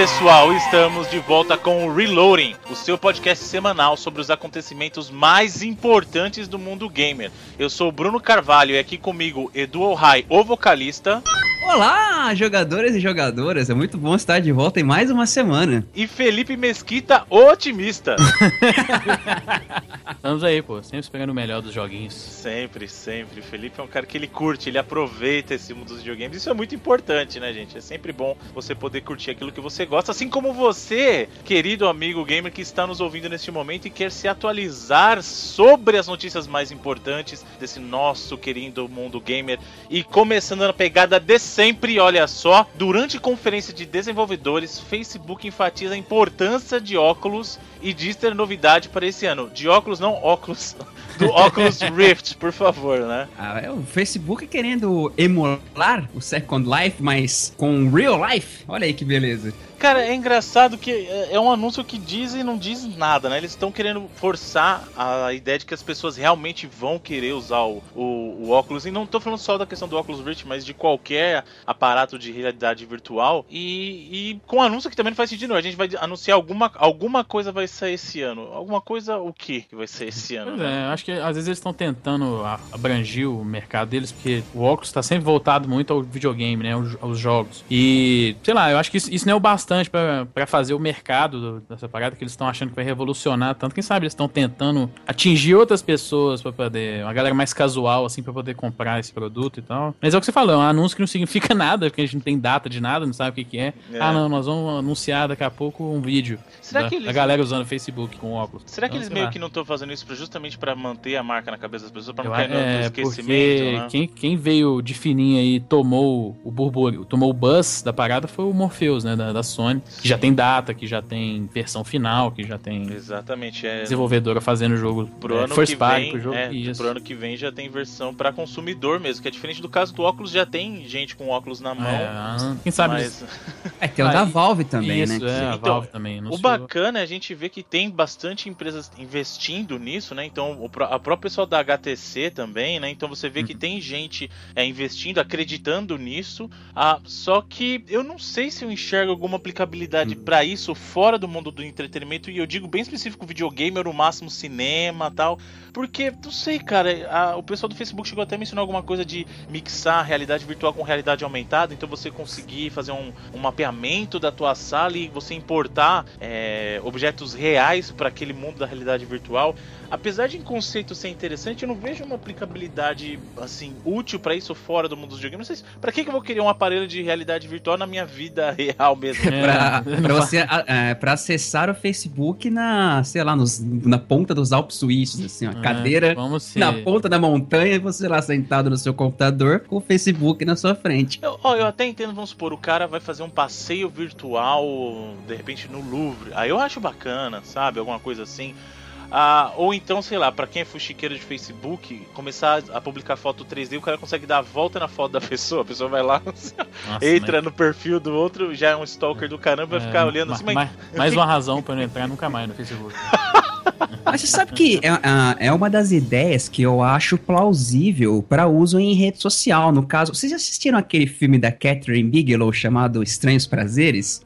pessoal, estamos de volta com o Reloading, o seu podcast semanal sobre os acontecimentos mais importantes do mundo gamer. Eu sou o Bruno Carvalho e aqui comigo Edu Ohai, o vocalista. Olá, jogadores e jogadoras, é muito bom estar de volta em mais uma semana. E Felipe Mesquita, o otimista. Estamos aí, pô, sempre esperando o melhor dos joguinhos. Sempre, sempre. Felipe é um cara que ele curte, ele aproveita esse mundo dos videogames. Isso é muito importante, né, gente? É sempre bom você poder curtir aquilo que você gosta, assim como você, querido amigo gamer que está nos ouvindo neste momento e quer se atualizar sobre as notícias mais importantes desse nosso querido mundo gamer. E começando na pegada de sempre, olha só, durante conferência de desenvolvedores, Facebook enfatiza a importância de óculos e diz ter novidade para esse ano. De óculos, não óculos. Do Oculus Rift, por favor, né? Ah, é o Facebook querendo emular o Second Life, mas com real life. Olha aí que beleza. Cara, é engraçado que é, é um anúncio que diz e não diz nada, né? Eles estão querendo forçar a ideia de que as pessoas realmente vão querer usar o, o, o, óculos. E não tô falando só da questão do óculos Rift, mas de qualquer aparato de realidade virtual. E, e com um anúncio que também não faz sentido. A gente vai anunciar alguma, alguma coisa vai sair esse ano. Alguma coisa, o que vai ser esse ano? Pois né? é, acho que às vezes eles estão tentando abranger o mercado deles, porque o óculos está sempre voltado muito ao videogame, né? Aos, aos, jogos. E, sei lá, eu acho que isso, isso não é o bastante para fazer o mercado dessa parada que eles estão achando que vai revolucionar tanto. Quem sabe eles estão tentando atingir outras pessoas para poder. Uma galera mais casual, assim, para poder comprar esse produto e tal. Mas é o que você falou, é um anúncio que não significa nada, porque a gente não tem data de nada, não sabe o que, que é. é. Ah, não, nós vamos anunciar daqui a pouco um vídeo. Será da, que eles... A galera usando o Facebook com óculos. Será que então, eles meio lá. que não estão fazendo isso justamente para manter a marca na cabeça das pessoas, pra não cair é, no esquecimento? Né? Quem, quem veio de fininho aí tomou o burburinho, tomou o buzz da parada foi o Morpheus, né, da, da Sony, Sim. que já tem data, que já tem versão final, que já tem Exatamente, é desenvolvedora fazendo o jogo pro é, ano first que vem, pro jogo. É, pro ano que vem já tem versão para consumidor mesmo, que é diferente do caso do óculos, já tem gente com óculos na mão. É, quem sabe mas... É, tem o da Valve também, isso, né? É, a então, Valve também. O bacana é a gente ver que tem bastante empresas investindo nisso, né? Então, o, a própria pessoal da HTC também, né? Então você vê uhum. que tem gente é, investindo, acreditando nisso. Ah, só que eu não sei se eu enxergo alguma aplicabilidade habilidade hum. para isso fora do mundo do entretenimento, e eu digo bem específico videogame, ou no máximo cinema tal. Porque, não sei, cara, a, o pessoal do Facebook chegou até a mencionar alguma coisa de mixar realidade virtual com realidade aumentada, então você conseguir fazer um, um mapeamento da tua sala e você importar é, objetos reais para aquele mundo da realidade virtual. Apesar de em conceito ser interessante, eu não vejo uma aplicabilidade assim útil para isso fora do mundo dos videogames. Não sei para que, que eu vou querer um aparelho de realidade virtual na minha vida real mesmo. pra, pra, você é, pra acessar o Facebook na, sei lá, nos, na ponta dos Alpes Suíços, assim, ó, é, cadeira na ponta da montanha e você lá sentado no seu computador com o Facebook na sua frente. Eu, ó, eu até entendo, vamos supor, o cara vai fazer um passeio virtual, de repente no Louvre. Aí eu acho bacana, sabe? Alguma coisa assim. Ah, ou então, sei lá, para quem é fuxiqueiro de Facebook, começar a publicar foto 3D, o cara consegue dar a volta na foto da pessoa. A pessoa vai lá, Nossa, entra mas... no perfil do outro, já é um stalker do caramba, vai é, ficar olhando assim. Mas... Mais uma razão para não entrar nunca mais no Facebook. Mas você sabe que é, é, é uma das ideias que eu acho plausível para uso em rede social. No caso, vocês já assistiram aquele filme da Catherine Bigelow chamado Estranhos Prazeres?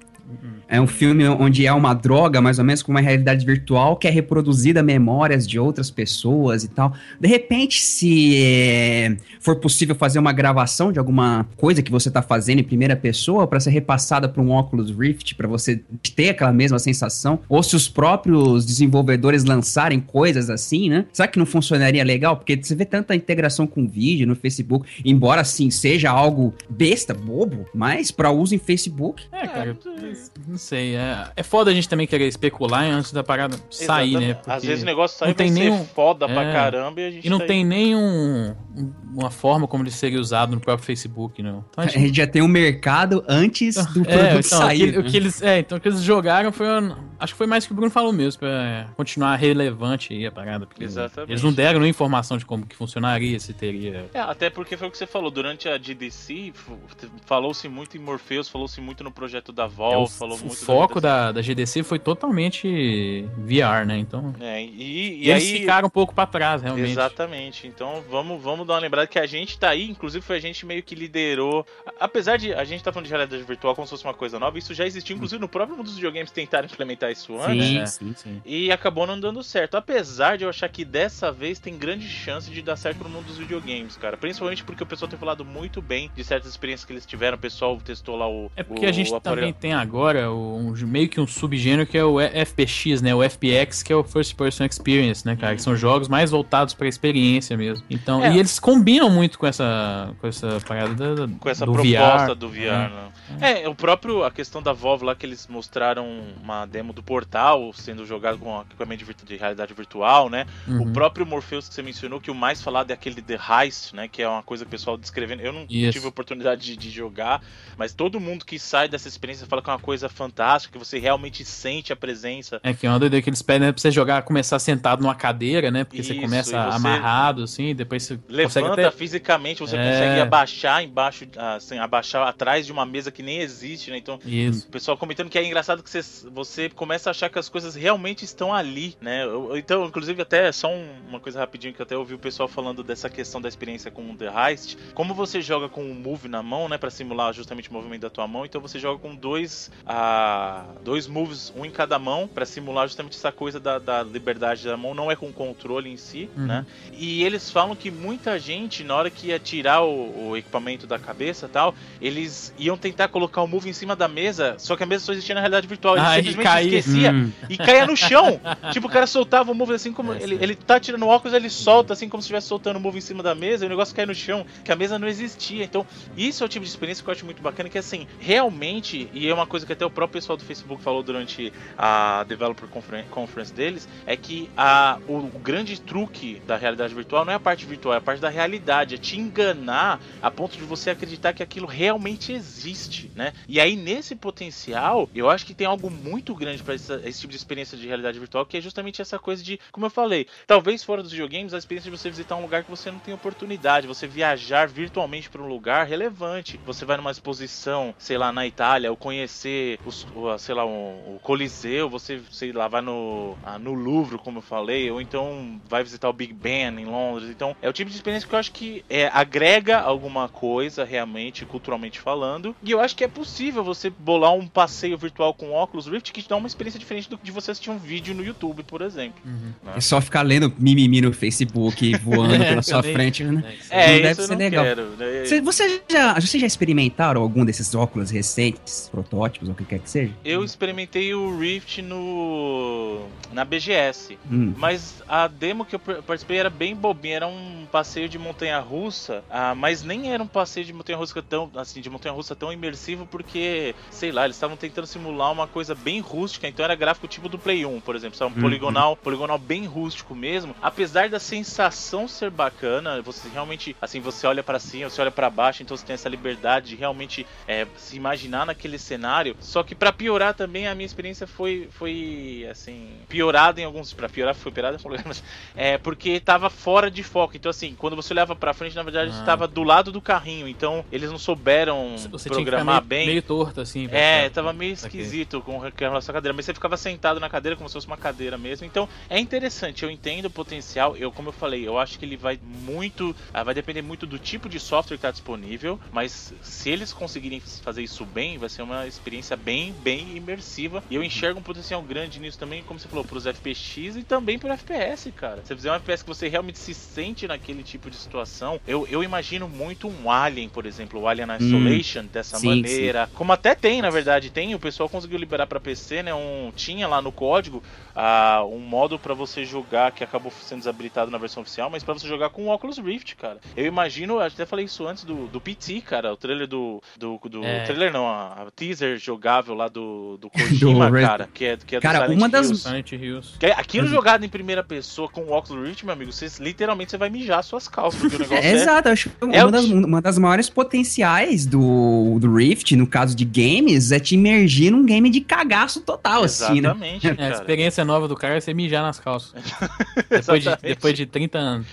É um filme onde é uma droga, mais ou menos, com uma realidade virtual que é reproduzida memórias de outras pessoas e tal. De repente, se é, for possível fazer uma gravação de alguma coisa que você está fazendo em primeira pessoa para ser repassada para um Oculus Rift, para você ter aquela mesma sensação, ou se os próprios desenvolvedores lançarem coisas assim, né? Será que não funcionaria legal? Porque você vê tanta integração com vídeo no Facebook, embora assim seja algo besta, bobo, mas para uso em Facebook. É, cara, não sei. É, é foda a gente também querer especular antes da parada sair, né? Porque Às vezes o negócio sai não tem nenhum, foda é, pra caramba e a gente. E não tá tem nenhum uma forma como ele seria usado no próprio Facebook, não. Então, a, gente... a, gente... já tem um mercado antes do é, produto então, sair. O que, né? o que, eles, é, então o que eles jogaram foi. Acho que foi mais que o Bruno falou mesmo, pra continuar relevante aí a parada. Exatamente. Eles não deram informação de como que funcionaria, se teria. É, até porque foi o que você falou, durante a GDC, falou-se muito em Morpheus, falou-se muito no projeto da Valve, é, falou o foco da, da, GDC foi totalmente VR, né? Então. É, e, e eles aí... ficaram um pouco para trás, realmente. Exatamente. Então vamos, vamos dar uma lembrada que a gente tá aí, inclusive foi a gente meio que liderou. Apesar de a gente tá falando de realidade virtual como se fosse uma coisa nova, isso já existiu, inclusive no próprio mundo dos videogames tentaram implementar isso antes. Sim, né? sim, sim. E acabou não dando certo. Apesar de eu achar que dessa vez tem grande chance de dar certo no mundo dos videogames, cara. Principalmente porque o pessoal tem falado muito bem de certas experiências que eles tiveram. O pessoal testou lá o. É porque o, a gente também tem agora um, meio que um subgênero que é o FPX, né? O FPX, que é o First Person Experience, né, cara? Que são jogos mais voltados pra experiência mesmo. Então, é. e eles combinam muito com essa, com essa parada da, com essa do proposta VR. do VR, né? É. é, o próprio, a questão da Valve lá que eles mostraram uma demo do portal sendo jogado com equipamento de, de realidade virtual, né? Uhum. O próprio Morpheus que você mencionou, que o mais falado é aquele The Heist, né? Que é uma coisa que o pessoal descrevendo. Eu não Isso. tive a oportunidade de, de, jogar, mas todo mundo que sai dessa experiência fala que é uma coisa fantástica, que você realmente sente a presença. É que é uma doideira que eles pedem né, pra você jogar, começar sentado numa cadeira, né? Porque Isso, você começa você amarrado, assim, depois você levanta até... fisicamente, você é... consegue abaixar embaixo, assim, abaixar atrás de uma mesa que nem existe, né? Então, Isso. o pessoal comentando que é engraçado que você, você começa a achar que as coisas realmente estão ali, né? Então, inclusive, até só uma coisa rapidinho que até ouvi o pessoal falando dessa questão da experiência com o The Heist. Como você joga com o Move na mão, né? Pra simular justamente o movimento da tua mão, então você joga com dois, dois moves, um em cada mão, para simular justamente essa coisa da, da, liberdade da mão, não é com o controle em si, uhum. né? E eles falam que muita gente, na hora que ia tirar o, o equipamento da cabeça tal, eles iam tentar colocar o move em cima da mesa, só que a mesa só existia na realidade virtual. Ele ah, simplesmente esquecia hum. e caía no chão. tipo, o cara soltava o move assim como. É, ele, ele tá tirando o óculos, ele solta assim como se estivesse soltando o move em cima da mesa e o negócio cai no chão, que a mesa não existia. Então, isso é o tipo de experiência que eu acho muito bacana, que assim, realmente, e é uma coisa que até o próprio pessoal do Facebook falou durante a Developer Conference deles, é que a, o, o grande truque da realidade virtual não é a parte virtual, é a parte da realidade, é te enganar a ponto de você acreditar que aquilo realmente existe, né? E aí, nesse potencial, eu acho que tem algo muito grande para esse, esse, tipo de experiência de realidade virtual, que é justamente essa coisa de, como eu falei, talvez fora dos videogames, a experiência de você visitar um lugar que você não tem oportunidade, você viajar virtualmente para um lugar relevante. Você vai numa exposição, sei lá, na Itália, ou conhecer, os, sei lá, um, o Coliseu, você, sei lá, vai no, ah, no Louvre, como eu falei, ou então vai visitar o Big Ben em Londres. Então, é o tipo de experiência que eu acho que é, agrega alguma coisa, realmente, culturalmente falando. E eu acho que é possível você bolar um passeio virtual com óculos Rift que te dá uma experiência diferente do que de você assistir um vídeo no YouTube, por exemplo. Uhum. Né? É só ficar lendo mimimi no Facebook voando pela sua frente, né? É, não deve ser legal. Quero, né? Você, já, você já experimentaram algum desses óculos recentes, protótipos, ou o que quer que seja? Eu experimentei o Rift no na BGS, hum. mas a demo que eu participei era bem bobinha, era um passeio de montanha russa, ah, mas nem era um passeio de montanha russa tão assim, de montanha russa tão imersivo porque, sei lá, eles estavam tentando simular uma coisa bem rústica, então era gráfico tipo do Play 1, por exemplo, sabe? um hum, poligonal, hum. poligonal bem rústico mesmo. Apesar da sensação ser bacana, você realmente, assim, você olha para cima, você olha para baixo, então você tem essa liberdade de realmente é, se imaginar naquele cenário. Só que para piorar também a minha experiência foi, foi assim, piorada em alguns, para piorar foi piorada, mas é porque tava fora de foco. Então assim, quando você olhava para frente, na verdade, ah. estava do lado do carrinho. Então eles não souberam você programar meio, bem. Meio torto assim. É, tava meio esquisito com relação à cadeira, mas você ficava sentado na cadeira como se fosse uma cadeira mesmo. Então é interessante, eu entendo o potencial. Eu, como eu falei, eu acho que ele vai muito, ah, vai depender muito do tipo de software que está disponível, mas se eles conseguirem fazer isso bem, vai ser uma experiência bem, bem imersiva. E eu enxergo um potencial grande nisso também, como você falou, para os FPX e também para FPS, cara. Se fizer um FPS que você realmente se sente naquele tipo de situação, eu, eu imagino muito um Alien, por exemplo, o Alien hum. Isolation, hum, dessa sim, maneira. Sim. Como até tem, na verdade, tem, o pessoal conseguiu liberar para PC, né? Um, tinha lá no código uh, um modo para você jogar que acabou sendo desabilitado na versão oficial, mas para você jogar com o Oculus Rift, cara. Eu imagino, até falei isso antes do, do PT, cara, o trailer do. do, do é. trailer não, a, a, teaser jogável lá do, do Kojima, do cara, que é, que é cara, uma das... Hills. Silent Hills. Que é, aquilo uhum. jogado em primeira pessoa com o Oculus Rift, meu amigo, você, literalmente você vai mijar suas calças, porque o negócio é, é... Exato, acho que uma, é das, uma das maiores potenciais do, do Rift, no caso de games, é te imergir num game de cagaço total, Exatamente, assim, né? É, a experiência nova do cara é você mijar nas calças. depois, de, depois de 30 anos.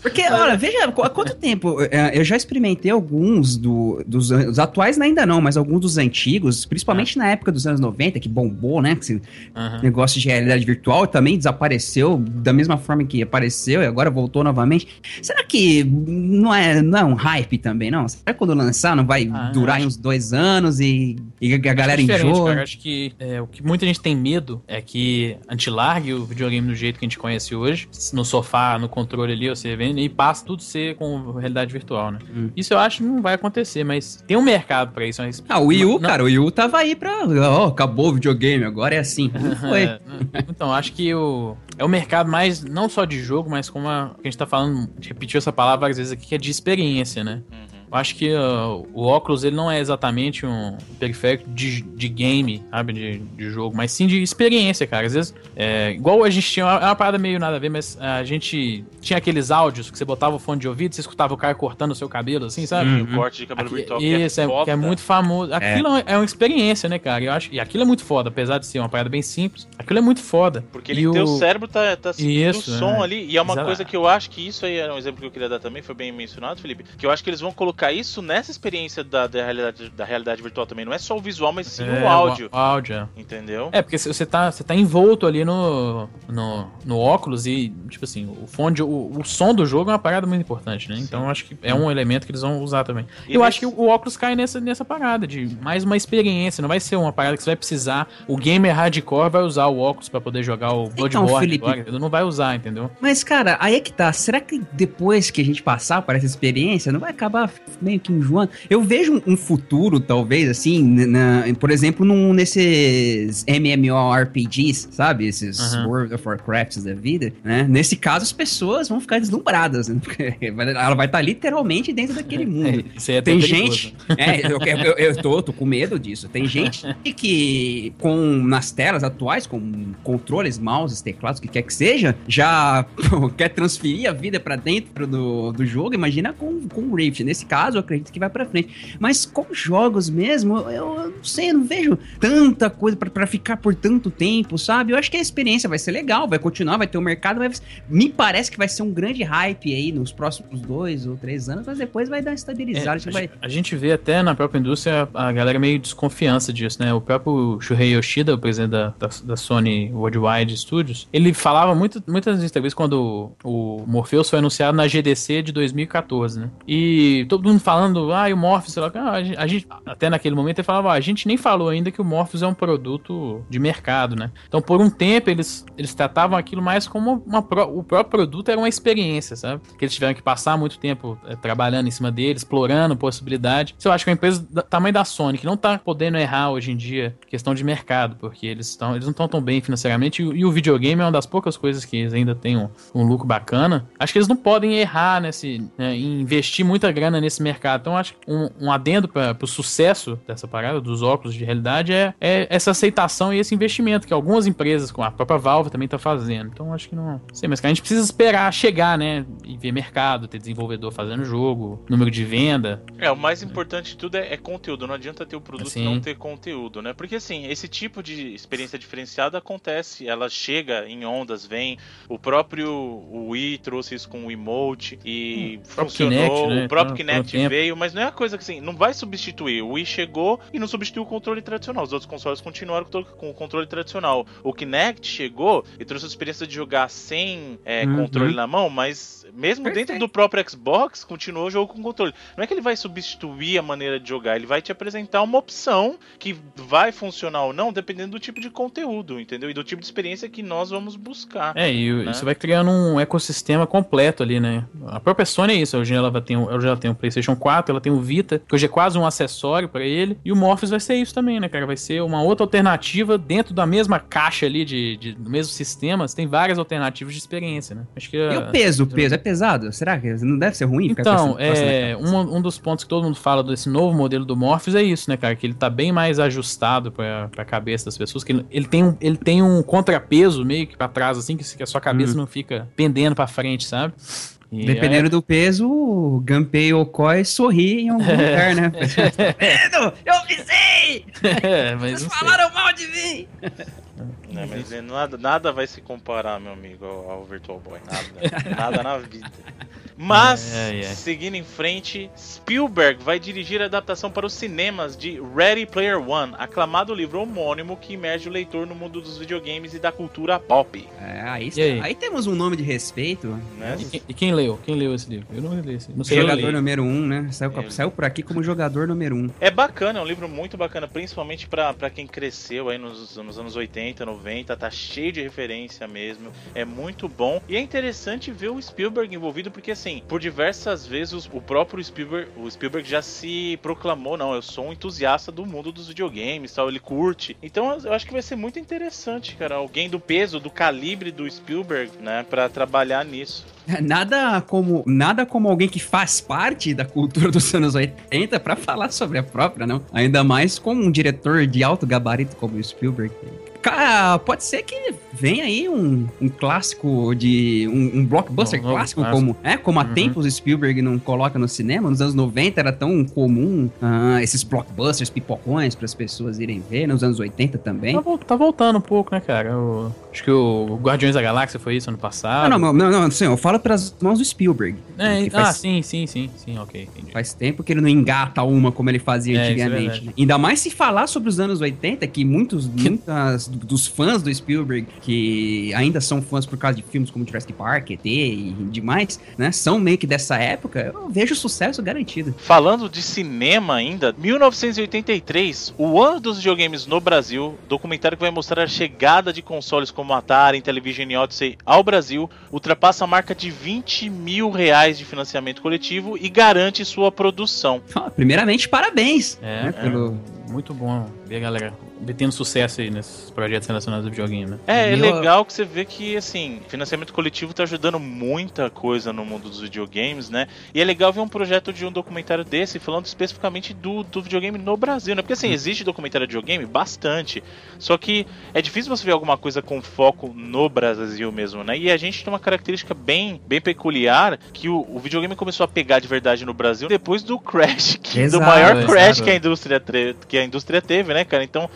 Porque, olha, veja, há quanto tempo? É, eu já experimentei alguns do, dos, dos atuais ainda não, mas alguns dos antigos. Principalmente na época dos anos 90, que bombou, né? Esse Aham. negócio de realidade virtual também desapareceu da mesma forma que apareceu e agora voltou novamente. Será que não é, não é um hype também, não? Será que quando lançar não vai Ah, durar acho- uns dois anos e, e a galera enjoa? cara. Acho que é, o que muita gente tem medo é que a gente largue o videogame do jeito que a gente conhece hoje, no sofá, no controle ali, você vendo, e passa tudo ser com realidade virtual, né? Hum. Isso eu acho que não vai acontecer, mas tem um mercado pra isso. Mas... Ah, o Wii U, Não- cara, o Wii U tava aí pra. Ó, acabou o videogame, agora é assim. Não foi. É, então, acho que o, é o mercado mais, não só de jogo, mas como a, a gente tá falando, a gente repetiu essa palavra várias vezes aqui, que é de experiência, né? Uhum. Eu acho que uh, o óculos ele não é exatamente um periférico de, de game, sabe? De, de jogo, mas sim de experiência, cara. Às vezes, é, igual a gente tinha, é uma parada meio nada a ver, mas a gente tinha aqueles áudios que você botava o fone de ouvido, você escutava o cara cortando o seu cabelo, assim, sabe? Hum. E o corte de cabelo Aqui- virtual isso, que é, é, é muito famoso. Aquilo é. uma experiência, né, cara? Eu acho, e aquilo é muito foda, apesar de ser uma parada bem simples. Aquilo é muito foda. Porque ele, teu o- cérebro tá, tá sentindo Isso, o som é. ali. E é uma Exato. coisa que eu acho que isso aí era um exemplo que eu queria dar também, foi bem mencionado, Felipe. Que eu acho que eles vão colocar isso nessa experiência da, da, realidade, da realidade virtual também. Não é só o visual, mas sim É, o áudio. O, áudio, é. Entendeu? É, porque você tá, você tá envolto ali no, no, no óculos e, tipo assim, o fone, de- o, o som do jogo é uma parada muito importante, né? Então eu acho que é um elemento que eles vão usar também. E eu nesse- acho que o óculos cai nessa, nessa parada de mais uma experiência, não vai ser uma parada que você vai precisar. O gamer hardcore vai usar o óculos pra poder jogar o Bloodborne Felipe. ele não vai usar, entendeu? Mas, cara, aí é que tá. Será que depois que a gente passar por essa experiência, não vai acabar meio que enjoando? Eu vejo um, futuro, talvez, assim, na- por exemplo, num, nesses MMORPGs, sabe? Esses Aham. World of Warcrafts da vida, né? Nesse caso, as pessoas vão ficar deslumbradas, né? Porque ela vai estar literalmente dentro daquele mundo. É até Tem gente. É, eu, eu, eu tô, tô com medo disso. Tem gente que, com nas telas atuais, com controles, mouses, teclados, o que quer que seja, já pô, quer transferir a vida pra dentro do, do jogo. Imagina com, com o Rift. Nesse caso, eu acredito que vai pra frente. Mas com jogos mesmo, eu, eu não sei, eu não vejo tanta coisa pra, pra ficar por tanto tempo, sabe? Eu acho que a experiência vai ser legal, vai continuar, vai ter um mercado, mas me parece que vai ser um grande hype aí nos próximos dois ou três anos, mas depois vai dar uma É, estabilizada. acho a, vai... gente- a gente vê até na própria indústria a galera meio desconfiança disso, né? O próprio Shuhei Yoshida, o presidente da, da, da Sony Worldwide Studios, ele falava muito, muitas entrevistas quando o, o Morpheus foi anunciado na GDC de 2014, né? E todo mundo falando, ah, o Morpheus, sei lá, ah, a gente- a até naquele momento ele falava, ah, a gente nem falou ainda que o Morpheus é um produto de mercado, né? Então por um tempo eles, eles tratavam aquilo mais como uma, o próprio produto era uma experiência, sabe? Que eles tiveram que passar muito tempo eh, trabalhando em cima dele, explorando possibilidade. Eu acho que é uma empresa do tamanho da Sony, que não tá podendo errar hoje em dia, questão de mercado, porque eles, estão eles não estão tão bem financeiramente, e, e o videogame é uma das poucas coisas que eles ainda têm um, um lucro bacana. Acho que eles não podem errar nesse, né, investir muita grana nesse mercado. Então acho que um, um adendo para o sucesso dessa parada, dos óculos de realidade, é, é essa aceitação e esse investimento que algumas empresas, como a própria Valve, também tá fazendo. Então acho que não. Sei, mas que a gente precisa esperar chegar, né? E ver mercado, ter desenvolvedor fazendo jogo, número de venda. É, o mais importante de tudo é, é conteúdo. Não adianta ter o produto Sim. e não ter conteúdo, né? Porque assim, esse tipo de experiência diferenciada acontece, ela chega em ondas, vem. O próprio Wii trouxe isso com o emote e Hum, o próprio funcionou. Kinect, né? O próprio Tá- Kinect tempo. veio, mas não é uma coisa que assim, não vai substituir. O Wii chegou e não substituiu o controle tradicional. Os outros consoles continuaram com o controle tradicional. O Kinect chegou e trouxe a experiência de jogar sem é, Uhum. controle na mão, mas mesmo dentro Perfeito. do próprio Xbox, continuou o jogo com controle. Não é que ele vai substituir a maneira de jogar, ele vai te apresentar uma opção que vai funcionar ou não, dependendo do tipo de conteúdo, entendeu? E do tipo de experiência que nós vamos buscar. É, e Né? isso vai criando um ecossistema completo ali, né? A própria Sony é isso. Hoje ela ter um, ela tem o PlayStation 4, ela tem o Vita, que hoje é quase um acessório pra ele. E o Morpheus vai ser isso também, né, cara? Vai ser uma outra alternativa dentro da mesma caixa ali, de, de- do mesmo sistema. Você tem várias alternativas de experiência, né? Acho que E o peso? O peso é pesado? Será que não deve ser ruim? Então, é, um, um dos pontos que todo mundo fala desse novo modelo do Morpheus é isso, né, cara? Que ele tá bem mais ajustado pra, pra cabeça das pessoas. Que ele, ele tem um, ele tem um contrapeso meio que pra trás, assim, que a sua cabeça Hum. não fica pendendo pra frente, sabe? E Dependendo do peso, o Gunpei Okoi sorri em algum lugar, né? Vendo? Eu avisei! É, Vocês falaram mal de mim! Né? Mas nada, nada vai se comparar, meu amigo, ao, ao Virtual Boy. Nada. nada na vida. Mas, é, é, é. seguindo em frente, Spielberg vai dirigir a adaptação para os cinemas de Ready Player One, aclamado livro homônimo que imerge o leitor no mundo dos videogames e da cultura pop. É, aí, aí? aí temos um nome de respeito. Né? E, quem, e, quem, leu? Quem leu esse livro? Eu não li esse. Não sei jogador número um, né? Saiu, saiu por aqui como jogador número um. É bacana, é um livro muito bacana, principalmente para quem cresceu aí nos, nos anos 80, 90, tá cheio de referência mesmo. É muito bom. E é interessante ver o Spielberg envolvido, porque assim, por diversas vezes o próprio Spielberg, o Spielberg já se proclamou, não, eu sou um entusiasta do mundo dos videogames, tal, ele curte. Então eu acho que vai ser muito interessante, cara, alguém do peso, do calibre do Spielberg, né, para trabalhar nisso. Nada como, nada como alguém que faz parte da cultura dos anos 80 para falar sobre a própria, não? Ainda mais com um diretor de alto gabarito como o Spielberg. Cara, pode ser que venha aí um, um clássico de. um, um blockbuster não, não, clássico, como, é, como há uhum. tempos Spielberg não coloca no cinema. Nos anos 90 era tão comum uh, esses blockbusters, pipocões para as pessoas irem ver, nos anos 80 também. Tá, tá voltando um pouco, né, cara? Eu, acho que o Guardiões da Galáxia foi isso ano passado. Ah, não, não, não, não, eu falo pelas mãos do Spielberg. É, faz, ah, sim, sim, sim, sim, ok. Entendi. Faz tempo que ele não engata uma como ele fazia é, é antigamente. É Ainda mais se falar sobre os anos 80, que muitos, muitas dos fãs do Spielberg, que ainda são fãs por causa de filmes como Jurassic Park, ET e demais, né? São meio que dessa época, eu vejo sucesso garantido. Falando de cinema ainda, 1983, o ano dos videogames no Brasil, documentário que vai mostrar a chegada de consoles como Atari, Intellivision e Odyssey ao Brasil, ultrapassa a marca de 20 mil reais de financiamento coletivo e garante sua produção. primeiramente, parabéns. É, né, é. Pelo... muito bom ver, galera tendo sucesso aí nesses projetos relacionados ao videogame, né? É, é legal que você vê que, assim, financiamento coletivo tá ajudando muita coisa no mundo dos videogames, né? E é legal ver um projeto de um documentário desse falando especificamente do, do videogame no Brasil, né? Porque, assim, hum. existe documentário de videogame? Bastante. Só que é difícil você ver alguma coisa com foco no Brasil mesmo, né? E a gente tem uma característica bem, bem peculiar que o, o videogame começou a pegar de verdade no Brasil depois do crash, que, exato, do maior crash que a indústria que a indústria teve, né, cara? Então,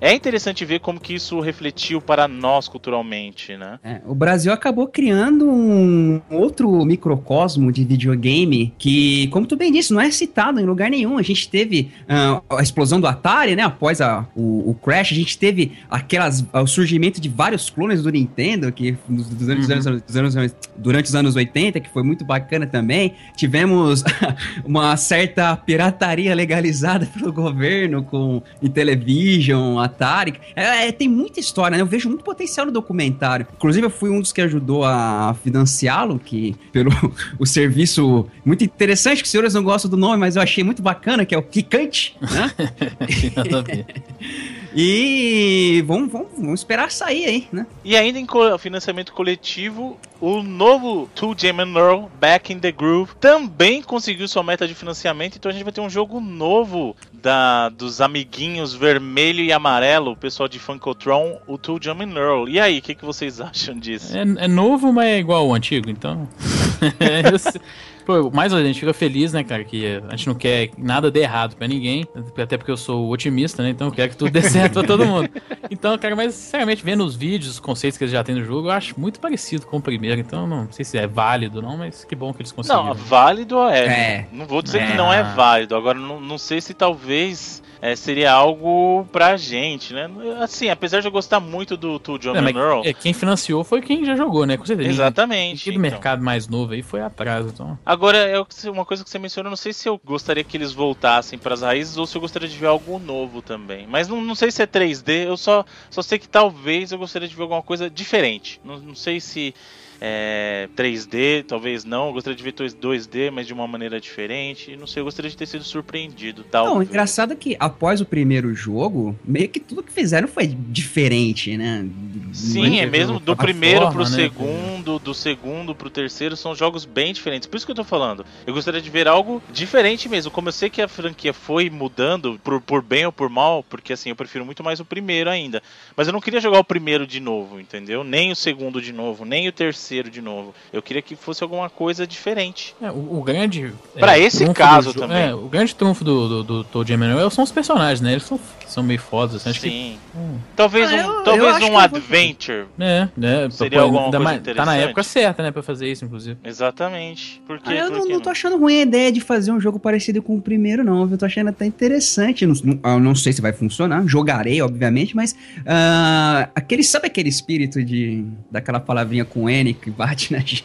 é interessante ver como que isso refletiu para nós culturalmente, né? É, o Brasil acabou criando um outro microcosmo de videogame que, como tu bem disse, não é citado em lugar nenhum. A gente teve uh, a explosão do Atari, né? Após a, o, o, Crash, a gente teve aquelas, o surgimento de vários clones do Nintendo, que nos, dos anos, uhum. anos, anos, durante os anos 80, que foi muito bacana também. Tivemos uma certa pirataria legalizada pelo governo com Intellivision, Atari. É, é, tem muita história, né? Eu vejo muito potencial no documentário. Inclusive, eu fui um dos que ajudou a financiá-lo, que pelo o serviço muito interessante, que os senhores não gostam do nome, mas eu achei muito bacana, que é o Kikante, né? E vamos, vamos, vamos esperar sair aí, né? E ainda em financiamento coletivo, o novo Two Jam and Earl, Back in the Groove, também conseguiu sua meta de financiamento. Então a gente vai ter um jogo novo da, dos amiguinhos vermelho e amarelo, o pessoal de Funkotron, o Two Jam and Earl. E aí, o que, que vocês acham disso? É, é novo, mas é igual ao antigo, então. Pô, mais a gente fica feliz, né, cara, que a gente não quer nada de errado pra ninguém, até porque eu sou otimista, né, então eu quero que tudo dê certo pra todo mundo. Então, cara, mas sinceramente, vendo os vídeos, os conceitos que eles já têm no jogo, eu acho muito parecido com o primeiro, então não sei se é válido não, mas que bom que eles conseguiram. Não, válido é. é. Não vou dizer é. que não é válido, agora não, não sei se talvez é, seria algo pra gente, né? Assim, apesar de eu gostar muito do, do John é, Earl, é, Quem financiou foi quem já jogou, né? Com certeza. Exatamente. Quem do então. mercado mais novo aí foi atrás, então. Agora, é uma coisa que você mencionou, não sei se eu gostaria que eles voltassem para as raízes ou se eu gostaria de ver algo novo também. Mas não, não sei se é 3D, eu só, só sei que talvez eu gostaria de ver alguma coisa diferente. Não, não sei se é, 3D, talvez não. Eu gostaria de ver 2D, mas de uma maneira diferente. Não sei, eu gostaria de ter sido surpreendido. Talvez. Não, engraçado é que após o primeiro jogo, meio que tudo que fizeram foi diferente, né? Sim, é mesmo do primeiro forma, pro né? segundo, do segundo pro terceiro, são jogos bem diferentes. Por isso que eu tô falando. Eu gostaria de ver algo diferente mesmo. Como eu sei que a franquia foi mudando por, por bem ou por mal, porque assim, eu prefiro muito mais o primeiro ainda. Mas eu não queria jogar o primeiro de novo, entendeu? Nem o segundo de novo, nem o terceiro terceiro de novo. Eu queria que fosse alguma coisa diferente. É, o, o, grande. Para é, esse caso do, também. É, o grande trunfo do, do, do Toad Emanuel são os personagens, né? Eles são, são meio fodas. Assim, Sim. Que, hum. Talvez ah, um, eu, talvez eu um adventure. É, né? Seria pô, alguma coisa mais, Tá na época certa, né, pra fazer isso, inclusive. Exatamente. Por quê? Ah, eu Por não, não tô achando ruim a ideia de fazer um jogo parecido com o primeiro, não. Eu tô achando até interessante. Eu não, eu não sei se vai funcionar. Jogarei, obviamente, mas. ah, aquele, sabe aquele espírito de. daquela palavrinha com N que bate na gente?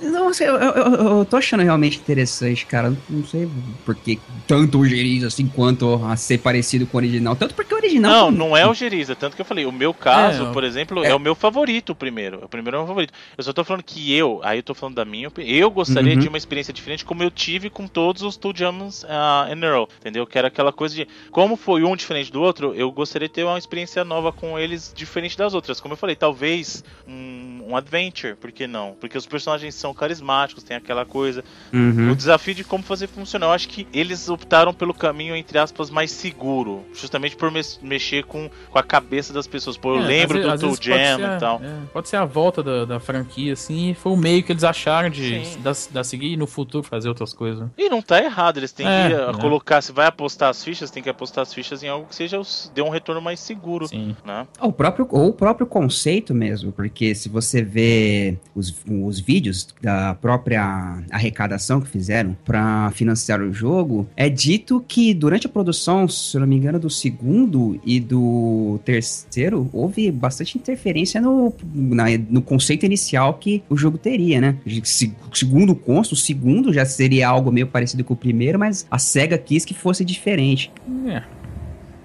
não sei, eu, eu- eu- eu tô achando realmente interessante, cara. Não sei por que tanto o Geriz assim quanto a ser parecido com o original. Tanto porque o original. Não, não é o Geriza. Tanto que eu falei, o meu caso, É, por exemplo, é. o meu favorito, o primeiro. O primeiro é o meu favorito. Eu só tô falando que eu, aí eu tô falando da minha opinião, eu gostaria Uhum. de uma experiência diferente como eu tive com todos os Two Jams uh, in a Row, entendeu? Que era aquela coisa de, como foi um diferente do outro, eu gostaria de ter uma experiência nova com eles diferente das outras. Como eu falei, talvez um, um adventure, por que não? Porque os personagens são carismáticos, tem aquela coisa. Uhum. O desafio de como fazer funcionar. Eu acho que eles optaram pelo caminho, entre aspas, mais seguro. Justamente por mes- mexer com, com a cabeça das pessoas. Pô, eu É, lembro do Toe Jam ser a- e tal. é, pode ser a volta da, da franquia, assim, foi o meio que eles acharam de da, da seguir e no futuro fazer outras coisas. E não tá errado, eles têm É, que né? colocar, se vai apostar as fichas, tem que apostar as fichas em algo que seja dê um retorno mais seguro, Sim. né? O próprio, ou o próprio conceito mesmo, porque se você vê os, os vídeos da própria arrecadação que fizeram para financiar o jogo, é dito que durante a produção, se eu não me engano, do segundo e do terceiro, houve bastante interferência no, na- no conceito inicial que o jogo teria, né? Se- Segundo consta, o segundo já seria algo meio parecido com o primeiro, mas a SEGA quis que fosse diferente. É,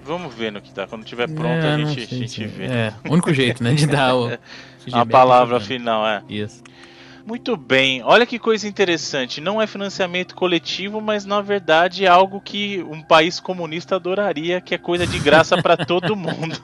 Vamos ver no que tá. Quando tiver pronto, é, a gente, a gente se- vê. É, o único jeito, né, de dar o, A palavra final, é. Isso. Muito bem, olha que coisa interessante. Não é financiamento coletivo, mas na verdade é algo que um país comunista adoraria, que é coisa de graça para todo mundo.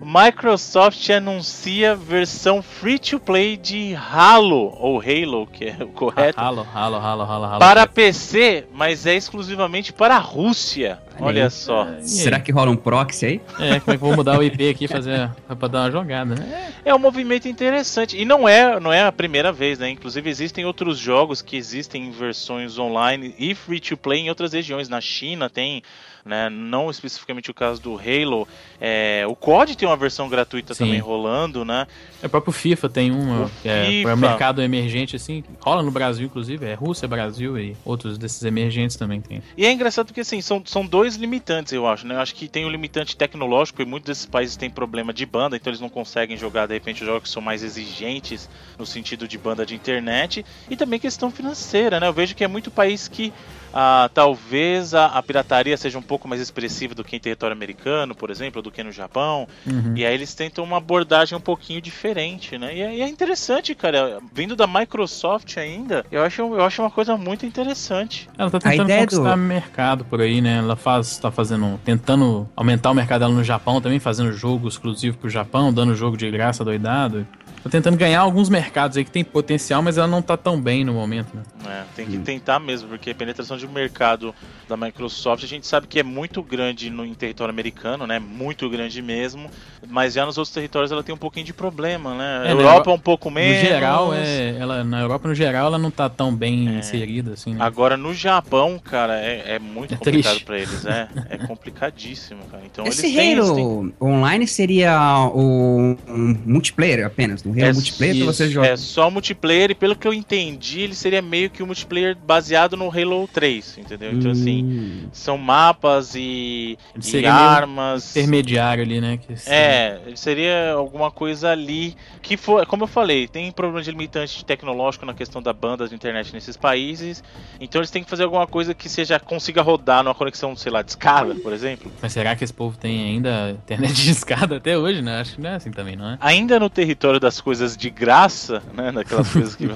Microsoft anuncia versão free to play de Halo ou Halo, que é o correto, Ralo, ralo, ralo, ralo, ralo. para PC, mas é exclusivamente para a Rússia. Olha só. Será que rola um proxy aí? É, como é que eu vou mudar o IP aqui fazer pra dar uma jogada, né? É um movimento interessante. E não é, não é a primeira vez, né? Inclusive existem outros jogos que existem em versões online e free to play em outras regiões. Na China tem, né? Não especificamente o caso do Halo. É, o COD tem uma versão gratuita Sim. também rolando, né? É, O próprio FIFA tem uma, O é FIFA. para mercado emergente, assim, rola no Brasil, inclusive, é Rússia, Brasil e outros desses emergentes também tem. E é engraçado porque assim, são, são dois limitantes, eu acho, né? Eu acho que tem o limitante tecnológico e muitos desses países têm problema de banda, então eles não conseguem jogar, de repente, jogos que são mais exigentes no sentido de banda de internet. E também questão financeira, né? Eu vejo que é muito país que ah, talvez a, a pirataria seja um pouco mais expressiva do que em território americano, por exemplo, do que no Japão. Uhum. E aí eles tentam uma abordagem um pouquinho diferente, né? E é, e é interessante, cara. Vindo da Microsoft ainda, eu acho, eu acho uma coisa muito interessante. Ela tá tentando ideia do- conquistar mercado por aí, né? Ela faz, tá fazendo, tentando aumentar o mercado dela no Japão também, fazendo jogo exclusivo pro Japão, dando jogo de graça doidado. Tá tentando ganhar alguns mercados aí que tem potencial, mas ela não tá tão bem no momento, né? É, tem que tentar mesmo, porque a penetração de mercado da Microsoft a gente sabe que é muito grande no, em território americano, né? Muito grande mesmo. Mas já nos outros territórios ela tem um pouquinho de problema, né? É, A na Europa Euro- um pouco menos. No geral, é, ela, na Europa, no geral, ela não tá tão bem É. inserida, assim, né? Agora no Japão, cara, é, é muito É complicado pra eles, é. É complicadíssimo, cara. Então Esse eles têm, eles Halo têm- online seria o um multiplayer apenas, É multiplayer pra você isso, jogar. É só multiplayer e pelo que eu entendi, ele seria meio que um multiplayer baseado no Halo 3, entendeu? Então assim, Hum. são mapas e, Ele e seria meio armas. Intermediário ali, né? Que É, seria alguma coisa ali que for, como eu falei, tem problema de limitante tecnológico na questão da banda de internet nesses países, então eles têm que fazer alguma coisa que seja consiga rodar numa conexão, sei lá, de escada, por exemplo. Mas será que esse povo tem ainda internet de escada até hoje, né? Acho que não é assim também, não é? Ainda no território das coisas de graça, né, daquelas coisas que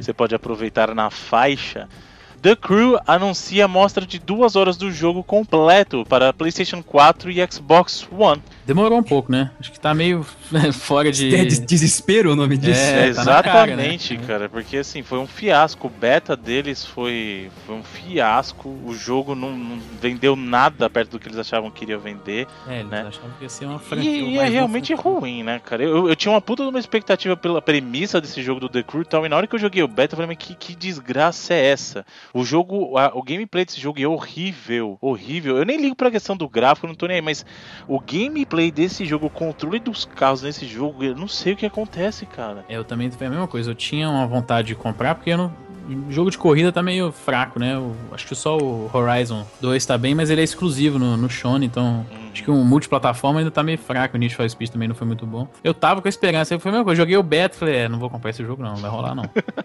você pode aproveitar na faixa. The Crew anuncia a mostra de duas horas do jogo completo para PlayStation 4 e Xbox One. Demorou um pouco, né? Acho que tá meio fora de. É des- desespero o nome disso. É, É, tá na cara, exatamente, né? cara, porque assim, foi um fiasco. O beta deles foi, foi um fiasco. O jogo não, não vendeu nada perto do que eles achavam que iria vender. É, eles né? achavam que ia ser uma franquia. E, e é realmente franquia. ruim, né, cara? Eu, eu tinha uma puta de uma expectativa pela premissa desse jogo do The Crew e tal. E na hora que eu joguei o beta, eu falei, mas que, que desgraça é essa? O jogo, a- o gameplay desse jogo é horrível, horrível. Eu nem ligo pra questão do gráfico, não tô nem aí, mas o gameplay desse jogo, o controle dos carros nesse jogo, eu não sei o que acontece, cara. Eu também foi a mesma coisa. Eu tinha uma vontade de comprar porque eu não, o jogo de corrida tá meio fraco, né? Eu acho que só o Horizon 2 tá bem, mas ele é exclusivo no, no Shone, então hum. Acho que o multiplataforma ainda tá meio fraco. O Need for Speed também não foi muito bom. Eu tava com a esperança, a mesma coisa. Eu joguei o beta falei, é, não vou comprar esse jogo não, não vai rolar não.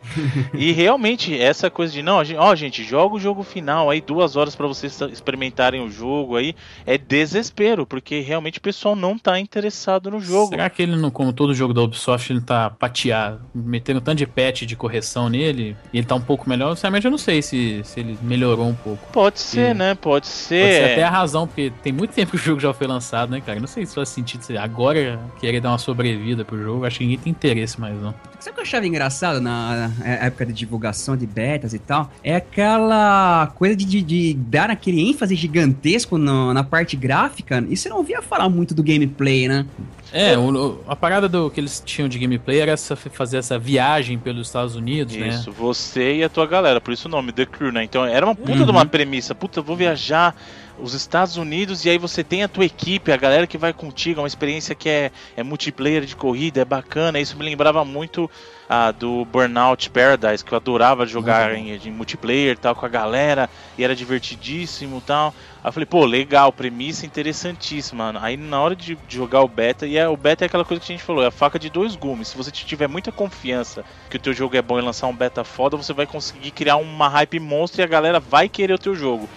e realmente, essa coisa de, não, ó, gente, joga o jogo final aí, duas horas para vocês experimentarem o jogo aí, é desespero, porque realmente o pessoal não tá interessado no jogo. Será que ele, não, como todo jogo da Ubisoft, ele tá pateado, metendo tanto de patch de correção nele, e ele tá um pouco melhor, sinceramente eu não sei se, se ele melhorou um pouco. Pode ser, né? Pode ser. Pode ser até a razão, porque tem muito tempo que o jogo já foi lançado, né, cara? Não sei se faz sentido agora querer dar uma sobrevida pro jogo. Acho que ninguém tem interesse mais, não. Sabe o que eu achava engraçado na época de divulgação de betas e tal? É aquela coisa de, de, de dar aquele ênfase gigantesco no, na parte gráfica. E você não ouvia falar muito do gameplay, né? É, o, a parada do que eles tinham de gameplay era essa, fazer essa viagem pelos Estados Unidos, isso, né? Isso, você e a tua galera, por isso o nome, The Crew, né? Então era uma puta uhum. de uma premissa, puta, eu vou viajar os Estados Unidos e aí você tem a tua equipe, a galera que vai contigo, é uma experiência que é, é multiplayer de corrida, é bacana. Isso me lembrava muito ah, do Burnout Paradise, que eu adorava jogar uhum. em, em, multiplayer tal com a galera e era divertidíssimo tal. Aí eu falei, pô, legal, premissa interessantíssima. Aí na hora de, de jogar o beta, e é, o beta é aquela coisa que a gente falou, é a faca de dois gumes. Se você tiver muita confiança que o teu jogo é bom e lançar um beta foda, você vai conseguir criar uma hype monstro e a galera vai querer o teu jogo.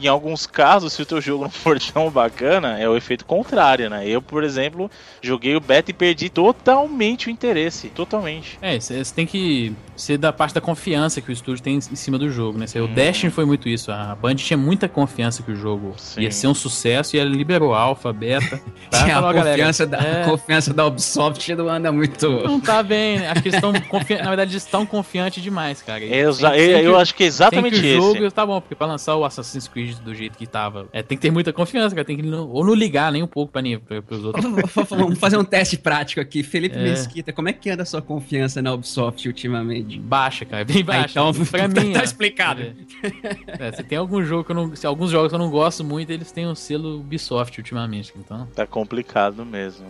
Em alguns casos, se o teu jogo não for tão bacana, é o efeito contrário, né? Eu, por exemplo, joguei o beta e perdi totalmente o interesse. Totalmente. É, você tem que ser da parte da confiança que o estúdio tem em cima do jogo, né? Hum. O Destiny foi muito isso. A Band tinha muita confiança que o jogo Sim. ia ser um sucesso e ela liberou alfa, beta. Tá? a confiança, da, é... confiança da Ubisoft não anda muito. Não tá bem, né? Acho que eles estão confi... Na verdade, eles estão confiantes demais, cara. Exa eu, eu acho que é exatamente que o jogo tá bom, porque pra lançar o Assassin's Creed do jeito que tava. É, tem que ter muita confiança, cara. Tem que não, ou não ligar nem um pouco pra, pra, pros outros. Vamos fazer um teste prático aqui. Felipe é. Mesquita, como é que anda a sua confiança na Ubisoft ultimamente? Baixa, cara. Bem ah, baixa. Ah, então, pra mim. tá explicado. É. É, se tem algum jogo que eu não. Se alguns jogos que eu não gosto muito, eles têm o um selo Ubisoft ultimamente. Então. Tá complicado mesmo.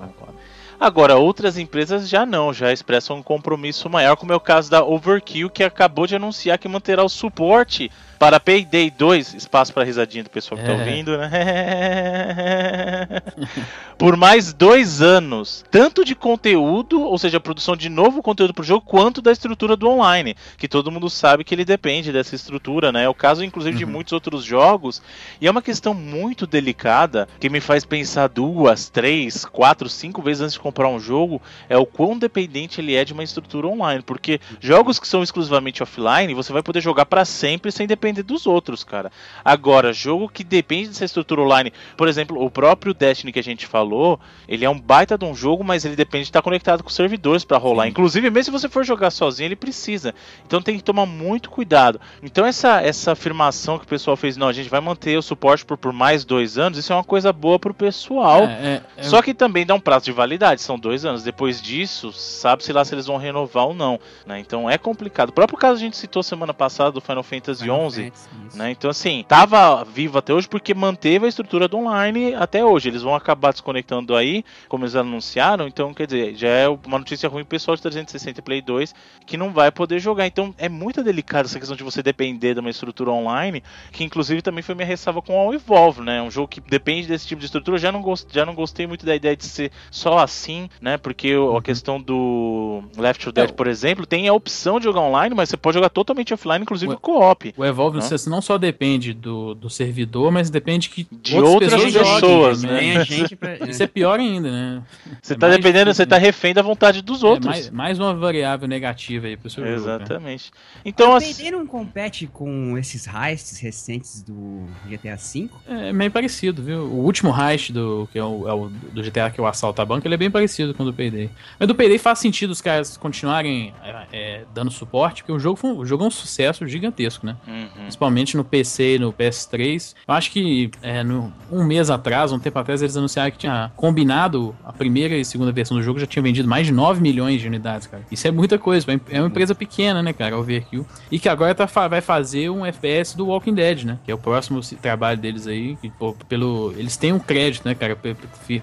Agora, outras empresas já não, já expressam um compromisso maior, como é o caso da Overkill, que acabou de anunciar que manterá o suporte para Payday 2, espaço para risadinha do pessoal que tá é. tá ouvindo, né? Por mais dois anos, tanto de conteúdo, ou seja, a produção de novo conteúdo para o jogo, quanto da estrutura do online, que todo mundo sabe que ele depende dessa estrutura, né? É o caso, inclusive, uhum. de muitos outros jogos, e é uma questão muito delicada que me faz pensar duas, três, quatro, cinco vezes antes de comprar um jogo, é o quão dependente ele é de uma estrutura online, porque jogos que são exclusivamente offline, você vai poder jogar para sempre sem depender depender dos outros, cara. Agora, jogo que depende dessa estrutura online, por exemplo, o próprio Destiny que a gente falou, ele é um baita de um jogo, mas ele depende de estar conectado com servidores para rolar. Sim. Inclusive, mesmo se você for jogar sozinho, ele precisa. Então tem que tomar muito cuidado. Então essa, essa afirmação que o pessoal fez, não, a gente vai manter o suporte por, por mais dois anos, isso é uma coisa boa pro pessoal. É, é, é... Só que também dá um prazo de validade, são dois anos. Depois disso, sabe-se lá se eles vão renovar ou não. Né? Então é complicado. O próprio caso a gente citou semana passada do Final Fantasy XI, né? Então, assim, tava vivo até hoje porque manteve a estrutura do online até hoje. Eles vão acabar desconectando aí, como eles anunciaram. Então, quer dizer, já é uma notícia ruim pro pessoal de 360 Play 2 que não vai poder jogar. Então, é muito delicado essa questão de você depender de uma estrutura online, que inclusive também foi minha ressalva com o Evolve, né? Um jogo que depende desse tipo de estrutura. Eu já não, gost, já não gostei muito da ideia de ser só assim, né? Porque a uhum. questão do Left 4 Dead, é. por exemplo, tem a opção de jogar online, mas você pode jogar totalmente offline, inclusive co-op. O Evolve você não só depende do, do servidor, mas depende que de outras, outras pessoas, pessoas joguem, né? gente pra... Isso é pior ainda, né? Você é tá dependendo, você tá refém da vontade dos é outros. Mais, mais, uma variável negativa aí pro seu Exatamente. Jogo, né? Então, o PD não compete com esses heists recentes do GTA V? É meio parecido, viu? O último heist do, que é o, é o do GTA que é o assalto à banca, ele é bem parecido com o do Payday. Mas do Payday faz sentido os caras continuarem é, é, dando suporte, porque o jogo, foi, o jogo é um sucesso gigantesco, né? Uhum. Principalmente no PC e no PS3. Eu acho que é, no, um mês atrás, um tempo atrás, eles anunciaram que tinha combinado a primeira e segunda versão do jogo, já tinha vendido mais de 9 milhões de unidades, cara. Isso é muita coisa, é uma empresa pequena, né, cara, Overkill. E que agora tá, vai fazer um FPS do Walking Dead, né? Que é o próximo trabalho deles aí. Que, pô, pelo, eles têm um crédito, né, cara,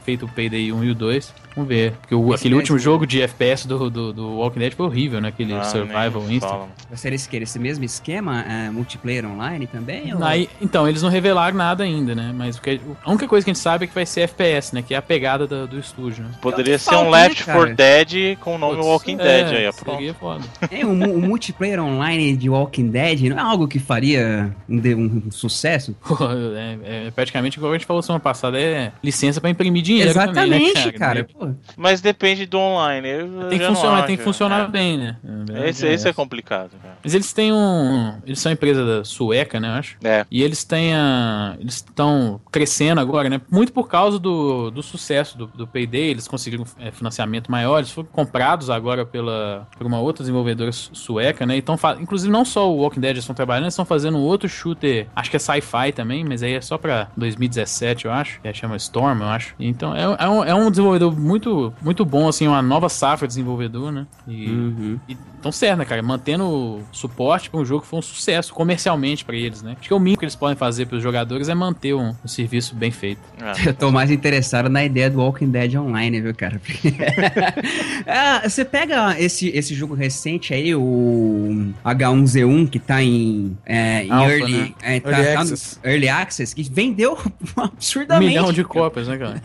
feito o Payday 1 e o 2. Vamos ver. Porque o, aquele último jogo de FPS do, do, do, Walking Dead foi horrível, né? Aquele ah, Survival Instant. Vai ser esse, esse mesmo esquema? É, multiplayer online também? Ou... Aí, então, eles não revelaram nada ainda, né? Mas porque, a única coisa que a gente sabe é que vai ser FPS, né? Que é a pegada do, do estúdio, né? Poderia ser um Left 4 né, Dead com o nome Puts, Walking é, Dead aí, pronto. Seria foda. É, um, um, multiplayer online de Walking Dead não é algo que faria um, um, um sucesso? é, é, praticamente, igual a gente falou semana passada, é licença pra imprimir dinheiro Exatamente, também, né, cara? cara mas depende do online. tem que funcionar, tem que funcionar é. bem, né? É esse, esse é complicado. Cara. Mas eles têm um. Eles são empresa sueca, né? Acho. É. E eles têm a. Eles estão crescendo agora, né? Muito por causa do, do sucesso do, do Payday. Eles conseguiram é, financiamento maior. Eles foram comprados agora pela, por uma outra desenvolvedora sueca, né? Então, inclusive, não só o Walking Dead estão trabalhando, eles estão fazendo outro shooter. Acho que é sci-fi também, mas aí é só pra 2017, eu acho. É, chama Storm, eu acho. Então, é, é, um, é um desenvolvedor muito, muito bom, assim, uma nova safra de desenvolvedor, né? E, uhum. e tão certo, né, cara? Mantendo suporte para um jogo que foi um sucesso comercialmente para eles, né? Acho que é o mínimo que eles podem fazer para os jogadores é manter um, um, serviço bem feito. É. Eu tô mais interessado na ideia do Walking Dead Online, viu, cara? ah, você pega esse, esse jogo recente aí, o H1Z1, que tá em, é, em Alpha, early, né? é, tá, early, tá access. early Access, que vendeu absurdamente. Um milhão de cópias, né, cara?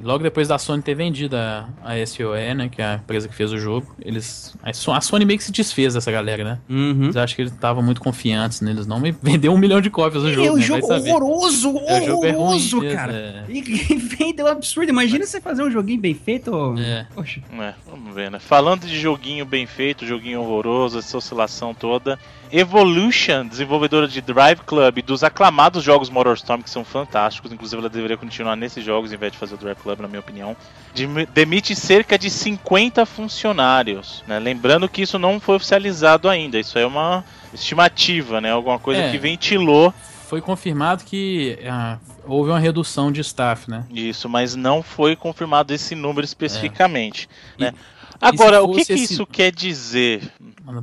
Logo depois da Sony ter vendido a, a SOE, né, que é a empresa que fez o jogo, eles a Sony meio que se desfez dessa galera, né? Uhum. Eles acham que eles estavam muito confiantes neles, não. Me vendeu um milhão de cópias do jogo. É um né? jogo horroroso, é, horroroso, é ruim, cara. É. E, e vendeu absurdo. Imagina você fazer um joguinho bem feito. É. Poxa. É, vamos ver, né? Falando de joguinho bem feito, joguinho horroroso, essa oscilação toda. Evolution, desenvolvedora de Drive Club, dos aclamados jogos Motorstorm, que são fantásticos, inclusive ela deveria continuar nesses jogos em vez de fazer o Drive Club, na minha opinião, demite cerca de 50 funcionários. Né? Lembrando que isso não foi oficializado ainda, isso é uma estimativa, né? alguma coisa é. que ventilou foi confirmado que ah, houve uma redução de staff, né? Isso, mas não foi confirmado esse número especificamente. É. Né? Agora, o que, que esse... isso quer dizer? Manda,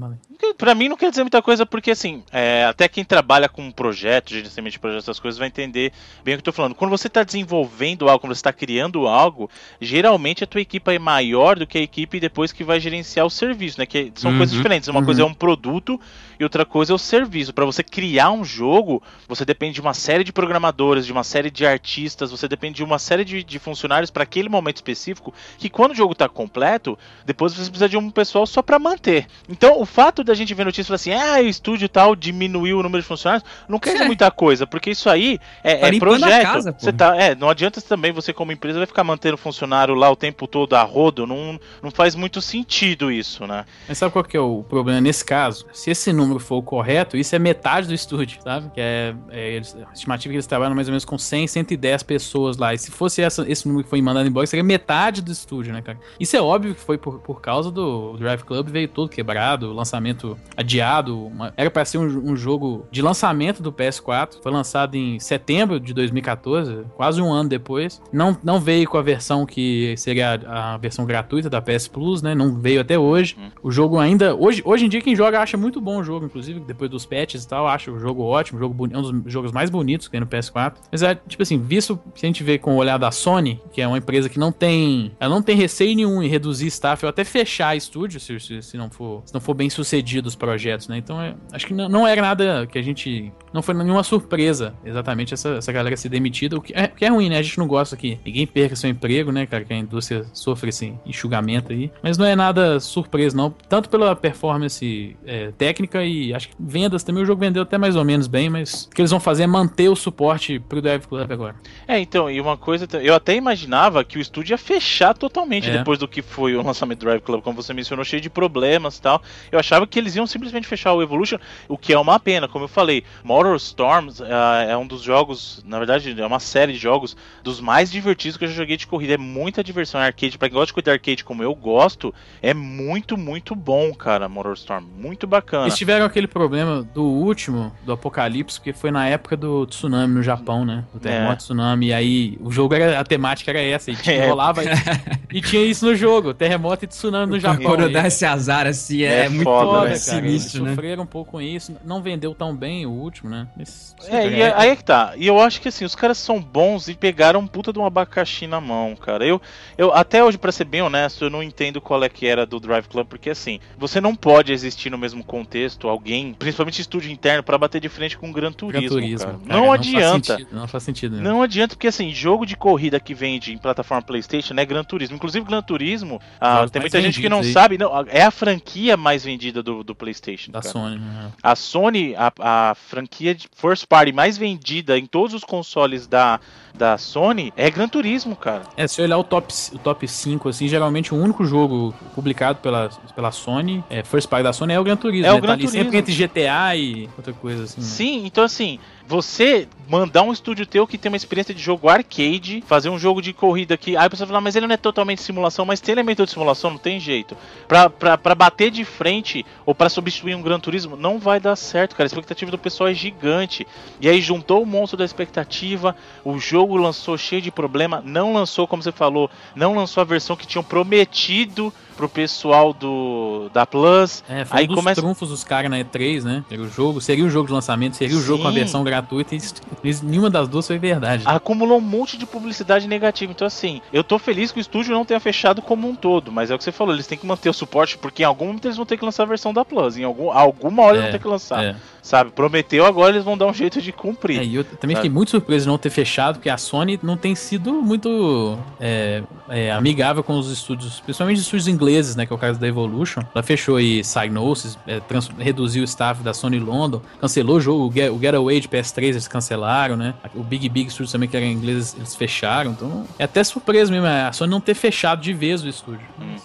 para mim não quer dizer muita coisa, porque assim, é, até quem trabalha com um projeto, gerenciamento de projetos, essas coisas, vai entender bem o que eu tô falando. Quando você está desenvolvendo algo, quando você está criando algo, geralmente a tua equipe é maior do que a equipe depois que vai gerenciar o serviço, né? Que são uhum, coisas diferentes. Uma uhum. coisa é um produto e outra coisa é o serviço. Para você criar um jogo, você depende de uma série de programadores, de uma série de artistas, você depende de uma série de, de funcionários para aquele momento específico, que quando o jogo está completo, depois você precisa de um pessoal só para manter. Então, o fato da gente ver notícia e falar assim, ah, o estúdio tal diminuiu o número de funcionários, não quer dizer é. muita coisa, porque isso aí é, tá é projeto. Casa, você tá, é, não adianta também você como empresa vai ficar mantendo funcionário lá o tempo todo a rodo, não, não faz muito sentido isso, né? Mas sabe qual que é o problema nesse caso? Se esse número for o correto, isso é metade do estúdio, sabe? Que é, é eles, a estimativa que eles trabalham mais ou menos com 100, 110 pessoas lá. E se fosse essa, esse número que foi mandado embora, seria metade do estúdio, né, cara? Isso é óbvio que foi por, por causa do Drive Club veio todo quebrado, o lançamento adiado. Uma, era para ser um, um, jogo de lançamento do PS4. Foi lançado em setembro de 2014, quase um ano depois. Não, não veio com a versão que seria a, a versão gratuita da PS Plus, né? Não veio até hoje. Uhum. O jogo ainda. Hoje, hoje em dia, quem joga acha muito bom o jogo, inclusive depois dos patches e tal. Acha o jogo ótimo, jogo, é um dos jogos mais bonitos que tem no PS4. Mas é, tipo assim, visto que a gente vê com o olhar da Sony, que é uma empresa que não tem. Ela não tem receio nenhum em reduzir staff ou até fechar estúdio, se, se, se não for, se não for bem sucedido os projetos, né? Então é, acho que não, não, era nada que a gente. Não foi nenhuma surpresa exatamente essa, essa galera ser demitida, o que é, que é ruim, né? A gente não gosta que ninguém perca seu emprego, né, cara? Que a indústria sofre esse enxugamento aí. Mas não é nada surpresa, não. Tanto pela performance é, técnica e acho que vendas também. O jogo vendeu até mais ou menos bem, mas o que eles vão fazer é manter o suporte pro Drive Drive Club agora. É, então, e uma coisa, eu até imaginava que o estúdio ia fechar totalmente É. depois do que foi o lançamento do Drive Club, como você mencionou, cheio de problemas e tal. Eu achava que eles iam simplesmente fechar o Evolution, o que é uma pena, como eu falei. Motor Storms ah, é um dos jogos, na verdade, é uma série de jogos dos mais divertidos que eu já joguei de corrida. É muita diversão em arcade. Pra quem gosta de corrida arcade como eu gosto, é muito, muito bom, cara, Motor Storm. Muito bacana. Eles tiveram aquele problema do último, do Apocalipse, porque foi na época do tsunami no Japão, né? Do terremoto É. tsunami. E aí o jogo era. A temática era essa. E tinha, É. rolava. e tinha isso no jogo: terremoto e tsunami no Japão. Quando dá esse azar assim, é, É muito foda, Foda, né, cara. sinistro, né? sofreram um pouco com isso. Não vendeu tão bem o último, né? Mas, É, e aí é que tá. E eu acho que assim, os caras são bons e pegaram um puta de um abacaxi na mão, cara. Eu, eu até hoje, pra ser bem honesto, eu não entendo qual é que era do Drive Club, porque assim, você não pode existir no mesmo contexto alguém, principalmente estúdio interno, pra bater de frente com Gran Turismo, Gran Turismo, cara. cara, Não, faz adianta. sentido, não faz sentido. né? Não adianta, porque assim, jogo de corrida que vende em plataforma PlayStation é Gran Turismo. Inclusive, Gran Turismo, ah, tem muita gente que não aí. sabe, não, é a franquia mais vendida do, do PlayStation. Da cara. Sony. né? A Sony, a, a franquia de first party mais vendida em todos os consoles da, da Sony é Gran Turismo, cara. É, se olhar o top, o top 5, assim, geralmente o único jogo publicado pela, pela Sony, é, First Party da Sony, é o Gran Turismo. É né? o Gran tá ali Turismo. sempre entre GTA e outra coisa, assim. né? Sim, então assim, você mandar um estúdio teu que tem uma experiência de jogo arcade, fazer um jogo de corrida que. Aí a pessoa fala, mas ele não é totalmente simulação, mas tem elemento de simulação, não tem jeito. Pra, pra, pra bater de frente ou pra substituir um Gran Turismo, não vai dar certo, cara. A expectativa do pessoal é gigante. E aí juntou o monstro da expectativa, o jogo lançou cheio de problema, não lançou, como você falou, não lançou a versão que tinham prometido pro pessoal do da Plus. É, foi Aí um dos começa- trunfos dos caras na E3, né? Era o jogo, seria o jogo de lançamento, seria o jogo com a Sim. versão gratuita e nenhuma das duas foi verdade. acumulou um monte de publicidade negativa. Então, assim, eu tô feliz que o estúdio não tenha fechado como um todo, mas é o que você falou, eles têm que manter o suporte, porque em algum momento eles vão ter que lançar a versão da Plus. Em algum, alguma hora eles É, vão ter que lançar. É. Sabe? Prometeu, agora eles vão dar um jeito de cumprir. É, e eu também Sabe? fiquei muito surpreso de não ter fechado, porque a Sony não tem sido muito é, é, amigável com os estúdios, principalmente os estúdios ingleses, né? Que é o caso da Evolution. Ela fechou aí Psygnosis, é, reduziu o staff da Sony London, cancelou o jogo, o Get- o Getaway de PS3 eles cancelaram, né? O Big Big Studios também, que era inglês, eles fecharam. Então é até surpreso mesmo a Sony não ter fechado de vez o estúdio. Uhum.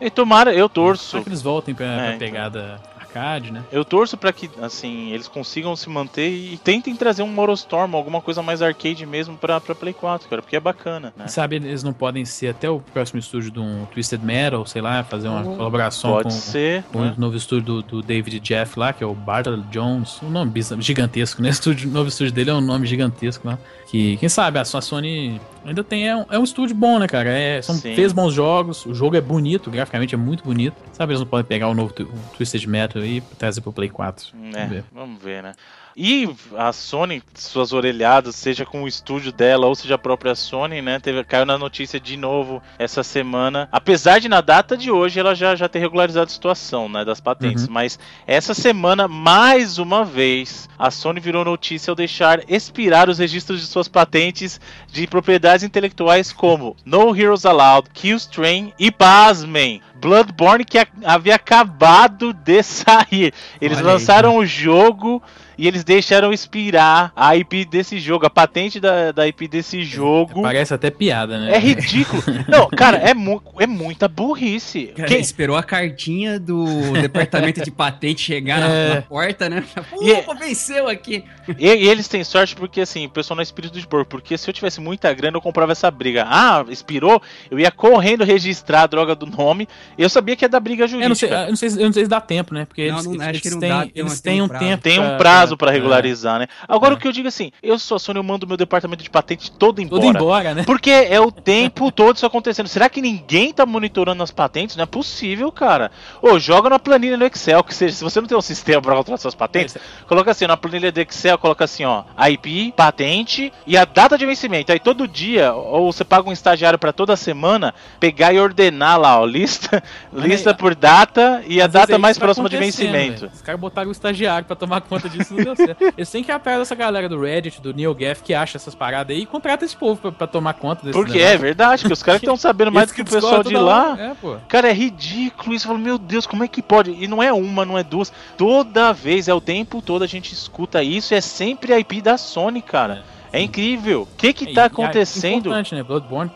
E tomara, eu torço. Só que eles voltem pra, É, pra então. Arcade, né? Eu torço pra que, assim, eles consigam se manter e tentem trazer um Morostorm, alguma coisa mais arcade mesmo pra, pra Play 4, cara, porque é bacana, né? Quem sabe eles não podem ser até o próximo estúdio de um Twisted Metal, sei lá, fazer uma Hum, colaboração Pode com, ser. com né? o novo estúdio do, do David Jeff lá, que é o Bartle Jones, um nome gigantesco, né? Estúdio, o novo estúdio dele é um nome gigantesco lá. Que, quem sabe, a sua Sony ainda tem. É um, é um estúdio bom, né, cara? É, são, Sim. fez bons jogos, o jogo é bonito, graficamente é muito bonito. Sabe, eles não podem pegar o novo o Twisted Metal e trazer pro Play 4. É, Vamos ver. vamos ver, né? E a Sony, suas orelhadas, seja com o estúdio dela ou seja a própria Sony, né? Teve, caiu na notícia de novo essa semana. Apesar de na data de hoje ela já, já ter regularizado a situação, né? Das patentes. Uhum. Mas essa semana, mais uma vez, a Sony virou notícia ao deixar expirar os registros de suas patentes de propriedades intelectuais como No Heroes Allowed, Killstrain e pasmem. Bloodborne que havia acabado de sair. Eles Olha aí. lançaram o jogo e eles deixaram expirar a IP desse jogo, a patente da, da IP desse jogo. Parece até piada, né? É ridículo. Não, cara, é, mu é muita burrice. Cara, Quem- esperou a cartinha do departamento de patente chegar na, É. na porta, né? E é- venceu aqui. E, e eles têm sorte porque, assim, o pessoal não é espírito de porco. Porque se eu tivesse muita grana, eu comprava essa briga. Ah, expirou, eu ia correndo registrar a droga do nome. Eu sabia que ia dar briga Eu não, sei, jurídica. eu, não sei, se- eu não sei se dá tempo, né? Porque Não, eles, não, acho eles que não têm, dá, eles têm tem um um prazo. tempo. Tem um pra- prazo pra é, regularizar, né? Agora É. o que eu digo assim, eu sou a Sony, eu mando meu departamento de patente todo embora. Tudo embora, né? Porque é o tempo todo isso acontecendo. Será que ninguém tá monitorando as patentes? Não é possível, cara. Ô, joga na planilha no Excel, que seja, se você não tem um sistema pra controlar suas patentes, coloca assim, na planilha do Excel, coloca assim, ó, IP, patente e a data de vencimento. Aí todo dia, ou você paga um estagiário pra toda semana pegar e ordenar lá, ó, lista, lista por data e a data é mais tá próxima de vencimento. velho. Os caras botaram o estagiário pra tomar conta disso, não deu certo. Eles têm que ir atrás dessa galera do Reddit, do NeoGaf, que acha essas paradas aí e contrata esse povo pra, pra tomar conta desse Porque é verdade, que os caras estão sabendo mais do que o pessoal de lá. É. Cara, é ridículo isso. Eu falo, meu Deus, como é que pode? E não é uma, não é duas. Toda vez, é o tempo todo a gente escuta isso. E é sempre a IP da Sony, cara. É incrível. O que que tá E- e- acontecendo? Importante, né? Bloodborne.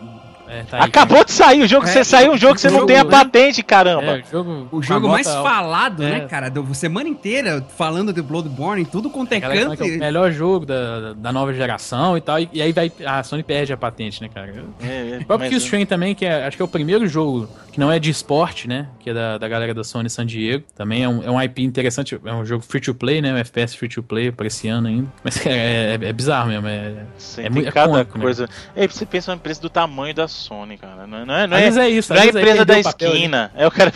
É, tá aí, Acabou de sair o jogo, É, você saiu um jogo que você não jogo, tem a né? patente, cara. caramba. É, o jogo, O jogo mais falado, É. né, cara? Do, semana inteira falando de Bloodborne, tudo quanto é canto. é o melhor jogo da, da nova geração e tal. E, e aí vai, a Sony perde a patente, né, cara? É, é, O próprio Killstream também, que é, acho que é o primeiro jogo que não é de esporte, né? Que é da, da galera da Sony San Diego. Também é um, é um IP interessante, é um jogo free to play, né? Um FPS free to play pra esse ano ainda. Mas é, é, é bizarro mesmo. É, Sim, é tem muito- é cada cômico, né? coisa. E aí você pensa uma empresa do tamanho da Sony, cara. Não, é- não é, não é, é isso, não é a empresa da o papel esquina. É o cara.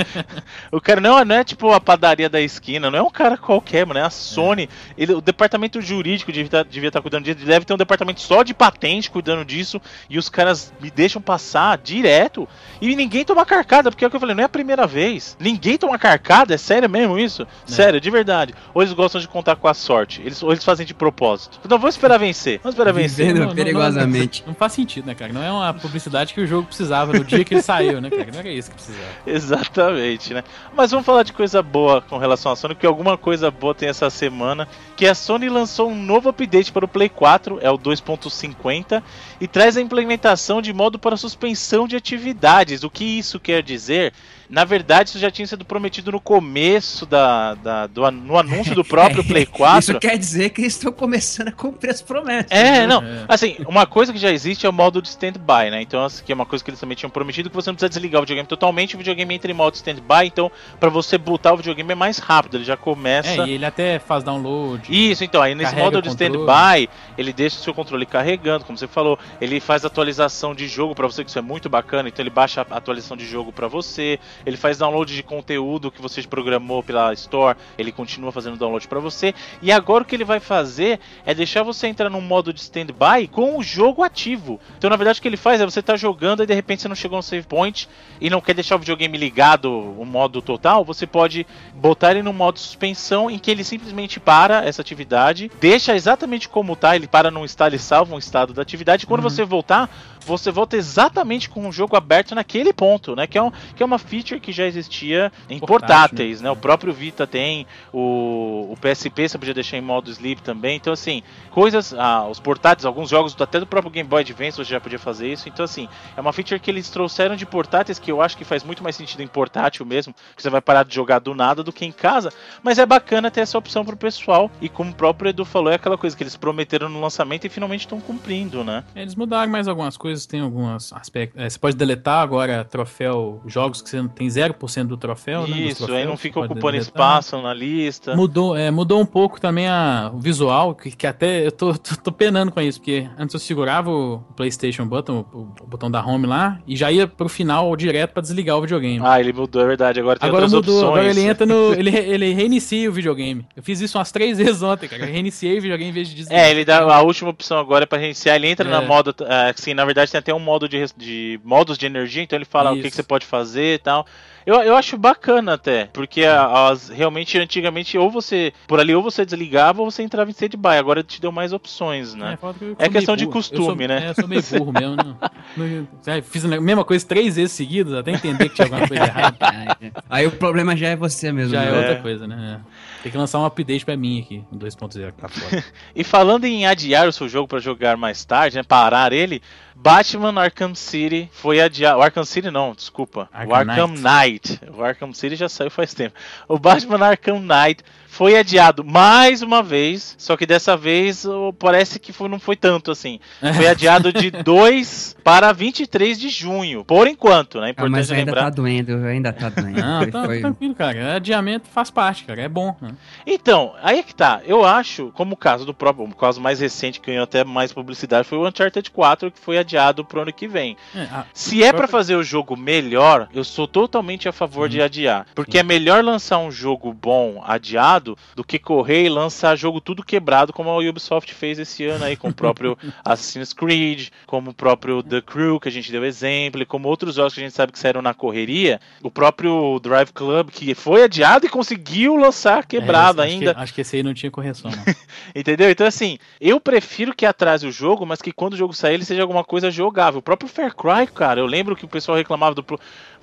o cara não, não é tipo a padaria da esquina, não é um cara qualquer, mano. É a Sony. Ele, o departamento jurídico devia estar devia tá cuidando disso. Deve ter um departamento só de patente cuidando disso. E os caras me deixam passar direto. E ninguém toma carcada, porque é o que eu falei, não é a primeira vez. Ninguém toma carcada, é sério mesmo isso? Sério, de verdade. Ou eles gostam de contar com a sorte, eles, ou eles fazem de propósito. Então vamos esperar vencer. Vamos esperar vencer. Não, não, perigosamente. Não faz sentido, né, cara? Não é uma publicidade que o jogo precisava no dia que ele saiu, né, cara? Não era isso que precisava. Exatamente, né? Mas vamos falar de coisa boa com relação à Sony, porque alguma coisa boa tem essa semana, que a Sony lançou um novo update para o Play 4, é o 2.50, e traz a implementação de modo para suspensão de atividades. O que isso quer dizer? Na verdade, isso já tinha sido prometido no começo da, da- do, no anúncio do próprio Play 4. Isso quer dizer que eles estão começando a cumprir as promessas. É, não. É. Assim, uma coisa que já existe é o modo de stand-by, né? Então, assim, que é uma coisa que eles também tinham prometido, que você não precisa desligar o videogame totalmente, o videogame entra em modo stand-by, então, pra você botar o videogame é mais rápido, ele já começa... É, e ele até faz download. Isso, então, aí nesse modo de stand-by, ele deixa o seu controle carregando, como você falou, ele faz atualização de jogo pra você, que isso é muito bacana, então ele baixa a atualização de jogo pra você, ele faz download de conteúdo que você programou pela Store, ele continua fazendo download pra você, e agora o que ele vai fazer é deixar você entrar num modo de stand-by com o jogo ativo. Então, na verdade, o que ele faz é você tá jogando e de repente você não chegou no save point e não quer deixar o videogame ligado, o modo total, você pode botar ele no modo suspensão em que ele simplesmente para essa atividade, deixa exatamente como tá, ele para num estado, ele salva um estado da atividade, e quando Uhum. você voltar, você volta exatamente com o jogo aberto naquele ponto, né? Que é, um, que é uma feature que já existia em portáteis, né? né? O próprio Vita tem, o, o PSP você podia deixar em modo sleep também. Então, assim, coisas, ah, os portáteis, alguns jogos até do próprio Game Boy Advance você já podia fazer isso. Então, assim, é uma feature que eles trouxeram de portáteis que eu acho que faz muito mais sentido em portátil mesmo, que você vai parar de jogar do nada do que em casa. Mas é bacana ter essa opção pro pessoal. E como o próprio Edu falou, é aquela coisa que eles prometeram no lançamento e finalmente estão cumprindo, né? Eles mudaram mais algumas coisas, tem alguns aspectos. É, você pode deletar agora troféu, jogos que você não tem 0% do troféu, né? dos Isso, aí não fica ocupando deletar. espaço na lista. Mudou, é, mudou um pouco também a, o visual, que, que até eu tô, tô, tô penando com isso, porque antes eu segurava o PlayStation Button, o, o botão da home lá, e já ia pro final direto pra desligar o videogame. Ah, ele mudou, é verdade. Agora tem Agora outras mudou, opções. agora ele entra no. Ele, ele reinicia o videogame. Eu fiz isso umas três vezes ontem, cara. Eu reiniciei o videogame em vez de desligar. É, ele dá a última opção agora é pra reiniciar. Ele entra É. na moda, é, assim, na verdade tem até um modo de, de modos de energia, então ele fala o que, Isso. que você pode fazer e tal. Eu, eu acho bacana até, porque a- as, realmente antigamente ou você por ali ou você desligava ou você entrava em stand-by. Agora te deu mais opções, né? É sou questão de costume, sou- né? É, eu sou meio burro mesmo. Não, não- é, fiz a mesma coisa três vezes seguidas, até entender que tinha alguma coisa errada. Aí o problema já é você mesmo. Já é né? outra coisa, né? É. Tem que lançar um update pra mim aqui, no 2.0. Tá foda. E falando em adiar o seu jogo pra jogar mais tarde, né, parar ele, Batman Arkham City foi adiado. O Arkham City não, desculpa. o Arkham Arkham Knight. O Arkham City já saiu faz tempo. O Batman Arkham Knight foi adiado mais uma vez, só que dessa vez parece que foi- não foi tanto assim. Foi adiado de 2 para 23 de junho, por enquanto, né? Ah, Importante mas ainda lembrar. tá doendo, ainda tá doendo. Não, Foi- tá, foi- tranquilo, cara. Adiamento faz parte, cara. É bom. né? Então, aí é que tá. Eu acho, como o caso do próprio, o caso mais recente que ganhou até mais publicidade foi o Uncharted 4, que foi adiado pro ano que vem. É, a- Se é Próprio- fazer o jogo melhor, eu sou totalmente a favor de adiar. Porque é melhor lançar um jogo bom adiado do que correr e lançar jogo tudo quebrado, como a Ubisoft fez esse ano aí, com o próprio Assassin's Creed, como o próprio The Crew, que a gente deu exemplo, e como outros jogos que a gente sabe que saíram na correria. O próprio Drive Club, que foi adiado e conseguiu lançar quebrado É, acho ainda. Que, acho que esse aí não tinha correção, não. Entendeu? Então, assim, eu prefiro que atrase o jogo, mas que quando o jogo sair ele seja alguma coisa jogável. O próprio Far Cry, cara, eu lembro que o pessoal reclamava do.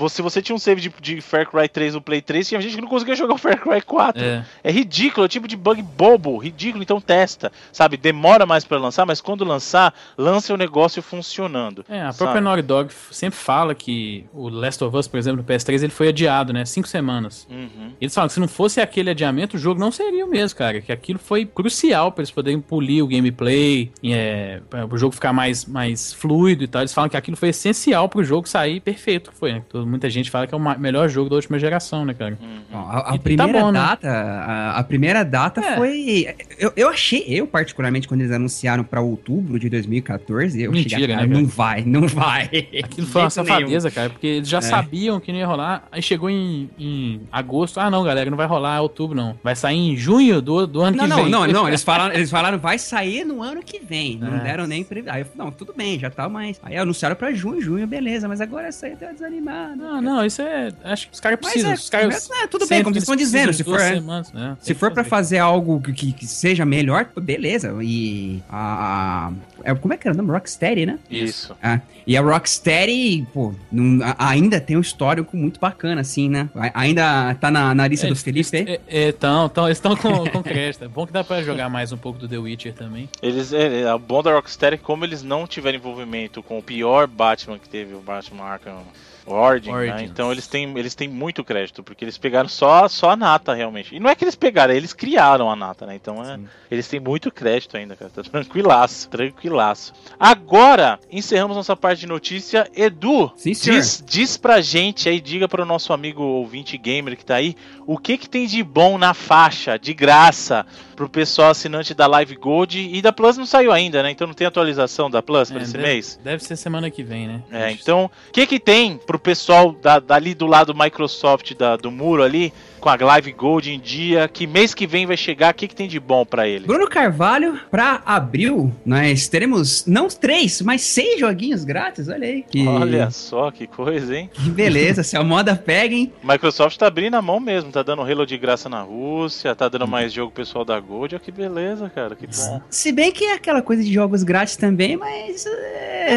Se você tinha um save de, de Far Cry 3 no Play 3, tinha gente que não conseguia jogar o Far Cry 4. É. É ridículo, é o tipo de bug bobo, ridículo, então testa. Sabe, demora mais pra lançar, mas quando lançar, lança o negócio funcionando. É, a sabe? própria Naughty Dog sempre fala que o Last of Us, por exemplo, no PS3, ele foi adiado, né? Cinco semanas. Uhum. Eles falam que se não fosse aquele adiamento, o jogo não seria o mesmo, cara. Que aquilo foi crucial para eles poderem polir o gameplay, é, para o jogo ficar mais, mais fluido e tal. Eles falam que aquilo foi essencial pro jogo sair perfeito, que foi, né? Todo- Muita gente fala que é o melhor jogo da última geração, né, cara? Ó, A, a E tá primeira bom, né? data, a, a primeira data É. foi. Eu, eu achei, eu particularmente, quando eles anunciaram pra outubro de 2014, eu Mentira, cheguei, né, cara, não vai, não vai. Aquilo foi uma nenhum. safadeza, cara, porque eles já É. sabiam que não ia rolar. Aí chegou em, em agosto. Ah, não, galera, não vai rolar outubro, não. Vai sair em junho do, do ano Não, que não, vem. não, não, eles falaram, eles falaram vai sair no ano que vem. Não É. deram nem. Aí eu falei, não, tudo bem, já tá mais. Aí anunciaram pra junho, junho, beleza, mas agora essa aí tá desanimado. Não, não, isso é. Acho que os caras Mas precisam. é, os caras é, tudo bem, como vocês estão dizendo, se for, duas é, semanas, né? Se for pra fazer. algo que- que, seja melhor, beleza. E a, a- é, como é que era o nome? Rocksteady, né? Isso. Ah, e a Rocksteady, pô, não- a- ainda tem um histórico muito bacana, assim, né? A- ainda tá na, na lista É, do eles- Felipe aí. É, é, tão, tão, eles estão com, com crédito. É bom que dá pra jogar mais um pouco do The Witcher também. Eles, é, é, a bom da Rockstar é que como eles não tiveram envolvimento com o pior Batman que teve, o Batman Arkham Origin, né? Então eles têm, eles têm muito crédito, porque eles pegaram só, só a nata realmente. E não é que eles pegaram, eles criaram a nata, né? Então é, eles têm muito crédito ainda, cara. Tá tranquilaço, tranquilaço. Agora, encerramos nossa parte de notícia. Edu, Sim, senhor. diz, diz pra gente aí, diga pro nosso amigo ouvinte gamer que tá aí, o que que tem de bom na faixa, de graça, pro pessoal assinante da Live Gold e da Plus não saiu ainda, né? Então não tem atualização da Plus pra É, esse deve, mês. Deve ser semana que vem, né? É, então, o que que tem pro pessoal da, dali do lado Microsoft, da- do muro ali, com a Live Gold em dia, que mês que vem vai chegar, o que que tem de bom pra ele? Bruno Carvalho, pra abril, nós teremos não três, mas seis joguinhos grátis, olha aí. Que, Olha só que coisa, hein? que beleza, se a moda pega, hein? Microsoft tá abrindo a mão mesmo, tá dando Halo de graça na Rússia, tá dando mais jogo pessoal da Gold, olha que beleza, cara, que bom. Se bem que é aquela coisa de jogos grátis também, mas. é,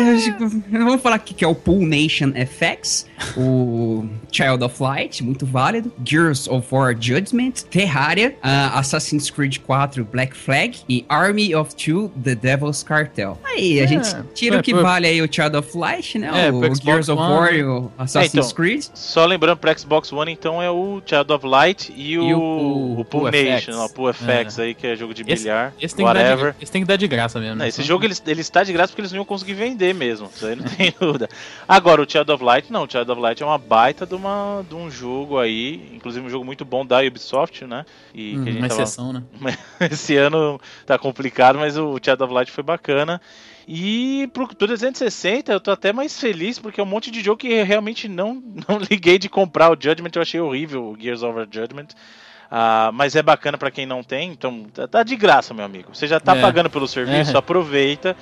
vamos falar aqui que é o Pool Nation FX, o Child of Light, muito válido, Gears of War Judgment, Terraria, ah, Assassin's Creed 4 Black Flag e Army of Two The Devil's Cartel. Aí a É, gente tira o que foi- vale aí o Child of Light, né? É, o pro Xbox Gears of One. War e o Assassin's É, então, Creed. Só lembrando pro Xbox One, então, é o Child of Light e o, E o o, Pool- Pool Nation, o Pool FX aí, que é jogo de Esse- bilhar, Esse tem, que dar whatever. de, esse tem que dar de graça mesmo. Não, né? esse jogo ele, ele está de graça porque eles não iam conseguir vender mesmo. Isso aí não tem dúvida. Agora, o Child of Light, não. O Child of Light é uma baita de, uma, de um jogo aí. Inclusive um jogo muito bom da Ubisoft, né? E Hum, que a gente uma tava- exceção, né? Esse ano tá complicado, mas o Child of Light foi bacana. E pro, pro 360 eu tô até mais feliz porque é um monte de jogo que eu realmente não, não liguei de comprar. O Judgment eu achei horrível, o Gears of War Judgment. Ah, mas é bacana pra quem não tem, então tá- tá de graça, meu amigo. Você já tá É. pagando pelo serviço, É. aproveita.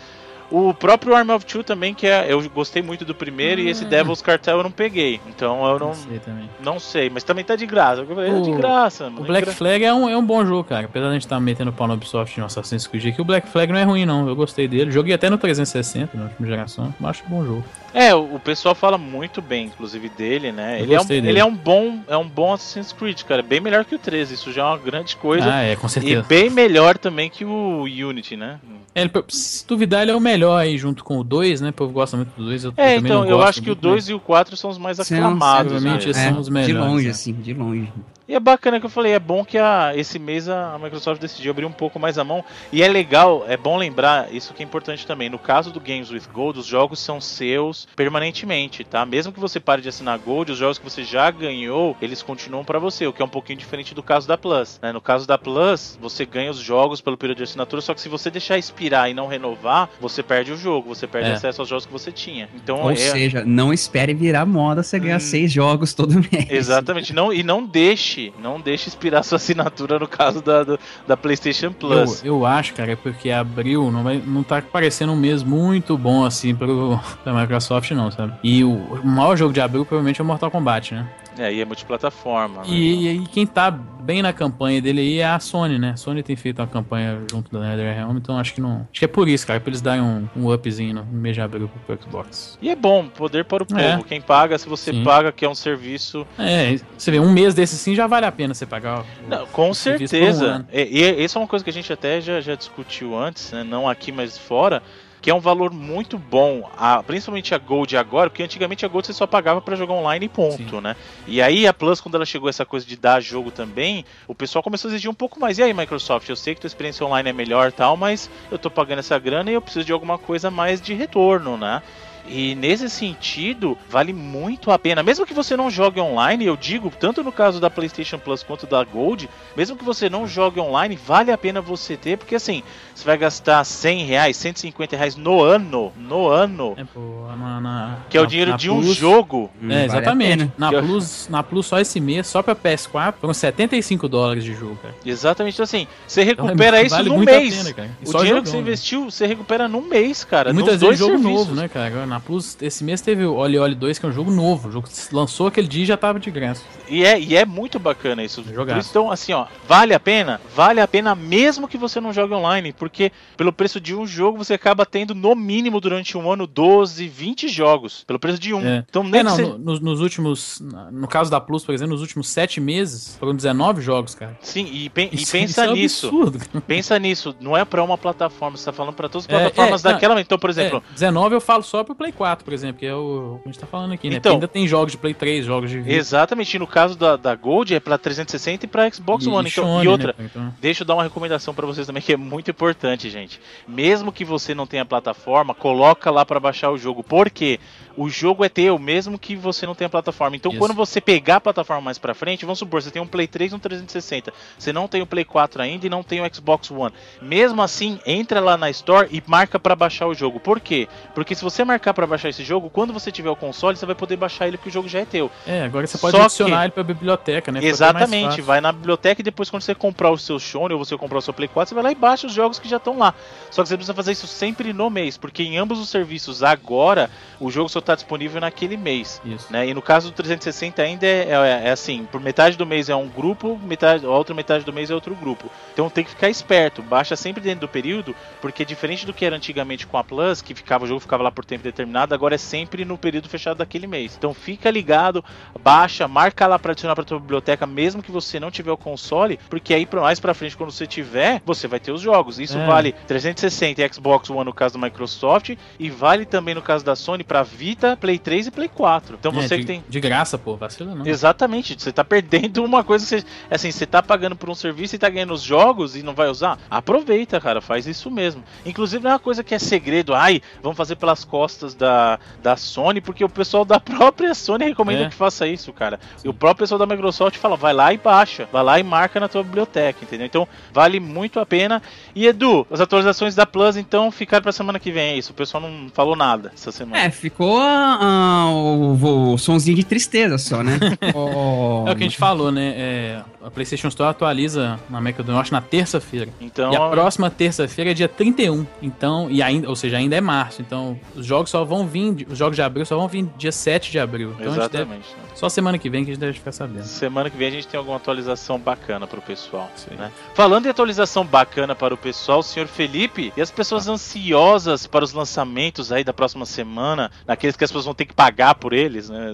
O próprio Arm of Two também, que é, eu gostei muito do primeiro, e esse Ah. Devil's Cartel eu não peguei. Então eu não, Não sei também. não sei, mas também tá de graça. Eu falei, é de O- graça. O mano, Black gra- Flag é um, é um bom jogo, cara. Apesar de a gente estar metendo pau no Ubisoft no Assassin's Creed aqui, o Black Flag não é ruim, não. Eu gostei dele. Joguei até no 360, na última geração. Eu acho um bom jogo. É, o pessoal fala muito bem, inclusive, dele, né? Eu Ele é, um, dele. ele é um bom é um bom Assassin's Creed, cara. Bem melhor que o 13, isso já é uma grande coisa. Ah, é, com e certeza. bem melhor também que o Unity, né? É, ele- se duvidar, ele é o melhor aí junto com o 2, né? O povo gosta muito do 2. Eu, É, eu também então, não eu acho que o muito, 2 e o 4 são os mais São, aclamados. provavelmente né? esses são os de melhores, longe, é. assim, de longe. E é bacana que eu falei, é bom que a, esse mês a, a Microsoft decidiu abrir um pouco mais a mão. E é legal, é bom lembrar, isso que é importante também. No caso do Games with Gold, os jogos são seus permanentemente, tá? Mesmo que você pare de assinar Gold, os jogos que você já ganhou, eles continuam pra você, o que é um pouquinho diferente do caso da Plus. né? No caso da Plus, você ganha os jogos pelo período de assinatura, só que se você deixar expirar e não renovar, você perde o jogo, você perde É. acesso aos jogos que você tinha. Então Ou é. seja, não espere virar moda você ganhar Hum. seis jogos todo mês. Exatamente, não, e não deixe, não deixe expirar sua assinatura no caso da, do- da PlayStation Plus. Eu, eu acho, cara, é porque abril não, vai, não tá parecendo um mês muito bom assim pro, pra Microsoft, não, sabe? E o, o maior jogo de abril provavelmente é o Mortal Kombat, né? É, e é multiplataforma. Né? E, e, quem tá bem na campanha dele aí é a Sony, né? A Sony tem feito uma campanha junto da NetherRealm, então acho que não. Acho que é por isso, cara, pra eles darem um, um upzinho no mês de abril pro Xbox. E é bom, poder para o povo. É. Quem paga, se você Sim. paga, que é um serviço. É, você vê, um mês desse sim já vale a pena você pagar. O, não, com certeza. Um e, e, isso é uma coisa que a gente até já, já discutiu antes, né? Não aqui, mas fora que é um valor muito bom, a, principalmente a Gold agora, porque antigamente a Gold você só pagava para jogar online e ponto, Sim. né? E aí a Plus, quando ela chegou essa coisa de dar jogo também, o pessoal começou a exigir um pouco mais. E aí, Microsoft, eu sei que tua experiência online é melhor tal, mas eu tô pagando essa grana e eu preciso de alguma coisa mais de retorno, né? E nesse sentido, vale muito a pena. Mesmo que você não jogue online, eu digo, tanto no caso da PlayStation Plus quanto da Gold, mesmo que você não jogue online, vale a pena você ter, porque assim, você vai gastar 100 reais, 150 reais no ano, no ano, é, pô, na, na, que é o dinheiro de Plus, um jogo. Hum, é, exatamente. Vale na, Plus, na Plus só esse mês, só pra PS4, foram 75 dólares de jogo, cara. Exatamente, então assim, você recupera então, isso vale no mês. Pena, o dinheiro jogão, que você né? investiu, você recupera num mês, cara. E muitas vezes jogo serviços. novo, né, cara? Na Plus, esse mês teve o Oli Oli 2, que é um jogo novo. O jogo lançou aquele dia e já tava de graça. E é, e é muito bacana isso. Jogar. Então, assim, ó, vale a pena? Vale a pena mesmo que você não jogue online, porque pelo preço de um jogo você acaba tendo no mínimo durante um ano 12, 20 jogos. Pelo preço de um. É. Então, nem é, não, você... no, nos últimos. No caso da Plus, por exemplo, nos últimos 7 meses, foram 19 jogos, cara. Sim, e, pe isso, e pensa isso é nisso. Absurdo. Pensa nisso. Não é pra uma plataforma, você tá falando pra todas as é, plataformas é, daquela. Então, por exemplo. 19 eu falo só pro Play 4 por exemplo, que é o que a gente tá falando aqui, né? Então, ainda tem jogos de Play 3, jogos de. Exatamente, e no caso da, da Gold é pra 360 e pra Xbox e, One. Então, Sony, e outra, né? então... deixa eu dar uma recomendação para vocês também que é muito importante, gente. Mesmo que você não tenha plataforma, coloca lá para baixar o jogo. Por quê? O jogo é teu, mesmo que você não tenha plataforma. Então, Isso. quando você pegar a plataforma mais pra frente, vamos supor, você tem um Play 3 e um 360. Você não tem o Play 4 ainda e não tem o Xbox One. Mesmo assim, entra lá na Store e marca para baixar o jogo. Por quê? Porque se você marcar para baixar esse jogo, quando você tiver o console, você vai poder baixar ele porque o jogo já é teu. É, agora você pode Só adicionar que... ele pra biblioteca, né? Exatamente, vai na biblioteca e depois quando você comprar o seu Sony ou você comprar o seu Play 4, você vai lá e baixa os jogos que já estão lá. Só que você precisa fazer isso sempre no mês, porque em ambos os serviços agora, o jogo só está disponível naquele mês. Isso. Né? E no caso do 360 ainda é, é, é, assim, por metade do mês é um grupo, metade, a outra metade do mês é outro grupo. Então tem que ficar esperto, baixa sempre dentro do período, porque diferente do que era antigamente com a Plus, que ficava o jogo ficava lá por tempo determinado, agora é sempre no período fechado daquele mês. Então fica ligado, baixa, marca lá para adicionar para tua biblioteca, mesmo que você não tiver o console, porque aí mais para frente quando você tiver, você vai ter os jogos. Isso é. vale 360 e Xbox One no caso do Microsoft e vale também no caso da Sony para Vita, Play 3 e Play 4. Então é, você de, que tem. De graça, pô, vacila não. Exatamente, você tá perdendo uma coisa que você. Assim, você tá pagando por um serviço e tá ganhando os jogos e não vai usar. Aproveita, cara, faz isso mesmo. Inclusive, não é uma coisa que é segredo. Ai, vamos fazer pelas costas da, da Sony, porque o pessoal da própria Sony recomenda é. que faça isso, cara. Sim. E o próprio pessoal da Microsoft fala, vai lá e baixa. Vai lá e marca na tua biblioteca, entendeu? Então, vale muito a pena. E Edu, as atualizações da Plus, então, ficaram pra semana que vem, é isso. O pessoal não falou nada essa semana. É, ficou. Uh, o, o somzinho de tristeza só, né? oh, é o que a gente falou, né? É, a PlayStation Store atualiza na América do Norte na terça-feira. Então, e a próxima terça-feira é dia 31. Então, e ainda, ou seja, ainda é março. Então, os jogos só vão vir, os jogos de abril só vão vir dia 7 de abril. Então, Exatamente. Deve, só semana que vem que a gente deve ficar sabendo. Semana que vem a gente tem alguma atualização bacana para o pessoal. Né? Falando em atualização bacana para o pessoal, o senhor Felipe, e as pessoas ansiosas para os lançamentos aí da próxima semana, naqueles que as pessoas vão ter que pagar por eles, né?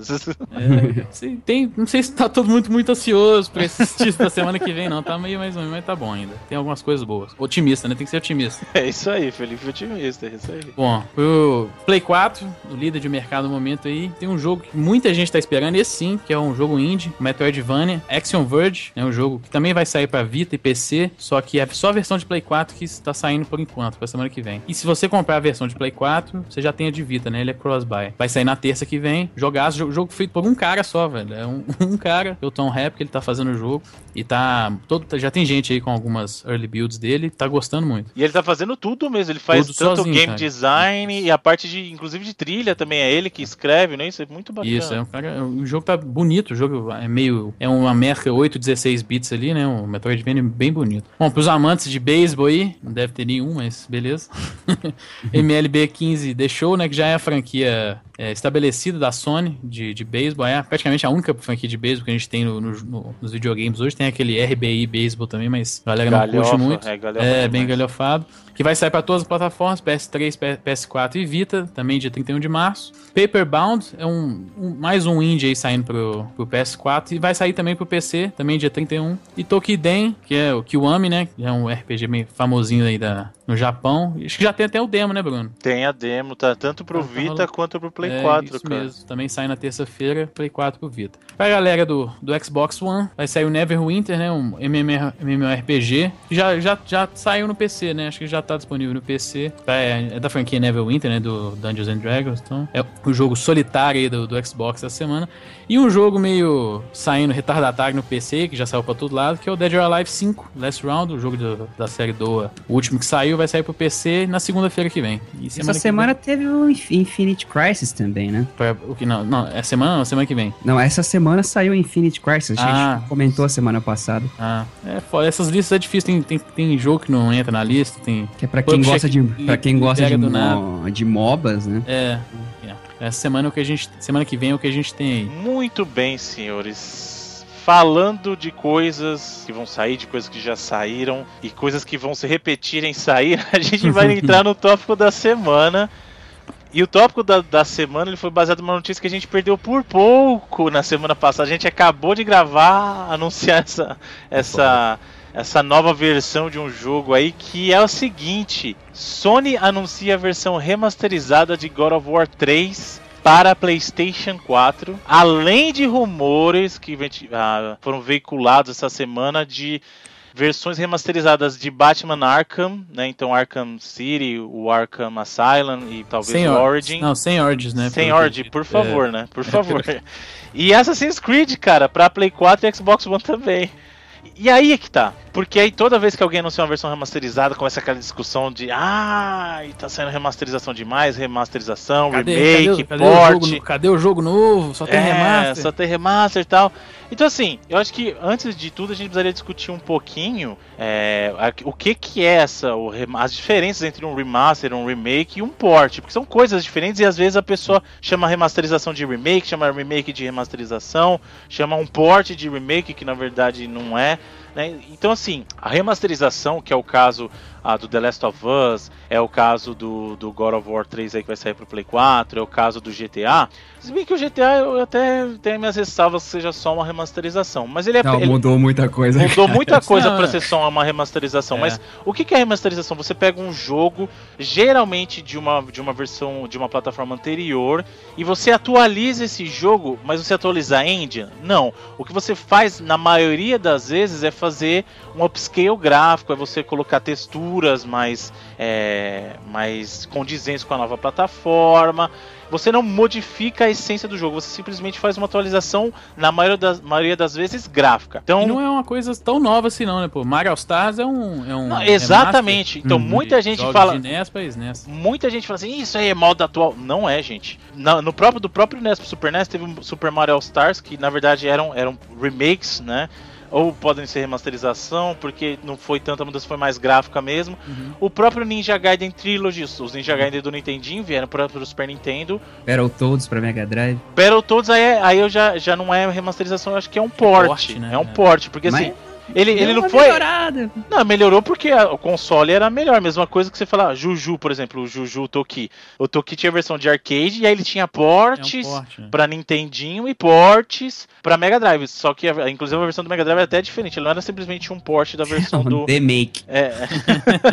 É, sim, tem, não sei se tá todo muito, muito ansioso esses títulos da semana que vem, não. Tá meio mais ou menos, mas tá bom ainda. Tem algumas coisas boas. Otimista, né? Tem que ser otimista. É isso aí, Felipe, otimista, é isso aí. Bom, o Play 4, o líder de mercado no momento aí, tem um jogo que muita gente tá esperando, esse sim, que é um jogo indie, Metroidvania, Action Verge, é um jogo que também vai sair para Vita e PC, só que é só a versão de Play 4 que está saindo por enquanto, pra semana que vem. E se você comprar a versão de Play 4, você já tem a de Vita, né? Ele é cross-buy. Vai sair na terça que vem, jogar jogo feito por um cara só, velho. É um, um cara, o Tom Rap, que ele tá fazendo o jogo. E tá. Todo, já tem gente aí com algumas early builds dele, tá gostando muito. E ele tá fazendo tudo mesmo. Ele faz tudo tanto sozinho, game cara. design e a parte de, inclusive, de trilha também. É ele que escreve, né? Isso é muito bacana. Isso, é um cara. O jogo tá bonito, o jogo é meio. É uma América 8, 16 bits ali, né? Um Metroidvania bem bonito. Bom, pros amantes de beisebol aí, não deve ter nenhum, mas beleza. MLB 15 deixou, né? Que já é a franquia the é, estabelecida da Sony de, de beisebol. É praticamente a única franquia de beisebol que a gente tem no, no, no, nos videogames hoje. Tem aquele RBI beisebol também, mas a galera não curte muito. É, é bem galhofado que vai sair para todas as plataformas, PS3, PS4 e Vita, também dia 31 de março. Paperbound é um, um mais um indie aí saindo pro, pro PS4 e vai sair também pro PC, também dia 31. E Tokiden, que é o Kiwami, né, que é um RPG meio famosinho aí da, no Japão. Acho que já tem até o demo, né, Bruno? Tem a demo, tá tanto pro Vita tá quanto pro Play é, 4, isso cara. Mesmo. Também sai na terça-feira, Play 4 pro Vita. Pra galera do, do Xbox One, vai sair o Neverwinter, né, um MMORPG, que já, já, já saiu no PC, né, acho que já tá disponível no PC. É, é da franquia Neverwinter, né? Do Dungeons and Dragons. Então, é o jogo solitário aí do, do Xbox essa semana. E um jogo meio saindo retardatário no PC, que já saiu pra todo lado, que é o Dead or Alive 5, Last Round, o jogo do, da série Doa. O último que saiu vai sair pro PC na segunda-feira que vem. Semana essa semana vem... teve o Infinite Crisis também, né? Pra, o que não, não, é semana ou semana que vem? Não, essa semana saiu Infinite Crisis. A gente ah, comentou a semana passada. Ah, é foda. Essas listas é difícil. Tem, tem, tem jogo que não entra na lista. Tem... Que é pra quem gosta de, pra quem gosta de, mo, de MOBAs, né? É. Essa semana é o que a gente. Semana que vem é o que a gente tem aí. Muito bem, senhores. Falando de coisas que vão sair, de coisas que já saíram e coisas que vão se repetir em sair, a gente vai entrar no tópico da semana. E o tópico da, da semana ele foi baseado numa notícia que a gente perdeu por pouco na semana passada. A gente acabou de gravar, anunciar essa, essa, essa nova versão de um jogo aí que é o seguinte: Sony anuncia a versão remasterizada de God of War 3 para PlayStation 4, além de rumores que uh, foram veiculados essa semana de versões remasterizadas de Batman Arkham, né? Então Arkham City, o Arkham Asylum e talvez sem o Origin. Não, sem Origins, né? Sem Origin, por favor, é... né? Por favor. e Assassin's Creed, cara, para Play 4 e Xbox One também. E aí é que tá. Porque aí toda vez que alguém anuncia uma versão remasterizada, começa aquela discussão de ah, tá saindo remasterização demais, remasterização, cadê, remake, cadê, cadê port. O jogo, cadê o jogo novo? Só tem é, remaster. Só tem remaster e tal. Então assim, eu acho que antes de tudo a gente precisaria discutir um pouquinho é, o que que é essa, o, as diferenças entre um remaster, um remake e um port, porque são coisas diferentes e às vezes a pessoa chama remasterização de remake, chama remake de remasterização, chama um port de remake que na verdade não é. Né? Então, assim, a remasterização, que é o caso ah, do The Last of Us, é o caso do, do God of War 3 aí que vai sair pro Play 4, é o caso do GTA. Se bem que o GTA eu até tenho minhas ressalvas que seja só uma remasterização. Mas ele é. Não, ele mudou muita coisa. Mudou muita coisa para ser só uma remasterização. É. Mas o que, que é remasterização? Você pega um jogo, geralmente de uma, de uma versão de uma plataforma anterior, e você atualiza esse jogo, mas você atualiza a engine? Não. O que você faz, na maioria das vezes, é fazer um upscale gráfico, é você colocar texturas mais, é, mais condizentes com a nova plataforma. Você não modifica a essência do jogo, você simplesmente faz uma atualização, na maioria das, maioria das vezes, gráfica. Então, e não é uma coisa tão nova assim, não, né? Pô, Mario Stars é um. É um não, exatamente. Então, uhum. muita gente fala. De NES pra NES. Muita gente fala assim, isso aí é moda atual. Não é, gente. No, no próprio, do próprio NES pro Super NES teve um Super Mario Stars, que na verdade eram, eram remakes, né? Ou podem ser remasterização, porque não foi tanta mudança, foi mais gráfica mesmo. Uhum. O próprio Ninja Gaiden Trilogy, os Ninja Gaiden do Nintendinho vieram para o Super Nintendo. Battletoads para Mega Drive. Battletoads aí, é, aí eu já, já não é remasterização, eu acho que é um port. port né? É um port, porque Mas... assim ele, ele não foi. Melhorada. Não, melhorou porque a, o console era melhor. Mesma coisa que você falar, Juju, por exemplo, o Juju Toki. O Toki tinha a versão de arcade e aí ele tinha portes é um port, né? pra Nintendinho e portes pra Mega Drive. Só que, a, inclusive, a versão do Mega Drive é até diferente. Ele não era simplesmente um port da versão do. Remake. É.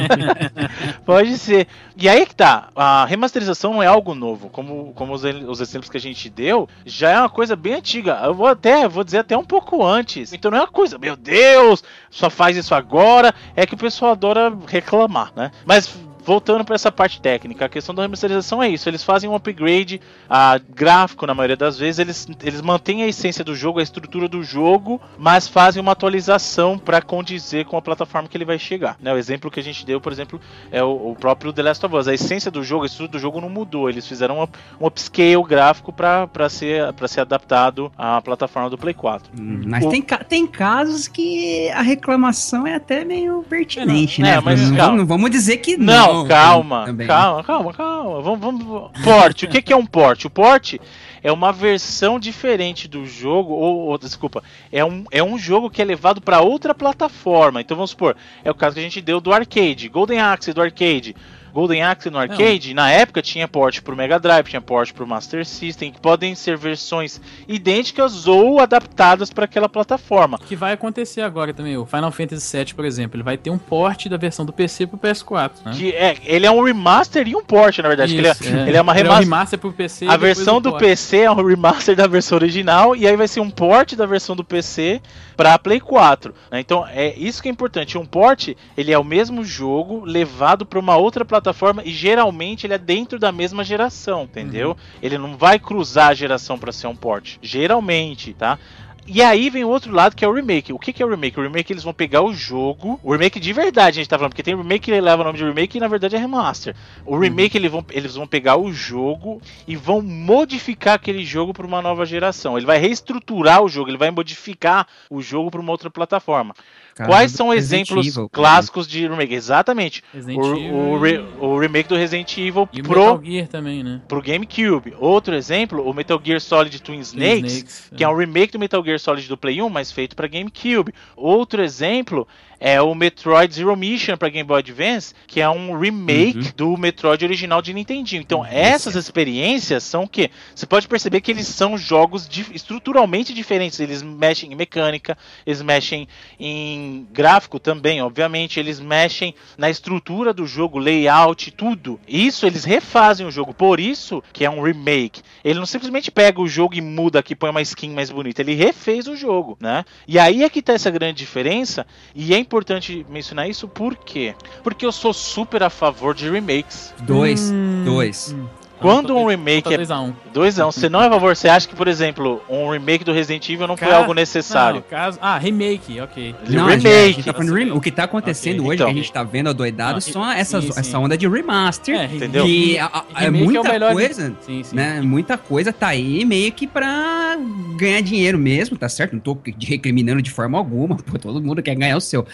Pode ser. E aí que tá. A remasterização não é algo novo. Como, como os, os exemplos que a gente deu, já é uma coisa bem antiga. Eu vou até, vou dizer até um pouco antes. Então não é uma coisa, meu Deus Deus, só faz isso agora. É que o pessoal adora reclamar, né? Mas voltando para essa parte técnica, a questão da remasterização é isso. Eles fazem um upgrade a gráfico na maioria das vezes. Eles, eles mantêm a essência do jogo, a estrutura do jogo, mas fazem uma atualização para condizer com a plataforma que ele vai chegar. Né? O exemplo que a gente deu, por exemplo, é o, o, próprio The Last of Us. A essência do jogo, a estrutura do jogo não mudou. Eles fizeram um, um upscale gráfico para ser, ser adaptado à plataforma do Play 4. Hum, mas o... tem, tem casos que a reclamação é até meio pertinente, é, né? Mas, não, não, vamos dizer que não. Não, calma, calma, calma, calma. Vamos, vamos. Porte. o que, que é um porte? O porte é uma versão diferente do jogo, ou, ou desculpa, é um, é um jogo que é levado para outra plataforma. Então vamos supor, é o caso que a gente deu do arcade, Golden Axe do arcade. Golden Axe no arcade, Não. na época tinha porte pro Mega Drive, tinha porte pro Master System, que podem ser versões idênticas ou adaptadas para aquela plataforma. Que vai acontecer agora também, o Final Fantasy VII, por exemplo, ele vai ter um porte da versão do PC pro PS4, né? Que é, ele é um remaster e um porte, na verdade. Isso, ele, é, é, ele, é, uma remaster, é um remaster pro PC. A versão do PC é um remaster da versão original e aí vai ser um porte da versão do PC para Play 4. Né? Então é isso que é importante. Um port ele é o mesmo jogo levado para uma outra plataforma e geralmente ele é dentro da mesma geração, entendeu? Uhum. Ele não vai cruzar a geração para ser um port. Geralmente, tá? E aí vem o outro lado que é o remake. O que, que é o remake? O remake eles vão pegar o jogo, o remake de verdade, a gente tá falando, porque tem remake que leva o nome de remake e na verdade é remaster. O remake uhum. eles, vão, eles vão pegar o jogo e vão modificar aquele jogo para uma nova geração. Ele vai reestruturar o jogo, ele vai modificar o jogo para uma outra plataforma. Quais são exemplos Evil, clássicos de remake? Exatamente. O, o, re, o, remake do Resident Evil e pro Metal Gear também, né? Pro GameCube. Outro exemplo, o Metal Gear Solid Twin Snakes, Snakes que é. é um remake do Metal Gear Solid do Play 1, mas feito para GameCube. Outro exemplo é o Metroid Zero Mission para Game Boy Advance, que é um remake uhum. do Metroid original de Nintendinho. Então, essas experiências são o quê? Você pode perceber que eles são jogos estruturalmente diferentes. Eles mexem em mecânica, eles mexem em gráfico também, obviamente, eles mexem na estrutura do jogo, layout, tudo. Isso eles refazem o jogo. Por isso que é um remake. Ele não simplesmente pega o jogo e muda aqui, põe uma skin mais bonita. Ele refez o jogo, né? E aí é que tá essa grande diferença. E é importante mencionar isso por quê? Porque eu sou super a favor de remakes. Dois. Hum, dois. Hum. Quando um remake é 2x1. 2x1. Você não é a favor, você acha que, por exemplo, um remake do Resident Evil não foi algo necessário? Não, caso... Ah, remake, ok. Não, remake. Tá o que tá acontecendo okay. hoje, então, que a gente tá vendo adoidado, não, são essas, sim, sim. essa onda de remaster. É, entendeu? Que a, a, é muita é coisa, sim, sim. né? Muita coisa tá aí meio que pra ganhar dinheiro mesmo, tá certo? Não tô recriminando de forma alguma, pô, todo mundo quer ganhar o seu.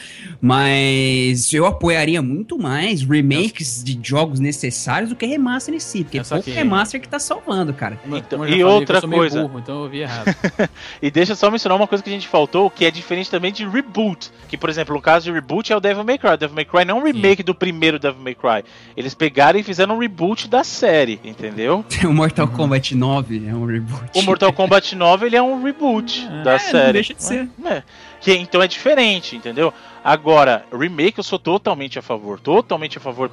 Mas eu apoiaria muito mais remakes de jogos necessários do que remaster em si, porque pouco remaster que tá salvando, cara. Então, e outra coisa. Burro, então eu vi errado. e deixa só mencionar uma coisa que a gente faltou, que é diferente também de reboot. Que, por exemplo, no caso de reboot é o Devil May Cry. O Devil May Cry não é um remake Sim. do primeiro Devil May Cry. Eles pegaram e fizeram um reboot da série, entendeu? o Mortal Kombat 9 é um reboot. O Mortal Kombat 9 ele é um reboot é, da série. Não deixa de ser. É. Que, então é diferente, entendeu? Agora, remake eu sou totalmente a favor, totalmente a favor,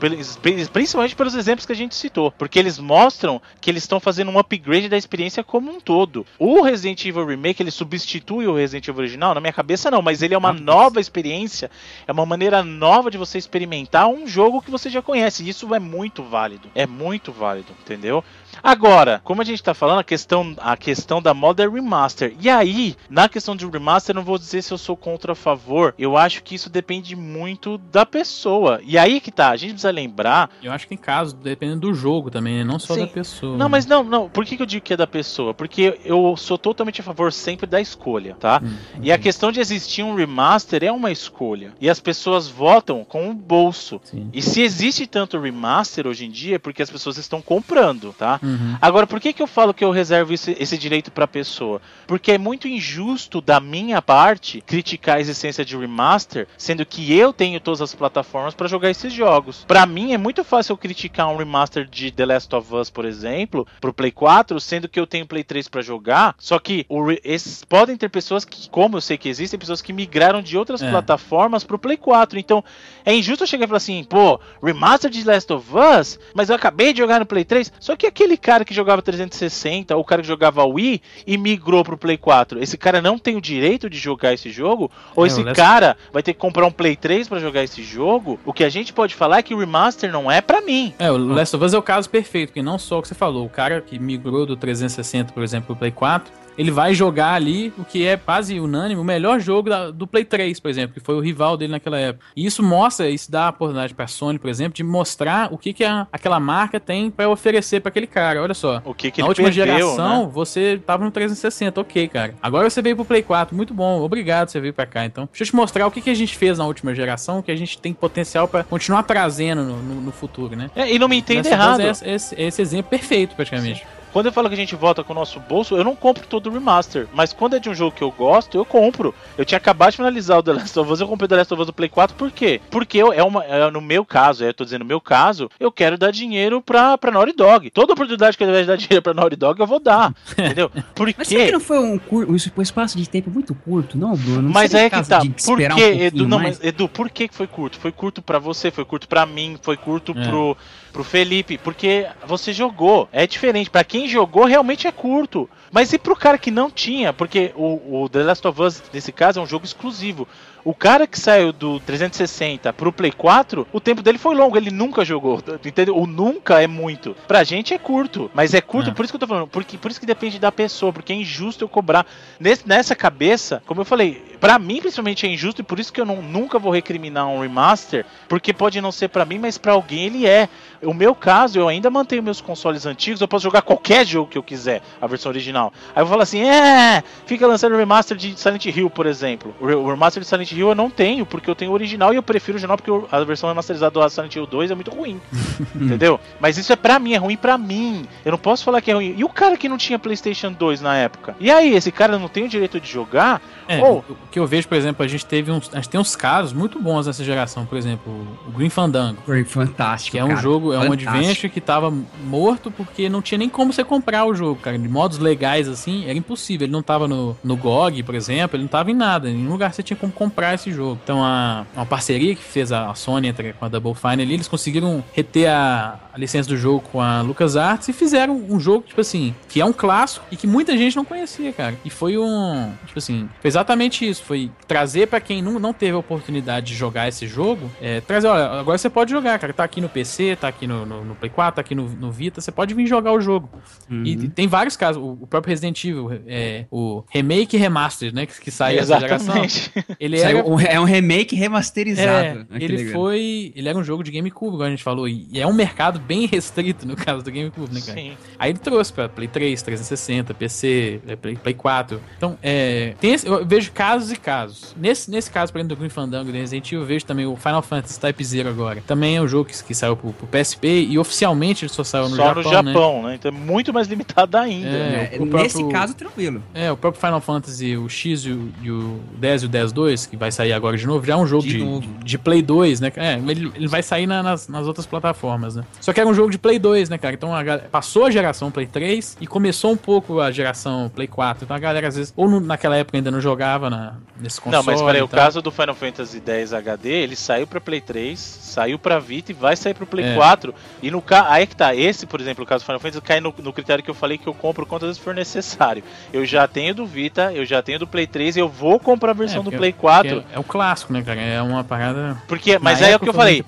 principalmente pelos exemplos que a gente citou, porque eles mostram que eles estão fazendo um upgrade da experiência como um todo. O Resident Evil Remake, ele substitui o Resident Evil original? Na minha cabeça não, mas ele é uma nova experiência, é uma maneira nova de você experimentar um jogo que você já conhece, e isso é muito válido, é muito válido, entendeu? Agora, como a gente tá falando, a questão, a questão da moda é remaster. E aí, na questão de remaster, eu não vou dizer se eu sou contra ou a favor. Eu acho que isso depende muito da pessoa. E aí que tá, a gente precisa lembrar. Eu acho que tem casos, dependendo do jogo também, né? não só Sim. da pessoa. Não, mas não, não. Por que, que eu digo que é da pessoa? Porque eu sou totalmente a favor sempre da escolha, tá? Hum, e a questão de existir um remaster é uma escolha. E as pessoas votam com o bolso. Sim. E se existe tanto remaster hoje em dia, é porque as pessoas estão comprando, tá? Uhum. Agora, por que, que eu falo que eu reservo esse, esse direito pra pessoa? Porque é muito injusto da minha parte criticar a existência de remaster, sendo que eu tenho todas as plataformas para jogar esses jogos. Para mim é muito fácil eu criticar um remaster de The Last of Us, por exemplo, pro Play 4, sendo que eu tenho Play 3 para jogar. Só que o, esses, podem ter pessoas que, como eu sei que existem, pessoas que migraram de outras é. plataformas pro Play 4. Então é injusto eu chegar e falar assim, pô, remaster de The Last of Us, mas eu acabei de jogar no Play 3. Só que aquele cara que jogava 360 ou o cara que jogava Wii e migrou pro Play 4, esse cara não tem o direito de jogar esse jogo? Ou esse cara vai ter que comprar um Play 3 para jogar esse jogo? O que a gente pode falar é que o remaster não é para mim. É, o Last of Us é o caso perfeito, que não só o que você falou, o cara que migrou do 360, por exemplo, pro Play 4, ele vai jogar ali o que é quase unânime, o melhor jogo da, do Play 3, por exemplo, que foi o rival dele naquela época. E isso mostra, isso dá a oportunidade pra Sony, por exemplo, de mostrar o que, que a, aquela marca tem para oferecer para aquele cara. Olha só. O que, que Na última perdeu, geração, né? você tava no 360, ok, cara. Agora você veio pro Play 4, muito bom, obrigado você veio pra cá. Então, deixa eu te mostrar o que, que a gente fez na última geração, que a gente tem potencial pra continuar trazendo no, no- no futuro, né? É, e não me entenda errado. É esse, esse- esse exemplo perfeito, praticamente. Quando eu falo que a gente volta com o nosso bolso, eu não compro todo o remaster. Mas quando é de um jogo que eu gosto, eu compro. Eu tinha acabado de finalizar o The Last of Us, eu comprei o The Last of Us do Play 4, por quê? Porque eu, é uma, é, no meu caso, é, eu tô dizendo no meu caso, eu quero dar dinheiro pra, pra Naughty Dog. Toda oportunidade que eu tiver de dar dinheiro pra Naughty Dog, eu vou dar. entendeu? Por Mas será que quê? não foi um, cur- um espaço de tempo muito curto, não, Bruno? Não Mas é que tá. Por esperar um Edu? Não, mas, Edu, por que que foi curto? Foi curto pra você, foi curto pra mim, foi curto É. pro, pro Felipe, porque você jogou. É diferente. Pra quem jogou, realmente é curto. Mas e pro cara que não tinha? Porque o, o The Last of Us, nesse caso, é um jogo exclusivo. O cara que saiu do 360 pro Play 4, o tempo dele foi longo, ele nunca jogou. Entendeu? O nunca é muito. Pra gente é curto, mas é curto, É. por isso que eu tô falando. Porque, por isso que depende da pessoa, porque é injusto eu cobrar. Nesse- nessa cabeça, como eu falei, pra mim principalmente é injusto e por isso que eu não, nunca vou recriminar um remaster, porque pode não ser pra mim, mas pra alguém ele é. O meu caso, eu ainda mantenho meus consoles antigos, eu posso jogar qualquer jogo que eu quiser, a versão original. Aí eu vou falar assim, é, fica lançando remaster de Silent Hill, por exemplo. O, re- o remaster de Silent Hill eu não tenho, porque eu tenho o original e eu prefiro o original porque a versão remasterizada do Silent Hill 2 é muito ruim. entendeu? Mas isso é pra mim, é ruim pra mim. Eu não posso falar que é ruim. E o cara que não tinha PlayStation 2 na época? E aí, esse cara não tem o direito de jogar? É, Oh. Que eu vejo, por exemplo, a gente teve uns. A gente tem uns casos muito bons nessa geração, por exemplo, o Green Fandango. Foi fantástico, Que é um cara. jogo, é um Fantástico. adventure que tava morto porque não tinha nem como você comprar o jogo, cara. De modos legais assim, era impossível. Ele não tava no, no GOG, por exemplo, ele não tava em nada. Em nenhum lugar você tinha como comprar esse jogo. Então, a, uma parceria que fez a, a Sony entre, com a Double Fine ali, eles conseguiram reter a, a licença do jogo com a LucasArts e fizeram um jogo, tipo assim, que é um clássico e que muita gente não conhecia, cara. E foi um. Tipo assim, foi exatamente isso. Foi trazer pra quem não, não teve a oportunidade de jogar esse jogo, é, trazer, olha, agora você pode jogar, cara. Tá aqui no PC, tá aqui no, no, no Play 4, tá aqui no, no Vita, você pode vir jogar o jogo. Uhum. E tem vários casos. O, o próprio Resident Evil, é, o remake e remaster, né? Que, que saiu essa geração. Exatamente. Ele era. um- é um remake remasterizado. É, que ele legal. foi. Ele era um jogo de GameCube, igual a gente falou. E é um mercado bem restrito no caso do GameCube, né, cara? Sim. Aí ele trouxe pra Play 3, 360, PC, Play, Play 4. Então, é. Tem esse- eu vejo casos e casos. Nesse, nesse caso, por exemplo, do Green Fandango e do Resident Evil, eu vejo também o Final Fantasy Type Zero agora. Também é um jogo que, que saiu pro, pro PSP e oficialmente ele só saiu no Só Japão. no né? Japão, né? Então é muito mais limitado ainda. É, né? É, o Nesse próprio- caso, tranquilo. É, o próprio Final Fantasy, o X e o, e o 10 e o 10 2, que vai sair agora de novo, já é um jogo De de, de, de Play 2, né? É, ele, ele vai sair na- nas, nas outras plataformas, né? Só que era um jogo de Play 2, né, cara? Então a galera passou a geração Play 3 e começou um pouco a geração Play 4. Então a galera, às vezes, ou no- naquela época ainda não jogava na, nesse console. Não, mas peraí, o caso do Final Fantasy X HD, ele saiu pra Play 3, saiu pra Vita e vai sair pro Play É. 4. E no ca... aí que tá, esse, por exemplo, o caso do Final Fantasy, cai no, no critério que eu falei que eu compro quantas vezes for necessário. Eu já tenho do Vita, eu já tenho do Play 3 e eu vou comprar a versão É, do Play 4. porque É, é o clássico, né, cara? É uma parada. Porque, mas aí é o que eu falei.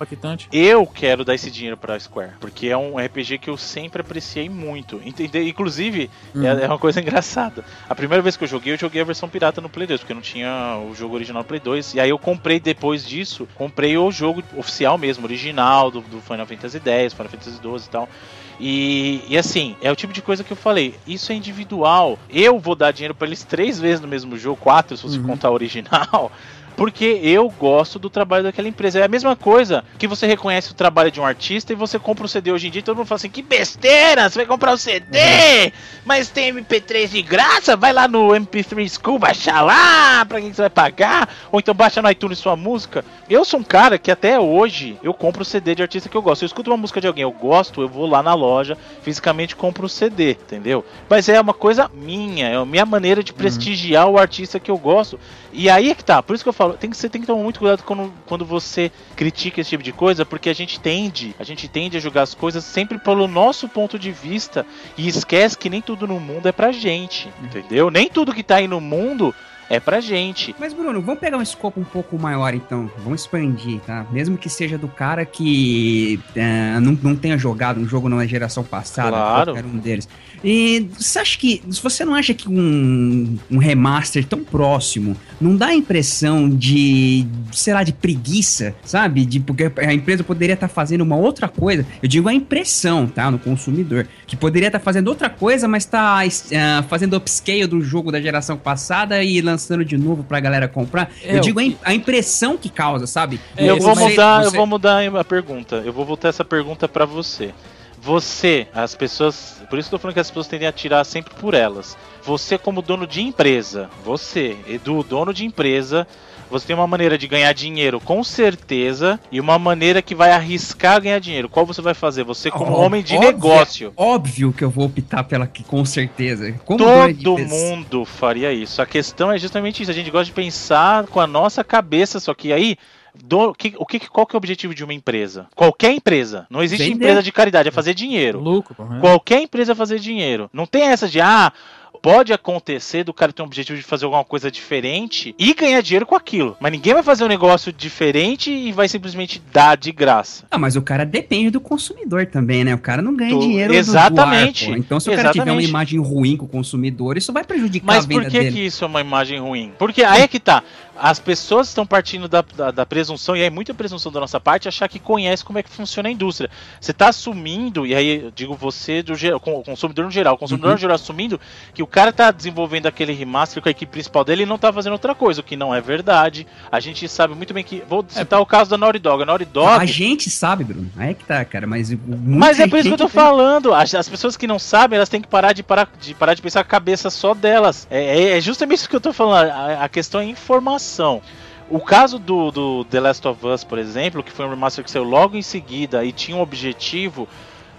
Eu quero dar esse dinheiro pra Square, porque é um RPG que eu sempre apreciei muito. Inclusive, Uhum. é, é uma coisa engraçada. A primeira vez que eu joguei, eu joguei a versão pirata no Play 2, porque não tinha o jogo original Play 2. E aí eu comprei depois disso, comprei o jogo oficial mesmo, original do, do Final Fantasy X, Final Fantasy 12 e tal. E, e assim, é o tipo de coisa que eu falei. Isso é individual. Eu vou dar dinheiro pra eles três vezes no mesmo jogo, quatro se você Uhum. contar o original. Porque eu gosto do trabalho daquela empresa. É a mesma coisa que você reconhece o trabalho de um artista e você compra um CD hoje em dia e todo mundo fala assim: que besteira, você vai comprar um CD, mas tem MP3 de graça, vai lá no MP3 School baixar lá, pra quem que você vai pagar? Ou então baixa no iTunes sua música. Eu sou um cara que até hoje eu compro o CD de artista que eu gosto. Eu escuto uma música de alguém, eu gosto, eu vou lá na loja, fisicamente compro o CD, entendeu? Mas é uma coisa minha, é a minha maneira de prestigiar o artista que eu gosto. E aí é que tá, por isso que eu falo, tem que, você tem que tomar muito cuidado quando, quando você critica esse tipo de coisa, porque a gente tende, a gente tende a jogar as coisas sempre pelo nosso ponto de vista e esquece que nem tudo no mundo é pra gente, entendeu? Nem tudo que tá aí no mundo é pra gente. Mas, Bruno, vamos pegar um escopo um pouco maior, então. Vamos expandir, tá? Mesmo que seja do cara que uh, não, não tenha jogado um jogo na geração passada, claro. qualquer um deles. E você acha que. Você não acha que um, um remaster tão próximo não dá a impressão de, sei lá, de preguiça, sabe? De, porque a empresa poderia estar tá fazendo uma outra coisa. Eu digo a impressão, tá? No consumidor. Que poderia estar tá fazendo outra coisa, mas tá uh, fazendo upscale do jogo da geração passada e lançando de novo pra galera comprar. É, eu digo a, a, impressão que causa, sabe? É, eu, vou você, mudar, você... eu vou mudar a pergunta. Eu vou voltar essa pergunta para você. Você, as pessoas. Por isso que eu tô falando que as pessoas tendem a tirar sempre por elas. Você, como dono de empresa, você, Edu, dono de empresa, você tem uma maneira de ganhar dinheiro com certeza e uma maneira que vai arriscar ganhar dinheiro. Qual você vai fazer? Você como Óbvio, homem de negócio. Óbvio que eu vou optar pela que com certeza. Como Todo mundo faria isso. A questão é justamente isso. A gente gosta de pensar com a nossa cabeça, só que aí do, que, o que, qual que é o objetivo de uma empresa? Qualquer empresa. Não existe Vender. empresa de caridade, é fazer dinheiro. Lucro. Qualquer empresa é fazer dinheiro. Não tem essa de, ah, pode acontecer do cara ter um objetivo de fazer alguma coisa diferente e ganhar dinheiro com aquilo. Mas ninguém vai fazer um negócio diferente e vai simplesmente dar de graça. Ah, mas o cara depende do consumidor também, né? O cara não ganha tu... dinheiro Exatamente. do ar, Então, se o Exatamente. cara tiver uma imagem ruim com o consumidor, isso vai prejudicar mas a venda dele. Mas por que, que isso é uma imagem ruim? Porque aí é que tá as pessoas estão partindo da, da, da, presunção, e é muita presunção da nossa parte, achar que conhece como é que funciona a indústria. Você está assumindo, e aí eu digo você, do o consumidor no geral, o consumidor uhum. no geral assumindo que o cara está desenvolvendo aquele remaster com a equipe principal dele e não está fazendo outra coisa, o que não é verdade. A gente sabe muito bem que. Vou citar é. o caso da Naughty Dog. A Naughty Dog. A gente sabe, Bruno. Aí é que tá, cara, mas. Mas é por isso que eu tô tem... falando. As, as, pessoas que não sabem, elas têm que parar de parar de, parar de pensar a cabeça só delas. É, é, é justamente isso que eu tô falando. A, a questão é informação informação. O caso do, do The Last of Us, por exemplo, que foi um remaster que saiu logo em seguida e tinha um objetivo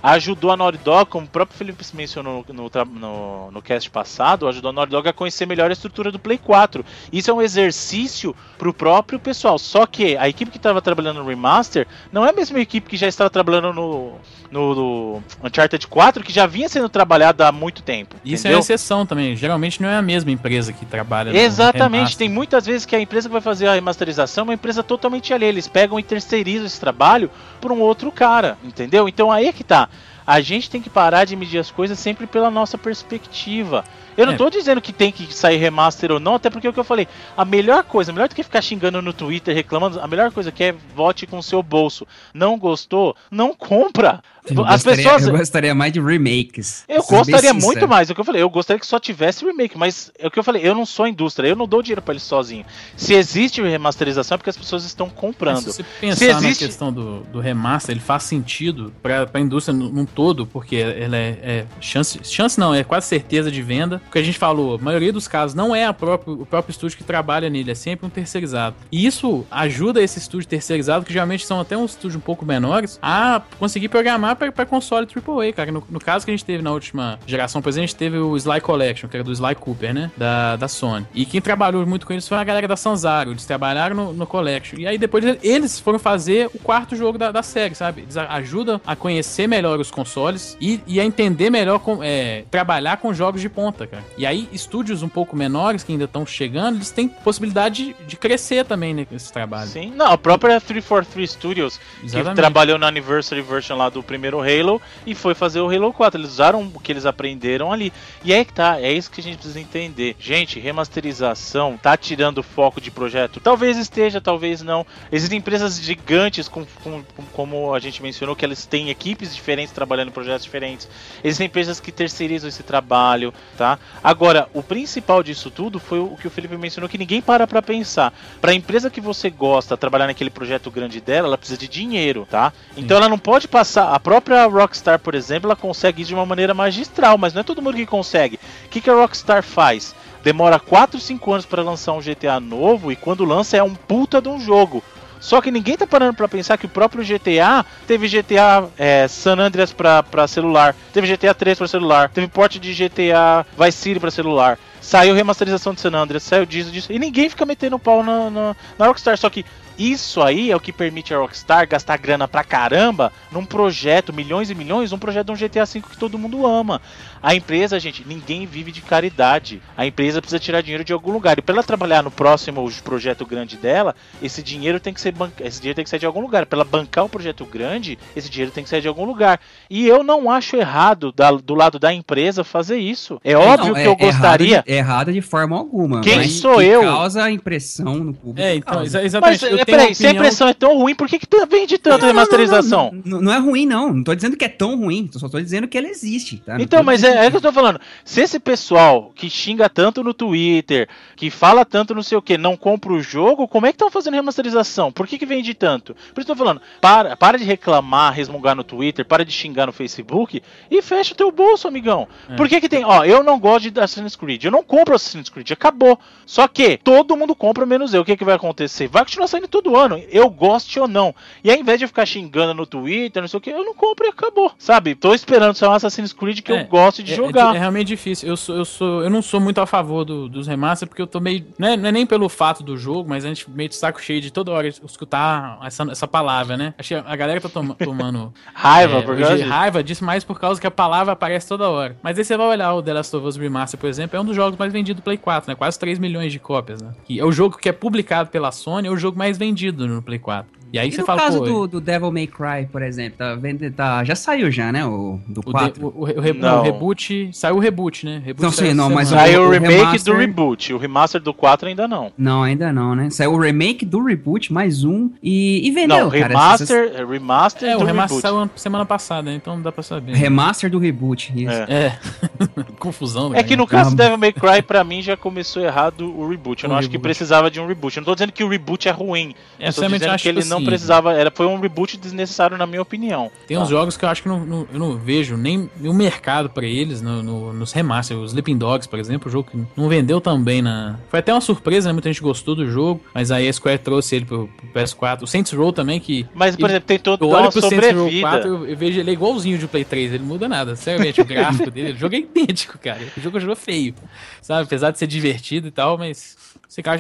ajudou a Naughty Dog, como o próprio Felipe mencionou no, no, no, cast passado, ajudou a Naughty Dog a conhecer melhor a estrutura do Play 4. Isso é um exercício para o próprio pessoal. Só que a equipe que estava trabalhando no remaster não é a mesma equipe que já estava trabalhando no, no, no Uncharted 4, que já vinha sendo trabalhada há muito tempo. Isso entendeu? é exceção também. Geralmente não é a mesma empresa que trabalha Exatamente. Tem muitas vezes que a empresa que vai fazer a remasterização é uma empresa totalmente alheia. Eles pegam e terceirizam esse trabalho para um outro cara, entendeu? Então aí é que tá. A gente tem que parar de medir as coisas sempre pela nossa perspectiva. Eu não é. tô dizendo que tem que sair remaster ou não, até porque é o que eu falei, a melhor coisa, melhor do que ficar xingando no Twitter, reclamando, a melhor coisa que é vote com o seu bolso. Não gostou? Não compra. Eu As gostaria, pessoas. Eu gostaria mais de remakes. Eu gostaria muito mais. É o que eu falei. Eu gostaria que só tivesse remake, mas é o que eu falei. Eu não sou indústria. Eu não dou dinheiro para ele sozinho. Se existe remasterização é porque as pessoas estão comprando. Mas se você pensar se existe... na questão do, do remaster, ele faz sentido para a indústria num todo, porque ela é, é, chance, chance não, é quase certeza de venda que a gente falou, a maioria dos casos não é a próprio, o próprio estúdio que trabalha nele, é sempre um terceirizado. E isso ajuda esse estúdio terceirizado, que geralmente são até um estúdio um pouco menores, a conseguir programar para console AAA, cara. No, no, caso que a gente teve na última geração, por exemplo, a gente teve o Sly Collection, que era do Sly Cooper, né? Da, da Sony. E quem trabalhou muito com eles foi a galera da Sanzaro. Eles trabalharam no, no Collection. E aí depois eles foram fazer o quarto jogo da, da série, sabe? Eles ajudam a conhecer melhor os consoles e, e a entender melhor com, é, trabalhar com jogos de ponta, cara. E aí, estúdios um pouco menores que ainda estão chegando, eles têm possibilidade de, de crescer também né, nesse trabalho. Sim, não, a própria 343 Studios, Exatamente. que trabalhou na Anniversary Version lá do primeiro Halo e foi fazer o Halo 4. Eles usaram o que eles aprenderam ali. E é que tá, é isso que a gente precisa entender. Gente, remasterização tá tirando foco de projeto? Talvez esteja, talvez não. Existem empresas gigantes, com, com, com, como a gente mencionou, que eles têm equipes diferentes trabalhando em projetos diferentes. Existem empresas que terceirizam esse trabalho, tá? Agora, o principal disso tudo foi o que o Felipe mencionou, que ninguém para pra pensar. Pra empresa que você gosta trabalhar naquele projeto grande dela, ela precisa de dinheiro, tá? Então Sim. ela não pode passar. A própria Rockstar, por exemplo, ela consegue isso de uma maneira magistral, mas não é todo mundo que consegue. O que, que a Rockstar faz? Demora 4, 5 anos para lançar um GTA novo e quando lança é um puta de um jogo. Só que ninguém tá parando para pensar que o próprio GTA teve GTA é, San Andreas para celular, teve GTA 3 para celular, teve porte de GTA Vice City para celular, saiu remasterização de San Andreas, saiu disso, disso, e ninguém fica metendo pau na, na, na Rockstar. Só que isso aí é o que permite a Rockstar gastar grana pra caramba num projeto, milhões e milhões, um projeto de um GTA V que todo mundo ama. A empresa, gente, ninguém vive de caridade. A empresa precisa tirar dinheiro de algum lugar. E para ela trabalhar no próximo projeto grande dela, esse dinheiro tem que ser ban... esse dinheiro tem que sair de algum lugar. Para ela bancar o projeto grande, esse dinheiro tem que sair de algum lugar. E eu não acho errado da, do lado da empresa fazer isso. É óbvio não, que é, eu gostaria. Errado de, errado de forma alguma. Quem sou eu? causa a impressão no público. É, então, exatamente. Mas, é, peraí, se a impressão é tão ruim, por que, que vende tanto não, remasterização? Não, não, não, é ruim, não. Não tô dizendo que é tão ruim. Só tô dizendo que ela existe. Tá? Então, mas é, é que eu tô falando. Se esse pessoal que xinga tanto no Twitter, que fala tanto não sei o que, não compra o jogo, como é que estão fazendo remasterização? Por que, que vende tanto? Por isso eu tô falando, para, para de reclamar, resmungar no Twitter, para de xingar no Facebook e fecha o teu bolso, amigão. É. Por que que tem, ó, eu não gosto de Assassin's Creed, eu não compro Assassin's Creed, acabou. Só que todo mundo compra menos eu. O que que vai acontecer? Vai continuar saindo todo ano, eu goste ou não. E ao invés de ficar xingando no Twitter, não sei o que, eu não compro e acabou. Sabe? Tô esperando sair um Assassin's Creed que é, eu gosto de é, é jogar. É, realmente difícil. Eu sou, eu sou, eu não sou muito a favor do, dos remasters porque eu tô meio, não é, não é, nem pelo fato do jogo, mas a gente meio de saco cheio de toda hora escutar essa, essa palavra, né? Que a galera tá tom, tomando raiva, é, por hoje, raiva disso mais por causa que a palavra aparece toda hora. Mas aí você vai olhar o The Last of Us Remaster, por exemplo, é um dos jogos mais vendidos do Play 4, né? Quase 3 milhões de cópias, né? E é o jogo que é publicado pela Sony, é o jogo mais vendido no Play 4. E aí e você fala, caso do, do, Devil May Cry, por exemplo, tá, vendo, tá, já saiu já, né, o do 4? O, de, o, o, o, o reboot, saiu o reboot, né? Reboot não sei, não, mas saiu o, remake remaster... do reboot, o remaster do 4 ainda não. Não, ainda não, né? Saiu o remake do reboot, mais um, e, e vendeu, não, cara. Remaster, essas... remaster é, do o remaster reboot. saiu semana passada, então não dá pra saber. Remaster do reboot, isso. É. é. Confusão, É que no caso do Devil May Cry, pra mim, já começou errado o reboot. Eu não acho que precisava de um reboot. Eu não tô dizendo que o reboot é ruim. É, eu dizendo que ele não assim, precisava, era foi um reboot desnecessário, na minha opinião. Tem tá? uns jogos que eu acho que não, não, eu não vejo nem o mercado para eles no, no, nos remasters. O Sleeping Dogs, por exemplo, o jogo que não vendeu tão bem na. Foi até uma surpresa, né? Muita gente gostou do jogo, mas aí a Square trouxe ele pro, pro PS4. O Saints Row também, que. Mas, por exemplo, tem todo eu olho pro Saints Row 4, eu, eu, vejo ele igualzinho de Play 3, ele muda nada. Seriamente, o gráfico dele, o jogo é idêntico, cara. O jogo é um jogo feio. Sabe? Apesar de ser divertido e tal, mas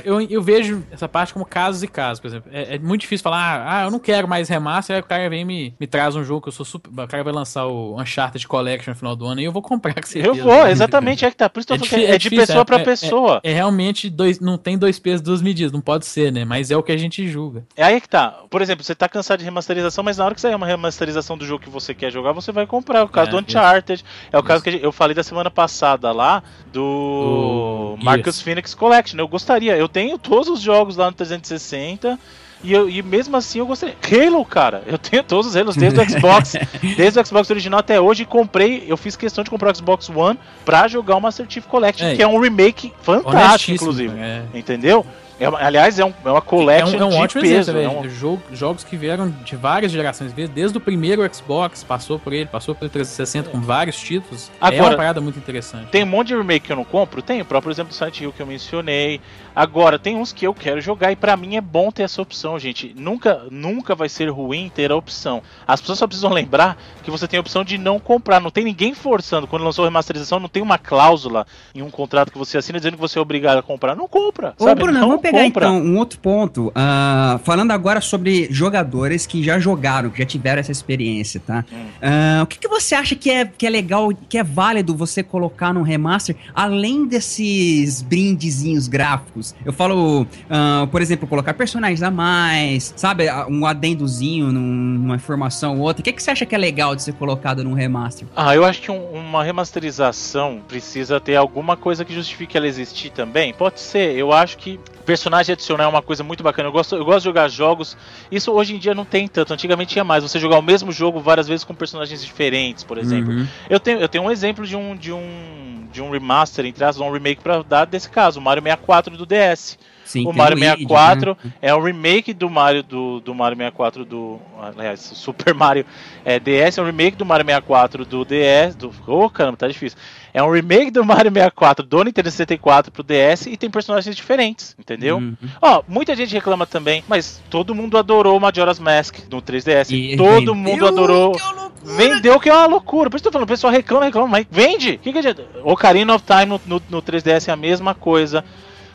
eu, eu vejo essa parte como casos e casos, por exemplo. É, é muito difícil falar, ah, eu não quero mais remaster, aí o cara vem e me, me traz um jogo que eu sou super. O cara vai lançar o Uncharted Collection no final do ano e eu vou comprar com certeza. Eu vou, exatamente, é que tá. Por isso que é, é, é de pessoa para é, é, pessoa. É, realmente dois. Não tem dois pesos, duas medidas, não pode ser, né? Mas é o que a gente julga. É aí que tá. Por exemplo, você tá cansado de remasterização, mas na hora que sair uma remasterização do jogo que você quer jogar, você vai comprar. O caso do Uncharted. É o caso que eu falei da semana passada lá do, Marcus Phoenix Collection. Eu gostaria, eu tenho todo todos os jogos lá no 360. E, eu, e mesmo assim eu gostei. Halo, cara, eu tenho todos os Halos desde o Xbox, desde o Xbox original até hoje. Comprei, eu fiz questão de comprar o Xbox One pra jogar o Master Chief Collection, é, que é um remake fantástico, inclusive. É. Entendeu? É, aliás, é, um, é uma collection é um, é um ótimo peso. Exemplo, é um... Jogo, jogos que vieram de várias gerações, desde o primeiro Xbox, passou por ele, passou pelo 360 com vários títulos. Agora, é uma parada muito interessante. Tem um monte de remake que eu não compro? Tem, o próprio exemplo do Silent Hill que eu mencionei. Agora, tem uns que eu quero jogar e para mim é bom ter essa opção, gente. Nunca, nunca vai ser ruim ter a opção. As pessoas só precisam lembrar que você tem a opção de não comprar. Não tem ninguém forçando. Quando lançou a remasterização, não tem uma cláusula em um contrato que você assina dizendo que você é obrigado a comprar. Não compra. Ô, sabe? Bruno, não vamos pegar compra. então um outro ponto. Uh, falando agora sobre jogadores que já jogaram, que já tiveram essa experiência, tá? Hum. Uh, o que, que você acha que é, que é legal, que é válido você colocar num remaster, além desses brindezinhos gráficos? Eu falo, uh, por exemplo, colocar personagens a mais, sabe? Um adendozinho numa informação ou outra. O que, que você acha que é legal de ser colocado num remaster? Ah, eu acho que um, uma remasterização precisa ter alguma coisa que justifique ela existir também. Pode ser, eu acho que personagem adicional é uma coisa muito bacana. Eu gosto, eu gosto de jogar jogos. Isso hoje em dia não tem tanto. Antigamente tinha mais. Você jogar o mesmo jogo várias vezes com personagens diferentes, por exemplo. Uhum. Eu, tenho, eu tenho um exemplo de um, de um de um remaster, entre aspas, um remake para dar desse caso, o Mario 64 do DS. Sim, o Mario 64 né? é um remake do Mario do, do Mario 64 do. Aliás, Super Mario é, DS é um remake do Mario 64 do DS. Do, oh, caramba, tá difícil. É um remake do Mario 64 do Nintendo 64 pro DS e tem personagens diferentes, entendeu? Uhum. Ó, muita gente reclama também, mas todo mundo adorou o Majora's Mask no 3DS. E todo mundo adorou. Que vendeu que é uma loucura. Por isso que eu tô falando, o pessoal reclama, reclama, mas vende. Que que adianta? Ocarina of Time no, no, no 3DS é a mesma coisa.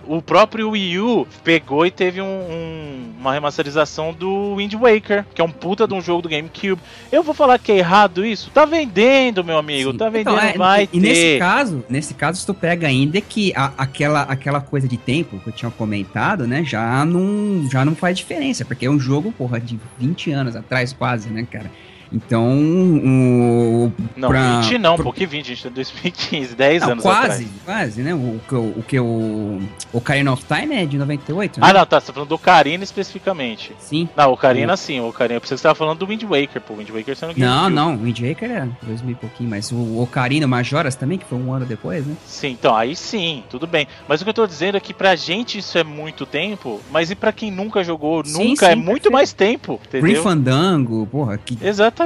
O próprio Wii U pegou e teve um, um, uma remasterização do Wind Waker, que é um puta de um jogo do GameCube. Eu vou falar que é errado isso? Tá vendendo, meu amigo, Sim. tá vendendo, então, é, vai e, ter. E nesse caso, nesse caso, se tu pega ainda que a, aquela, aquela coisa de tempo que eu tinha comentado, né, já não, já não faz diferença, porque é um jogo, porra, de 20 anos atrás quase, né, cara? Então, o. Não, pra, 20 não, pro... porque 20, a gente tá em 2015, 10 não, anos quase, atrás. Quase, né? O, o, o que o. O Ocarina of Time é de 98, né? Ah, não, tá. Você tá falando do Ocarina especificamente. Sim. Não, o Ocarina o... sim, o Ocarina. Eu pensei que você tava falando do Wind Waker, pô. O Wind Waker você não Não, não, o Wind Waker é 2000 e pouquinho, mas o Ocarina Majoras também, que foi um ano depois, né? Sim, então, aí sim, tudo bem. Mas o que eu tô dizendo é que pra gente isso é muito tempo, mas e pra quem nunca jogou, sim, nunca, sim, é muito mais tempo, entendeu? Green Fandango, porra. Que... Exatamente.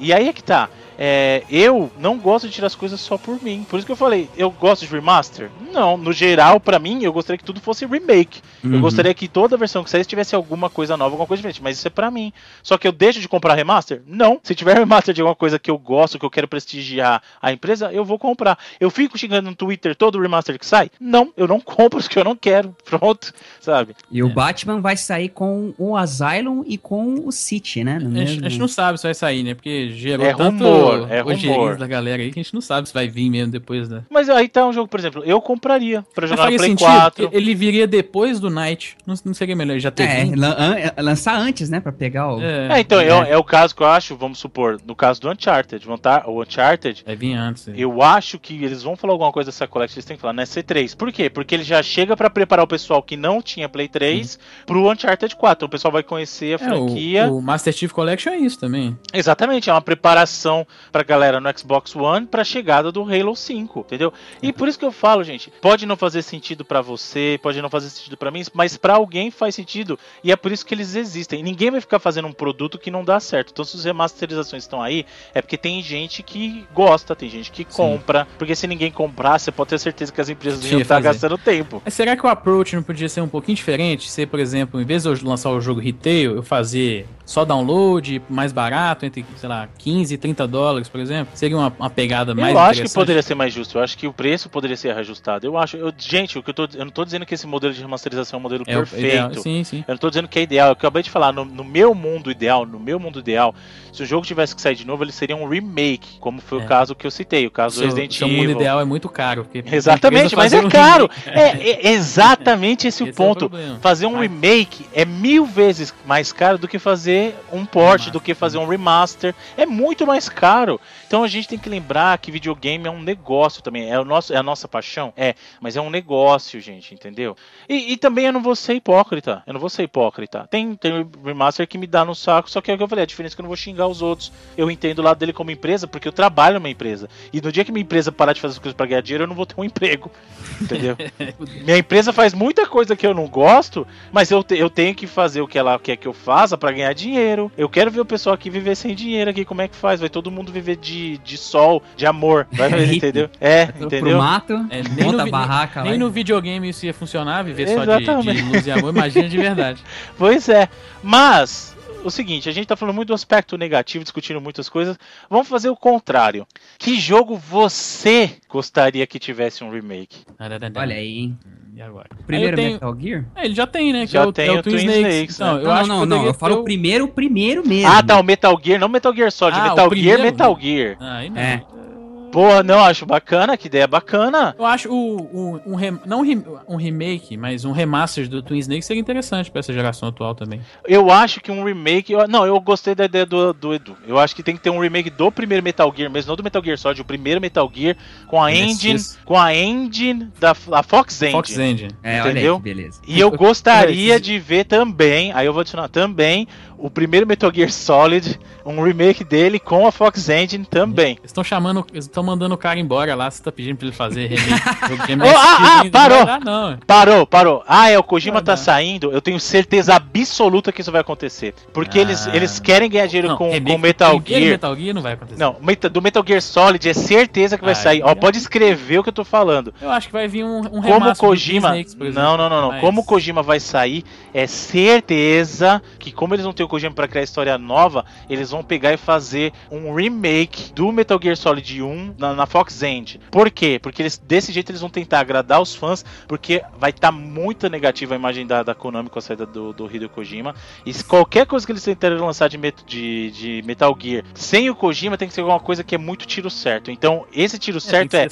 E aí aí é que tá. É, eu não gosto de tirar as coisas só por mim. Por isso que eu falei, eu gosto de remaster? Não, no geral, para mim, eu gostaria que tudo fosse remake. Uhum. Eu gostaria que toda versão que saísse tivesse alguma coisa nova, alguma coisa diferente. Mas isso é para mim. Só que eu deixo de comprar remaster? Não. Se tiver remaster de alguma coisa que eu gosto, que eu quero prestigiar a empresa, eu vou comprar. Eu fico xingando no Twitter todo remaster que sai? Não, eu não compro porque eu não quero. Pronto, sabe? E o é. Batman vai sair com o Asylum e com o City, né? A gente, a gente, não sabe se vai sair, né? Porque gerou é tanto... Rumor rumor, é rumor. da galera aí que a gente não sabe se vai vir mesmo depois, né? Mas aí tá um jogo, por exemplo, eu compraria pra jogar no Play sentido, 4. Ele viria depois do Night. Não, não seria melhor, já ter é, é, lançar antes, né, pra pegar o... É, é então, é. é. é. o caso que eu acho, vamos supor, no caso do Uncharted, o Uncharted... Vai vir antes. É. Eu acho que eles vão falar alguma coisa dessa Collect, eles têm que falar, né, C3. Por quê? Porque ele já chega pra preparar o pessoal que não tinha Play 3 uhum. pro Uncharted 4. Então o pessoal vai conhecer a é, franquia. O, o Master Chief Collection é isso também. Exatamente, é uma preparação pra galera no Xbox One para a chegada do Halo 5, entendeu? E por isso que eu falo, gente, pode não fazer sentido para você, pode não fazer sentido para mim, mas para alguém faz sentido e é por isso que eles existem. ninguém vai ficar fazendo um produto que não dá certo. Então, se as remasterizações estão aí, é porque tem gente que gosta, tem gente que compra, Sim. porque se ninguém comprar, você pode ter certeza que as empresas iam estar gastando tempo. Mas será que o approach não podia ser um pouquinho diferente? Se, por exemplo, em vez de eu lançar o jogo retail, eu fazer só download, mais barato, entre, sei lá, 15 e 30 dólares, por exemplo? Seria uma, uma pegada mais Eu acho que poderia ser mais justo. Eu acho que o preço poderia ser reajustado. Eu acho. Eu, gente, o que eu, tô, eu não tô dizendo que esse modelo de remasterização é um modelo é perfeito. Sim, sim. Eu não tô dizendo que é ideal. Eu acabei de falar, no, no, meu mundo ideal, no meu mundo ideal, se o jogo tivesse que sair de novo, ele seria um remake, como foi é. o caso que eu citei, o caso seu, do Resident Evil. O mundo ideal é muito caro. Exatamente, mas é um caro. É, é, exatamente esse, esse o ponto. É o fazer um remake é mil vezes mais caro do que fazer um port, do que fazer um remaster. É muito mais caro. Então a gente tem que lembrar que videogame é um negócio também. É, o nosso, é a nossa paixão? É, mas é um negócio, gente, entendeu? E, e também eu não vou ser hipócrita. Eu não vou ser hipócrita. Tem, tem remaster que me dá no saco, só que é o que eu falei, a diferença é que eu não vou xingar os outros. Eu entendo o lado dele como empresa, porque eu trabalho numa empresa. E no dia que minha empresa parar de fazer as coisas para ganhar dinheiro, eu não vou ter um emprego. Entendeu? minha empresa faz muita coisa que eu não gosto, mas eu, te, eu tenho que fazer o que ela quer que eu faça para ganhar dinheiro. Eu quero ver o pessoal aqui viver sem dinheiro aqui, como é que faz? Vai todo mundo viver de de, de sol, de amor. Vai ver, entendeu? É, entendeu? Pro mato, é, nem no, barraca. Nem, nem no videogame isso ia funcionar, viver Exatamente. só de, de luz e amor. Imagina de verdade. pois é. Mas, o seguinte, a gente tá falando muito do aspecto negativo, discutindo muitas coisas. Vamos fazer o contrário. Que jogo você gostaria que tivesse um remake? Olha aí, hein? E agora? O primeiro tenho... Metal Gear? É, ele já tem, né? já é o, tem é o, Twin, Twin Snakes. Snakes né? Não, eu não, acho não, não, eu falo o primeiro, o primeiro mesmo. Ah, tá, o Metal Gear, não Metal Gear Solid, ah, Metal Gear, Metal Gear. Ah, aí não. É. Boa, não, acho bacana, que ideia bacana. Eu acho o, o um, rem, não um remake, mas um remaster do Twin Snake seria interessante pra essa geração atual também. Eu acho que um remake. Eu, não, eu gostei da ideia do, do Edu. Eu acho que tem que ter um remake do primeiro Metal Gear, mesmo não do Metal Gear Solid, o primeiro Metal Gear, com a engine. Com a engine da a Fox Engine. Fox Engine. É, entendeu? Aí, beleza. E eu gostaria de ver também, aí eu vou adicionar também, o primeiro Metal Gear Solid, um remake dele com a Fox Engine também. Estão chamando, estão mandando o cara embora lá, você tá pedindo pra ele fazer remake. oh, ah, ah, parou! Dar, não. Parou, parou. Ah, é, o Kojima tá saindo, eu tenho certeza absoluta que isso vai acontecer. Porque ah. eles, eles querem ganhar dinheiro não, com, com Metal Gear. Metal Gear não vai acontecer. Não, do Metal Gear Solid é certeza que vai ah, sair. Ó, é. pode escrever o que eu tô falando. Eu acho que vai vir um, um Como Kojima. Snakes, não, não, não, não. Mas... Como Kojima vai sair, é certeza que como eles não têm o Kojima para criar história nova, eles vão pegar e fazer um remake do Metal Gear Solid 1 1 na, na Fox End. Por quê? Porque eles, desse jeito eles vão tentar agradar os fãs, porque vai estar tá muito negativa a imagem da, da Konami com a saída do, do Hideo Kojima. E se qualquer coisa que eles tentarem lançar de, de, de Metal Gear sem o Kojima tem que ser alguma coisa que é muito tiro certo. Então, esse tiro é, certo é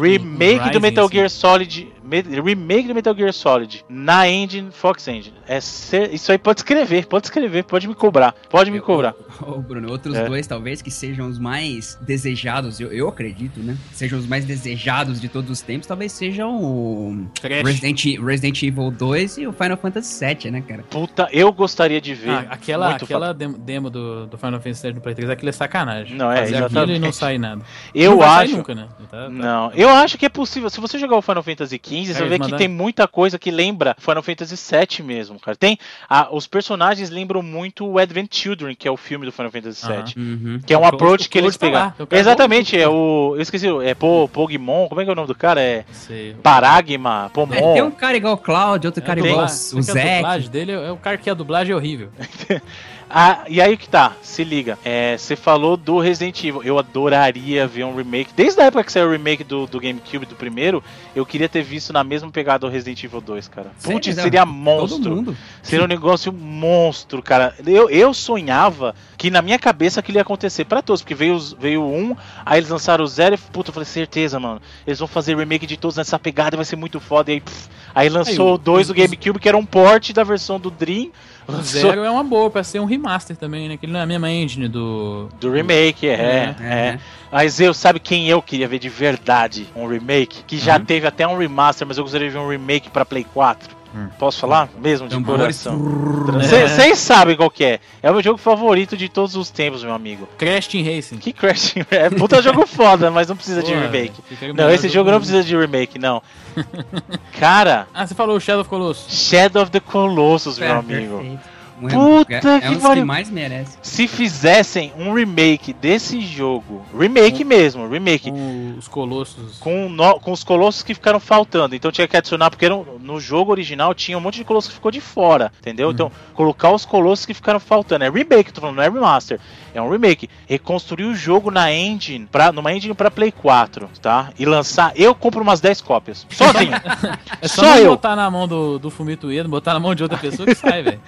remake do Metal Gear Solid remake do Metal Gear Solid na engine Fox Engine. É ser, isso aí pode escrever, pode escrever, pode me cobrar, pode me cobrar. Ô, Bruno, outros é. dois talvez que sejam os mais desejados, eu, eu acredito, né? Sejam os mais desejados de todos os tempos, talvez sejam o Resident, Resident Evil 2 e o Final Fantasy VII, né, cara? Puta, eu gostaria de ver. Ah, aquela aquela demo do, do, Final Fantasy VII no Play 3, aquilo é sacanagem. Não, é, Fazer exatamente. aquilo e não sair nada. Eu não acho. Nunca, né? Tá, tá. Não, eu acho que é possível. Se você jogar o Final Fantasy XV, você vai ver que tem muita coisa que lembra Final Fantasy VII mesmo, cara. Tem. A, os personagens lembram muito o Advent Children, que é o filme do Final Fantasy VII. Uhum. Que é um o approach que eles pegaram. Exatamente, é o. Eu esqueci, é po, Pogmon, como é que é o nome do cara? É. Sei. Paragma, Pomon. É, tem um cara igual o Cloud, outro cara igual o Zé. A dublagem dele é o cara que a dublagem é horrível. Ah, e aí que tá, se liga. É, você falou do Resident Evil. Eu adoraria ver um remake. Desde a época que saiu o remake do, do GameCube do primeiro, eu queria ter visto na mesma pegada do Resident Evil 2, cara. Putz, seria monstro. Seria um negócio monstro, cara. Eu, eu sonhava que na minha cabeça aquilo ia acontecer para todos, porque veio, veio um, aí eles lançaram o zero e, puta, eu falei, certeza, mano. Eles vão fazer remake de todos nessa pegada, vai ser muito foda. E aí, pff, aí lançou o 2 do GameCube, que era um port da versão do Dream. O Zero é uma boa pra ser um remaster também, né? Que ele não é a mesma engine do. Do remake, é. é, é. é. Mas eu, sabe quem eu queria ver de verdade um remake? Que já uhum. teve até um remaster, mas eu gostaria de ver um remake pra Play 4. Hum. Posso falar? Mesmo de coração. Vocês sabem qual que é. É o meu jogo favorito de todos os tempos, meu amigo. Crash Team Racing. Que Crash Team É puta jogo foda, mas não precisa Pô, de remake. Não, esse jogo não precisa de remake, não. Cara. Ah, você falou Shadow of Colossus. Shadow of the Colossus, meu é, amigo. Perfeito. Puta é, que é que mais merece. Se fizessem um remake desse jogo, remake com, mesmo, remake. Com os colossos. Com, no, com os colossos que ficaram faltando. Então tinha que adicionar, porque no, no jogo original tinha um monte de colossos que ficou de fora, entendeu? Uhum. Então, colocar os colossos que ficaram faltando. É remake, tô falando, não é remaster. É um remake. Reconstruir o jogo na engine, pra, numa engine pra Play 4, tá? E lançar. Eu compro umas 10 cópias. Sozinho. é só, só eu. botar na mão do, do Fumito Ueda, botar na mão de outra pessoa que sai, velho.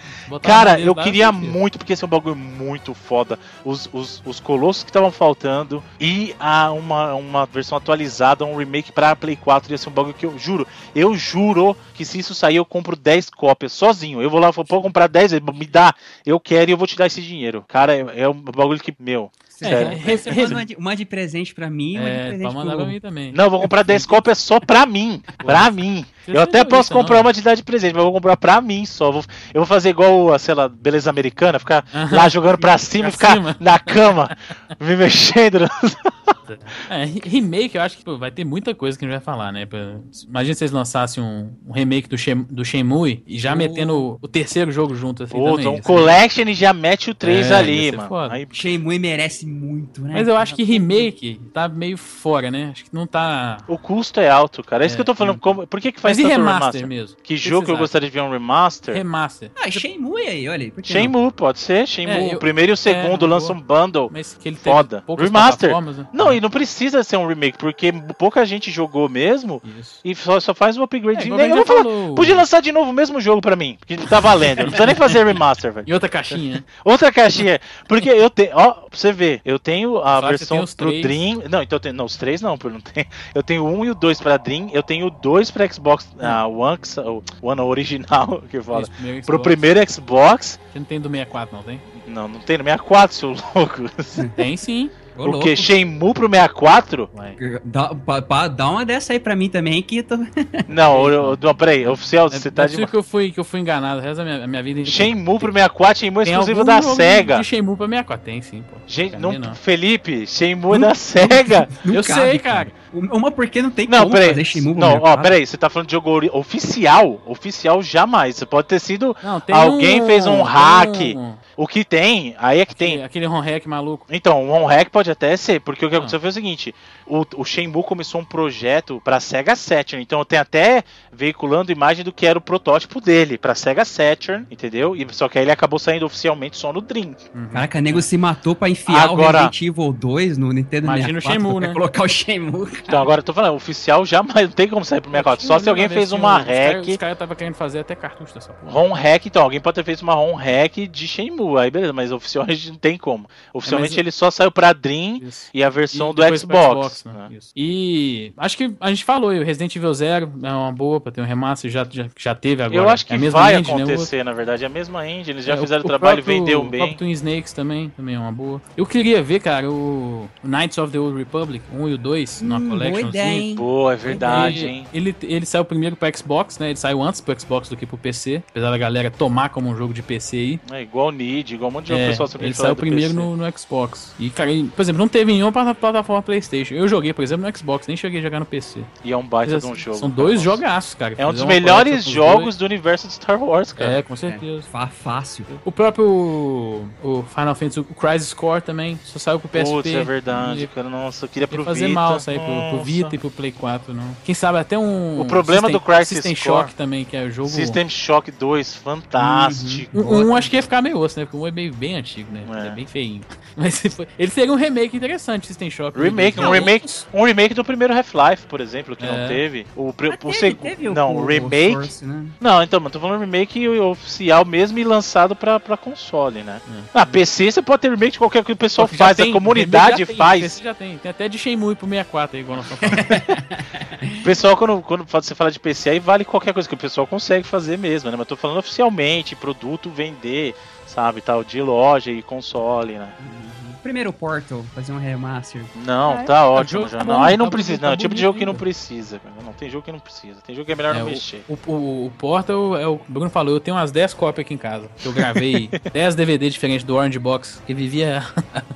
Cara, eu queria muito, porque esse é um bagulho muito foda. Os, os, os colossos que estavam faltando e a, uma, uma versão atualizada, um remake pra Play 4 ia ser um bagulho que eu juro. Eu juro que se isso sair, eu compro 10 cópias sozinho. Eu vou lá, vou comprar 10, me dá, eu quero e eu vou te dar esse dinheiro. Cara, é, é um bagulho que, meu. É, é, uma, de, uma de presente pra mim uma é, de presente pra mandar pro... pra mim também. Não, vou comprar 10 cópias só pra mim. Pra mim. Eu até posso comprar não. uma de dar de presente, mas eu vou comprar pra mim só. Vou, eu vou fazer igual, a, sei lá, beleza americana, ficar uh -huh. lá jogando pra cima e ficar cima. na cama, me mexendo. É, remake, eu acho que pô, vai ter muita coisa que a gente vai falar, né? Imagina se eles lançassem um, um remake do, Shem, do Shenmue e já uh. metendo o, o, terceiro jogo junto assim Pô, também. Um collection e já mete o 3 é, ali, mano. Aí... Shenmue merece muito, né? Mas eu acho que remake tá meio fora, né? Acho que não tá... O custo é alto, cara. É isso é, que eu tô falando. Como... Por que que faz Mas tanto remaster, remaster mesmo? Que, que jogo que eu gostaria de ver um remaster? Remaster. Ah, Shenmue aí, olha aí. Shenmue, pode ser. Shenmue, é, eu... o primeiro e o segundo é, lançam um bundle. Mas que ele Foda. Remaster. Né? Não, e não precisa ser um remake, porque pouca gente jogou mesmo Isso. e só, só faz um upgrade. É, eu falar, podia lançar de novo o mesmo jogo pra mim, porque tá valendo. Não precisa nem fazer remaster, velho. E outra caixinha. outra caixinha. Porque eu tenho, ó, pra você ver, eu tenho a Só versão pro três. Dream. Não, então eu tenho, não, os três não, porque não tem. Eu tenho um e o dois pra Dream, eu tenho dois pra Xbox uh, One, o One original, que fala. Isso, pro primeiro Xbox. Você não tem do 64, não tem? Não, não tem no 64, seu louco. Tem sim. Ô, o que? Shenmue pro 64? Dá, dá uma dessa aí pra mim também que tô... Não, eu, não, peraí, oficial, você tá de. que eu fui, que eu fui enganado, reza a minha, a minha vida. Shenmue pro 64, Shenmue é exclusivo da SEGA. De Shenmue pra 64, tem sim, pô. Gente, não, não, Felipe, Shenmue é da SEGA. eu sei, cara. Uma porque não tem não, como peraí, fazer Shenmue Não, ó, peraí, você tá falando de jogo oficial? Oficial jamais. Você pode ter sido. Não, alguém um, fez um hack. Um O que tem, aí é que tem. Aquele home hack maluco. Então, o home hack pode até ser, porque o que aconteceu foi o seguinte: o, o Shenmue começou um projeto pra Sega Saturn, então tem até veiculando imagem do que era o protótipo dele pra Sega Saturn, entendeu? E, só que aí ele acabou saindo oficialmente só no Dream. Caraca, nego se matou pra enfiar Agora- o Resident Evil 2 no Nintendo Imagina o 64 Shenmue, pra né? colocar o Shenmue. cara. Então agora eu tô falando, oficial jamais não tem como sair pro 64. Só se alguém fez uma hack. Os caras estavam querendo fazer até cartucho dessa porra. ROM hack, então, alguém pode ter feito uma ROM hack de Shenmue, aí beleza, mas oficialmente não tem como. Oficialmente É, mas- ele só saiu pra Dream Isso. e a versão E do pro Xbox. né? né? E acho que a gente falou, o Resident Evil Zero é uma boa pra ter um remaster, já, já, já teve agora. Eu acho que é a mesma vai engine, né? O acontecer, na verdade, é a mesma engine, eles já É, fizeram o, o trabalho e O bem. próprio Twin Snakes também, também é uma boa. Eu queria ver, cara, o Knights of the Old Republic, 1 e o 2, numa Hum, boa collection. ideia, hein? Pô, é verdade, ele, hein? ele, ele saiu primeiro pro Xbox, né? Ele saiu antes pro Xbox do que pro PC. Apesar da galera tomar como um jogo de PC aí. É igual o Nid, igual um monte de É, pessoal sempre ele saiu primeiro no, no Xbox. E, cara, ele- por exemplo, não teve nenhuma plata- plataforma PlayStation. Eu joguei, por exemplo, no Xbox, nem cheguei a jogar no PC. E é um baita Mas, de um assim, jogo. São dois jogaços, cara. É um dos melhores jogos dois. do universo de Star Wars, cara. É, com certeza. Fá- Fácil. O próprio o Final Fantasy, o Crisis Core também, só saiu pro PSP. Putz, é verdade, ia- cara. Nossa, eu queria pro ia fazer Vita. mal sair pro, pro. Vita e pro Play 4, não. Quem sabe até um... O problema do Crisis System Core- Shock também, que é o jogo... System Shock 2, fantástico. Um, um acho que ia ficar meio osso, né? Porque um é meio bem antigo, né? É. É, bem feinho. Mas ele seria um remake interessante, System Shock. Remake, um Não, remake, um remake do primeiro Half-Life, por exemplo, que não É. teve. O, pre- o teve- seg- teve o- não, o remake. Source, né? Não, então, mas tô falando remake oficial mesmo e lançado pra, pra console, né? É. Ah, PC você pode ter remake de qualquer coisa que o pessoal que faz, tem, a comunidade tem, faz. PC já tem. Tem até de Shenmue pro 64 aí, igual nós. O pessoal, quando, quando você fala de PC, aí vale qualquer coisa que o pessoal consegue fazer mesmo, né? Mas tô falando oficialmente, produto vender, sabe, tal, de loja e console, né? Primeiro Portal, fazer um remaster. Não, é? tá Ah, ótimo já. tá Não, aí não tá precisa, bonito, não. tá É tipo de jogo que não precisa, cara. Não tem jogo que não precisa. Tem jogo que é melhor É, não o- mexer. O, o, o Portal, é o Bruno falou, eu tenho umas 10 cópias aqui em casa. Que eu gravei 10 DVD diferentes do Orange Box, que vivia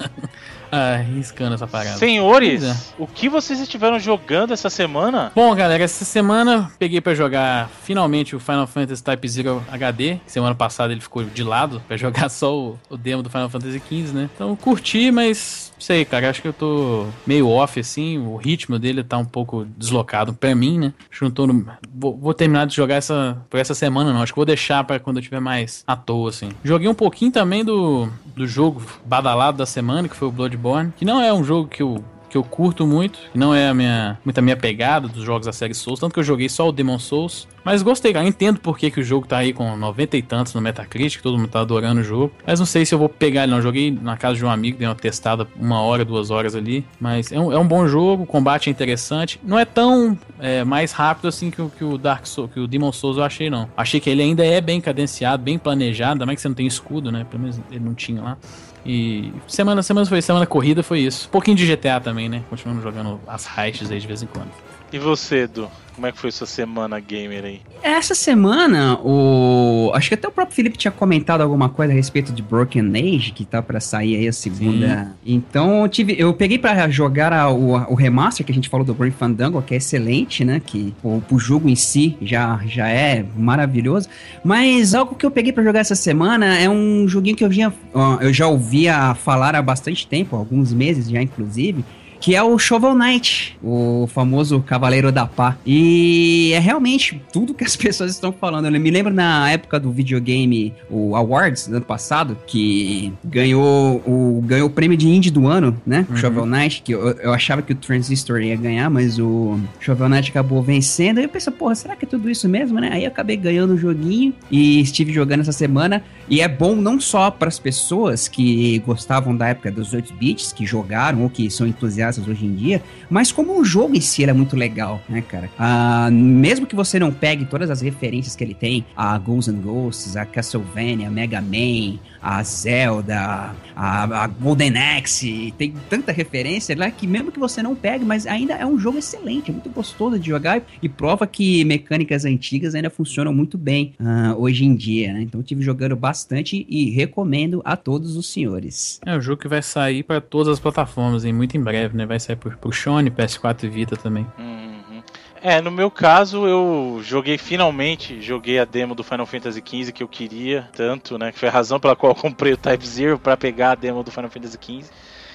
ah, riscando essa parada. Senhores, é. o que vocês estiveram jogando essa semana? Bom, galera, essa semana peguei pra jogar finalmente o Final Fantasy Type Zero HD. Semana passada ele ficou de lado pra jogar só o, o demo do Final Fantasy XV, né? Então curti, mas sei, cara, acho que eu tô meio off assim. O ritmo dele tá um pouco deslocado pra mim, né? Não tô no. Vou, vou terminar de jogar essa por essa semana, não. Acho que vou deixar pra quando eu tiver mais à toa, assim. Joguei um pouquinho também do, do jogo badalado da semana, que foi o Bloodborne, que não é um jogo que eu que eu curto muito, que não é a minha, muito a minha pegada dos jogos da série Souls, tanto que eu joguei só o Demon Souls, mas gostei, cara, entendo por que, que o jogo tá aí com 90 e tantos no Metacritic, todo mundo tá adorando o jogo, mas não sei se eu vou pegar ele não, joguei na casa de um amigo, dei uma testada uma hora, duas horas ali, mas é um, é um bom jogo, o combate é interessante, não é tão é, mais rápido assim que o, que o Dark Souls, que o Demon Souls eu achei não, achei que ele ainda é bem cadenciado, bem planejado, ainda mais que você não tem escudo, né, pelo menos ele não tinha lá, e semana, semana foi semana corrida, foi isso. Um pouquinho de GTA também, né? Continuando jogando as heists aí de vez em quando. E você, Edu? Como é que foi sua semana gamer aí? Essa semana, o. Acho que até o próprio Felipe tinha comentado alguma coisa a respeito de Broken Age, que tá pra sair aí a segunda. Então eu tive. Eu peguei pra jogar a- o, o remaster que a gente falou do Brain Fandango, que é excelente, né? Que o, o jogo em si já, já é maravilhoso. Mas algo que eu peguei pra jogar essa semana é um joguinho que eu, vinha, eu já ouvia falar há bastante tempo, alguns meses já, inclusive. Que é o Shovel Knight, o famoso Cavaleiro da Pá. E é realmente tudo que as pessoas estão falando. Eu me lembro na época do videogame, o Awards, do ano passado, que ganhou o, ganhou o prêmio de indie do ano, né? O Uhum. Shovel Knight, que eu, eu achava que o Transistor ia ganhar, mas o Shovel Knight acabou vencendo. E eu pensei, porra, será que é tudo isso mesmo, né? Aí eu acabei ganhando o joguinho e estive jogando essa semana. E é bom não só para as pessoas que gostavam da época dos 8 bits, que jogaram ou que são entusiastas hoje em dia, mas como o jogo em si ele é muito legal, né, cara? Ah, mesmo que você não pegue todas as referências que ele tem, a Ghosts and Ghosts, a Castlevania, a Mega Man, a Zelda, a, a Golden Axe, tem tanta referência lá que mesmo que você não pegue, mas ainda é um jogo excelente, é muito gostoso de jogar e, e prova que mecânicas antigas ainda funcionam muito bem ah, hoje em dia, né? Então eu tive jogando bastante e recomendo a todos os senhores. É um jogo que vai sair pra todas as plataformas, hein, muito em breve, né? Vai sair pro, pro Sony, PS4 e Vita também. Uhum. É, no meu caso, eu joguei finalmente, joguei a demo do Final Fantasy XV que eu queria tanto, né? Que foi a razão pela qual eu comprei o Type Zero para pegar a demo do Final Fantasy XV.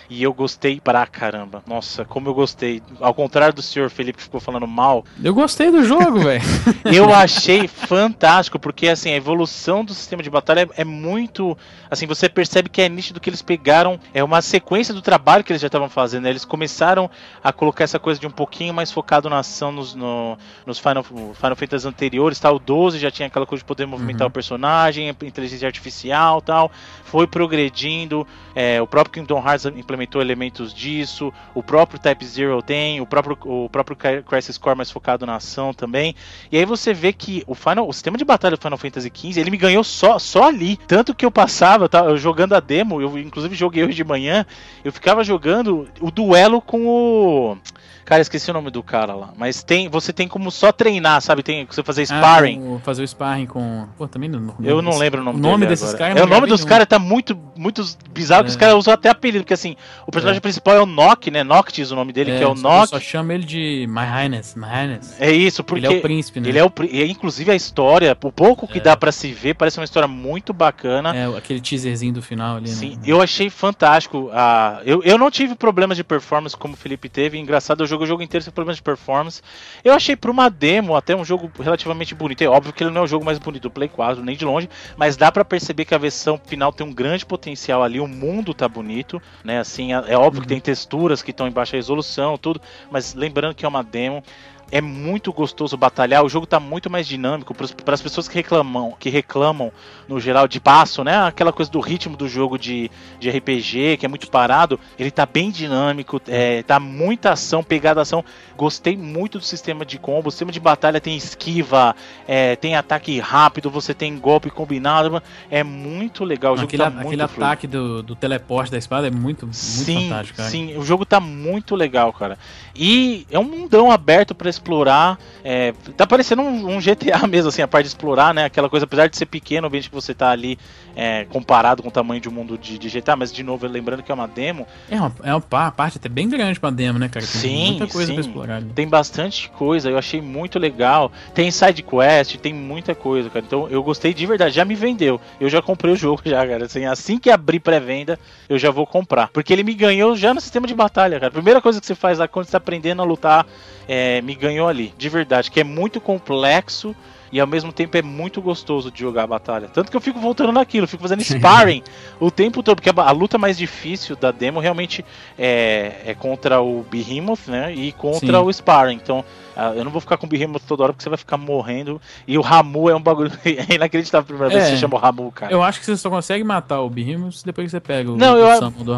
E eu gostei pra caramba. Nossa, como eu gostei. Ao contrário do senhor Felipe que ficou falando mal. Eu gostei do jogo, velho. eu achei fantástico, porque assim, a evolução do sistema de batalha é, é, muito. Assim, você percebe que é nítido que eles pegaram. É uma sequência do trabalho que eles já estavam fazendo. Né? Eles começaram a colocar essa coisa de um pouquinho mais focado na ação nos, no, nos Final, Final Fantasy anteriores. Tá? O 12 já tinha aquela coisa de poder movimentar uhum. o personagem, inteligência artificial tal. Foi progredindo. É, o próprio Kingdom Hearts implementou implementou elementos disso, o próprio Type Zero tem, o próprio, o próprio Crisis Core mais focado na ação também. E aí você vê que o Final, o sistema de batalha do Final Fantasy XV, ele me ganhou só, só ali. Tanto que eu passava, tá, eu jogando a demo, eu inclusive joguei hoje de manhã, eu ficava jogando o duelo com o Cara, esqueci o nome do cara lá. Mas tem, você tem como só treinar, sabe? Tem você fazer ah, sparring. Ah, fazer o sparring com. Pô, também não. Eu não lembro o nome O nome desses caras. É, o nome dos caras tá muito, muito bizarro, é. que os caras usam até apelido, porque assim, o personagem é. principal é o Nock, né? Noctis, o nome dele, é, que é o Nock. só chama ele de My Highness, My Highness. É isso, porque. Ele é o príncipe, né? Ele é o e, inclusive a história, o pouco que é. dá para se ver, parece uma história muito bacana. É, aquele teaserzinho do final ali, Sim, né? eu achei fantástico. Ah, eu, eu não tive problemas de performance como o Felipe teve. Engraçado, eu jogo o jogo inteiro sem problemas de performance. Eu achei para uma demo até um jogo relativamente bonito. É óbvio que ele não é o jogo mais bonito do Play 4, nem de longe, mas dá para perceber que a versão final tem um grande potencial ali. O mundo tá bonito, né? Assim, é, é óbvio uhum. que tem texturas que estão em baixa resolução, tudo, mas lembrando que é uma demo é muito gostoso batalhar. O jogo está muito mais dinâmico para as pessoas que reclamam, que reclamam no geral de passo, né? Aquela coisa do ritmo do jogo de, de RPG que é muito parado. Ele está bem dinâmico, é, tá muita ação, pegada ação. Gostei muito do sistema de combo. O sistema de batalha tem esquiva, é, tem ataque rápido, você tem golpe combinado. É muito legal. O jogo aquele, tá muito aquele ataque do, do teleporte da espada é muito, muito sim, fantástico. Cara. Sim, o jogo tá muito legal, cara. E é um mundão aberto para explorar. É, tá parecendo um, um, GTA mesmo, assim, a parte de explorar, né? Aquela coisa, apesar de ser pequeno, obviamente que você tá ali é, comparado com o tamanho de um mundo de, de, GTA, mas de novo, lembrando que é uma demo. É uma, é uma parte até bem grande pra demo, né, cara? Tem sim, muita coisa sim. pra explorar. Ali. Tem bastante coisa, eu achei muito legal. Tem side quest, tem muita coisa, cara. Então eu gostei de verdade, já me vendeu. Eu já comprei o jogo já, cara. Assim, assim que abrir pré-venda, eu já vou comprar. Porque ele me ganhou já no sistema de batalha, cara. Primeira coisa que você faz lá quando você tá aprendendo a lutar é, me ganhou ali, de verdade, que é muito complexo e ao mesmo tempo é muito gostoso de jogar a batalha. Tanto que eu fico voltando naquilo, fico fazendo sparring o tempo todo, porque a, a, luta mais difícil da demo realmente é, é contra o Behemoth, né? E contra Sim. o sparring. Então eu não vou ficar com o Behemoth toda hora porque você vai ficar morrendo. E o Ramu é um bagulho é inacreditável a primeira é, vez que você chama o Ramu, cara. Eu acho que você só consegue matar o Behemoth depois que você pega o Não, eu,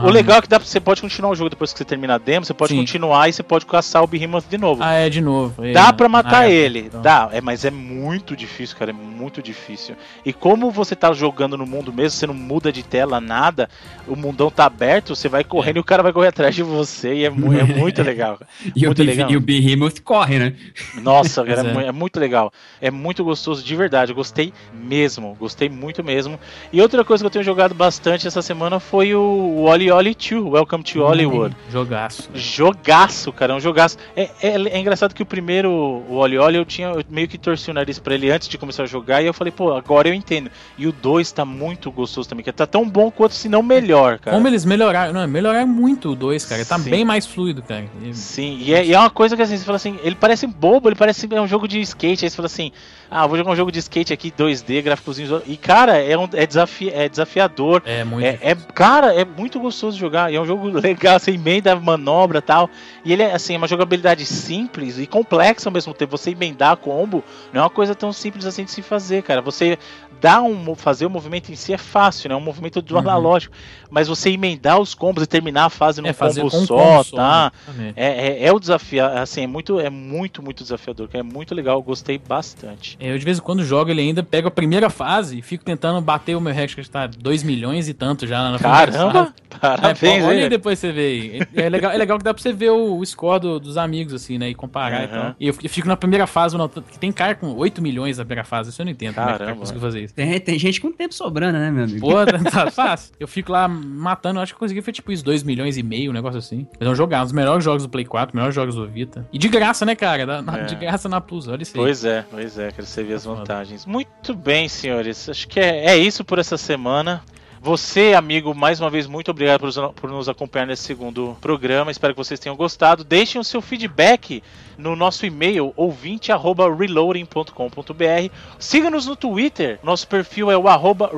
o legal é que dá, você pode continuar o jogo depois que você termina a demo, você pode Sim. continuar e você pode caçar o Behemoth de novo. Ah, é, de novo. É. Dá pra matar ah, é, ele, então. dá, é, mas é muito difícil, cara, é muito difícil. E como você tá jogando no mundo mesmo, você não muda de tela, nada, o mundão tá aberto, você vai correndo é. e o cara vai correr atrás de você e é, mu é muito legal. e, muito o legal. e o Behemoth corre, né? Nossa, cara, é. é. muito legal. É muito gostoso de verdade. Eu gostei mesmo. Gostei muito mesmo. E outra coisa que eu tenho jogado bastante essa semana foi o Oli Oli 2, Welcome to Hollywood. Hum, jogaço. Jogaço, cara. É um jogaço. É, é, é, engraçado que o primeiro, o Oli Oli, eu tinha eu meio que torci o nariz pra ele antes de começar a jogar. E eu falei, pô, agora eu entendo. E o 2 tá muito gostoso também. Que tá tão bom quanto, se não melhor, cara. Como eles melhoraram. Não, melhoraram muito o 2, cara. Tá Sim. bem mais fluido, cara. Sim, e é, e é uma coisa que assim, você fala assim, ele parece bobo, ele parece é um jogo de skate, aí você fala assim, ah, vou jogar um jogo de skate aqui, 2D, gráficozinhos. E, cara, é, um, é, desafi é desafiador. É muito. É, é, cara, é muito gostoso jogar. E é um jogo legal, você emenda manobra e tal. E ele é, assim, uma jogabilidade simples e complexa ao mesmo tempo. Você emendar combo não é uma coisa tão simples assim de se fazer, cara. Você dar um fazer o movimento em si é fácil, né? É um movimento do uhum. analógico, mas você emendar os combos e terminar a fase num é, combo só, combo tá? é, é, é, o desafio, assim, é muito é muito muito desafiador, é muito legal, gostei bastante. Eu de vez em quando jogo ele ainda pego a primeira fase e fico tentando bater o meu recorde que está 2 milhões e tanto já na Caramba! Parabéns, é, olha aí depois você vê. É legal, é legal que dá pra você ver o, o score do, dos amigos, assim, né? E comparar uhum. e tal. E eu fico na primeira fase, que tem cara com 8 milhões na primeira fase. Isso eu não entendo Caramba. como é que conseguiu fazer isso. Tem, tem gente com tempo sobrando, né, meu amigo? Pô, tá fácil. Eu fico lá matando, acho que eu consegui foi tipo isso, 2 milhões e meio, um negócio assim. Eles vão jogar um dos melhores jogos do Play 4, melhores jogos do Vita. E de graça, né, cara? Da- na- É. De graça na Plus, olha isso aí. Pois é, pois é, quero você ver as Foda. vantagens. Muito bem, senhores. Acho que é, é isso por essa semana. Você, amigo, mais uma vez, muito obrigado por, por nos acompanhar nesse segundo programa. Espero que vocês tenham gostado. Deixem o seu feedback no nosso e-mail ouvinte@reloading.com.br. Siga-nos no Twitter. Nosso perfil é o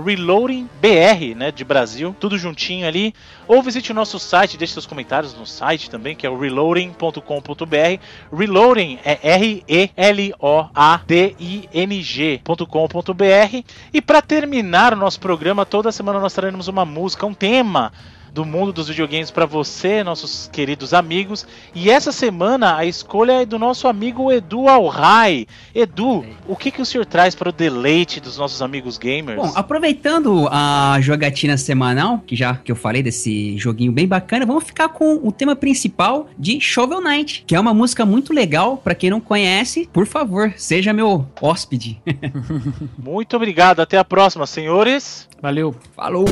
reloadingbr, né, de Brasil, tudo juntinho ali. Ou visite o nosso site, deixe seus comentários no site também, que é o reloading.com.br. Reloading é R E L O A D I N G.com.br. E para terminar o nosso programa, toda semana nós traremos uma música, um tema do mundo dos videogames para você, nossos queridos amigos. E essa semana a escolha é do nosso amigo Edu Alrai. Edu, o que, que o senhor traz para o deleite dos nossos amigos gamers? Bom, aproveitando a jogatina semanal, que já que eu falei desse joguinho bem bacana, vamos ficar com o tema principal de Shovel Knight, que é uma música muito legal. Pra quem não conhece, por favor, seja meu hóspede. Muito obrigado, até a próxima, senhores. Valeu. Falou!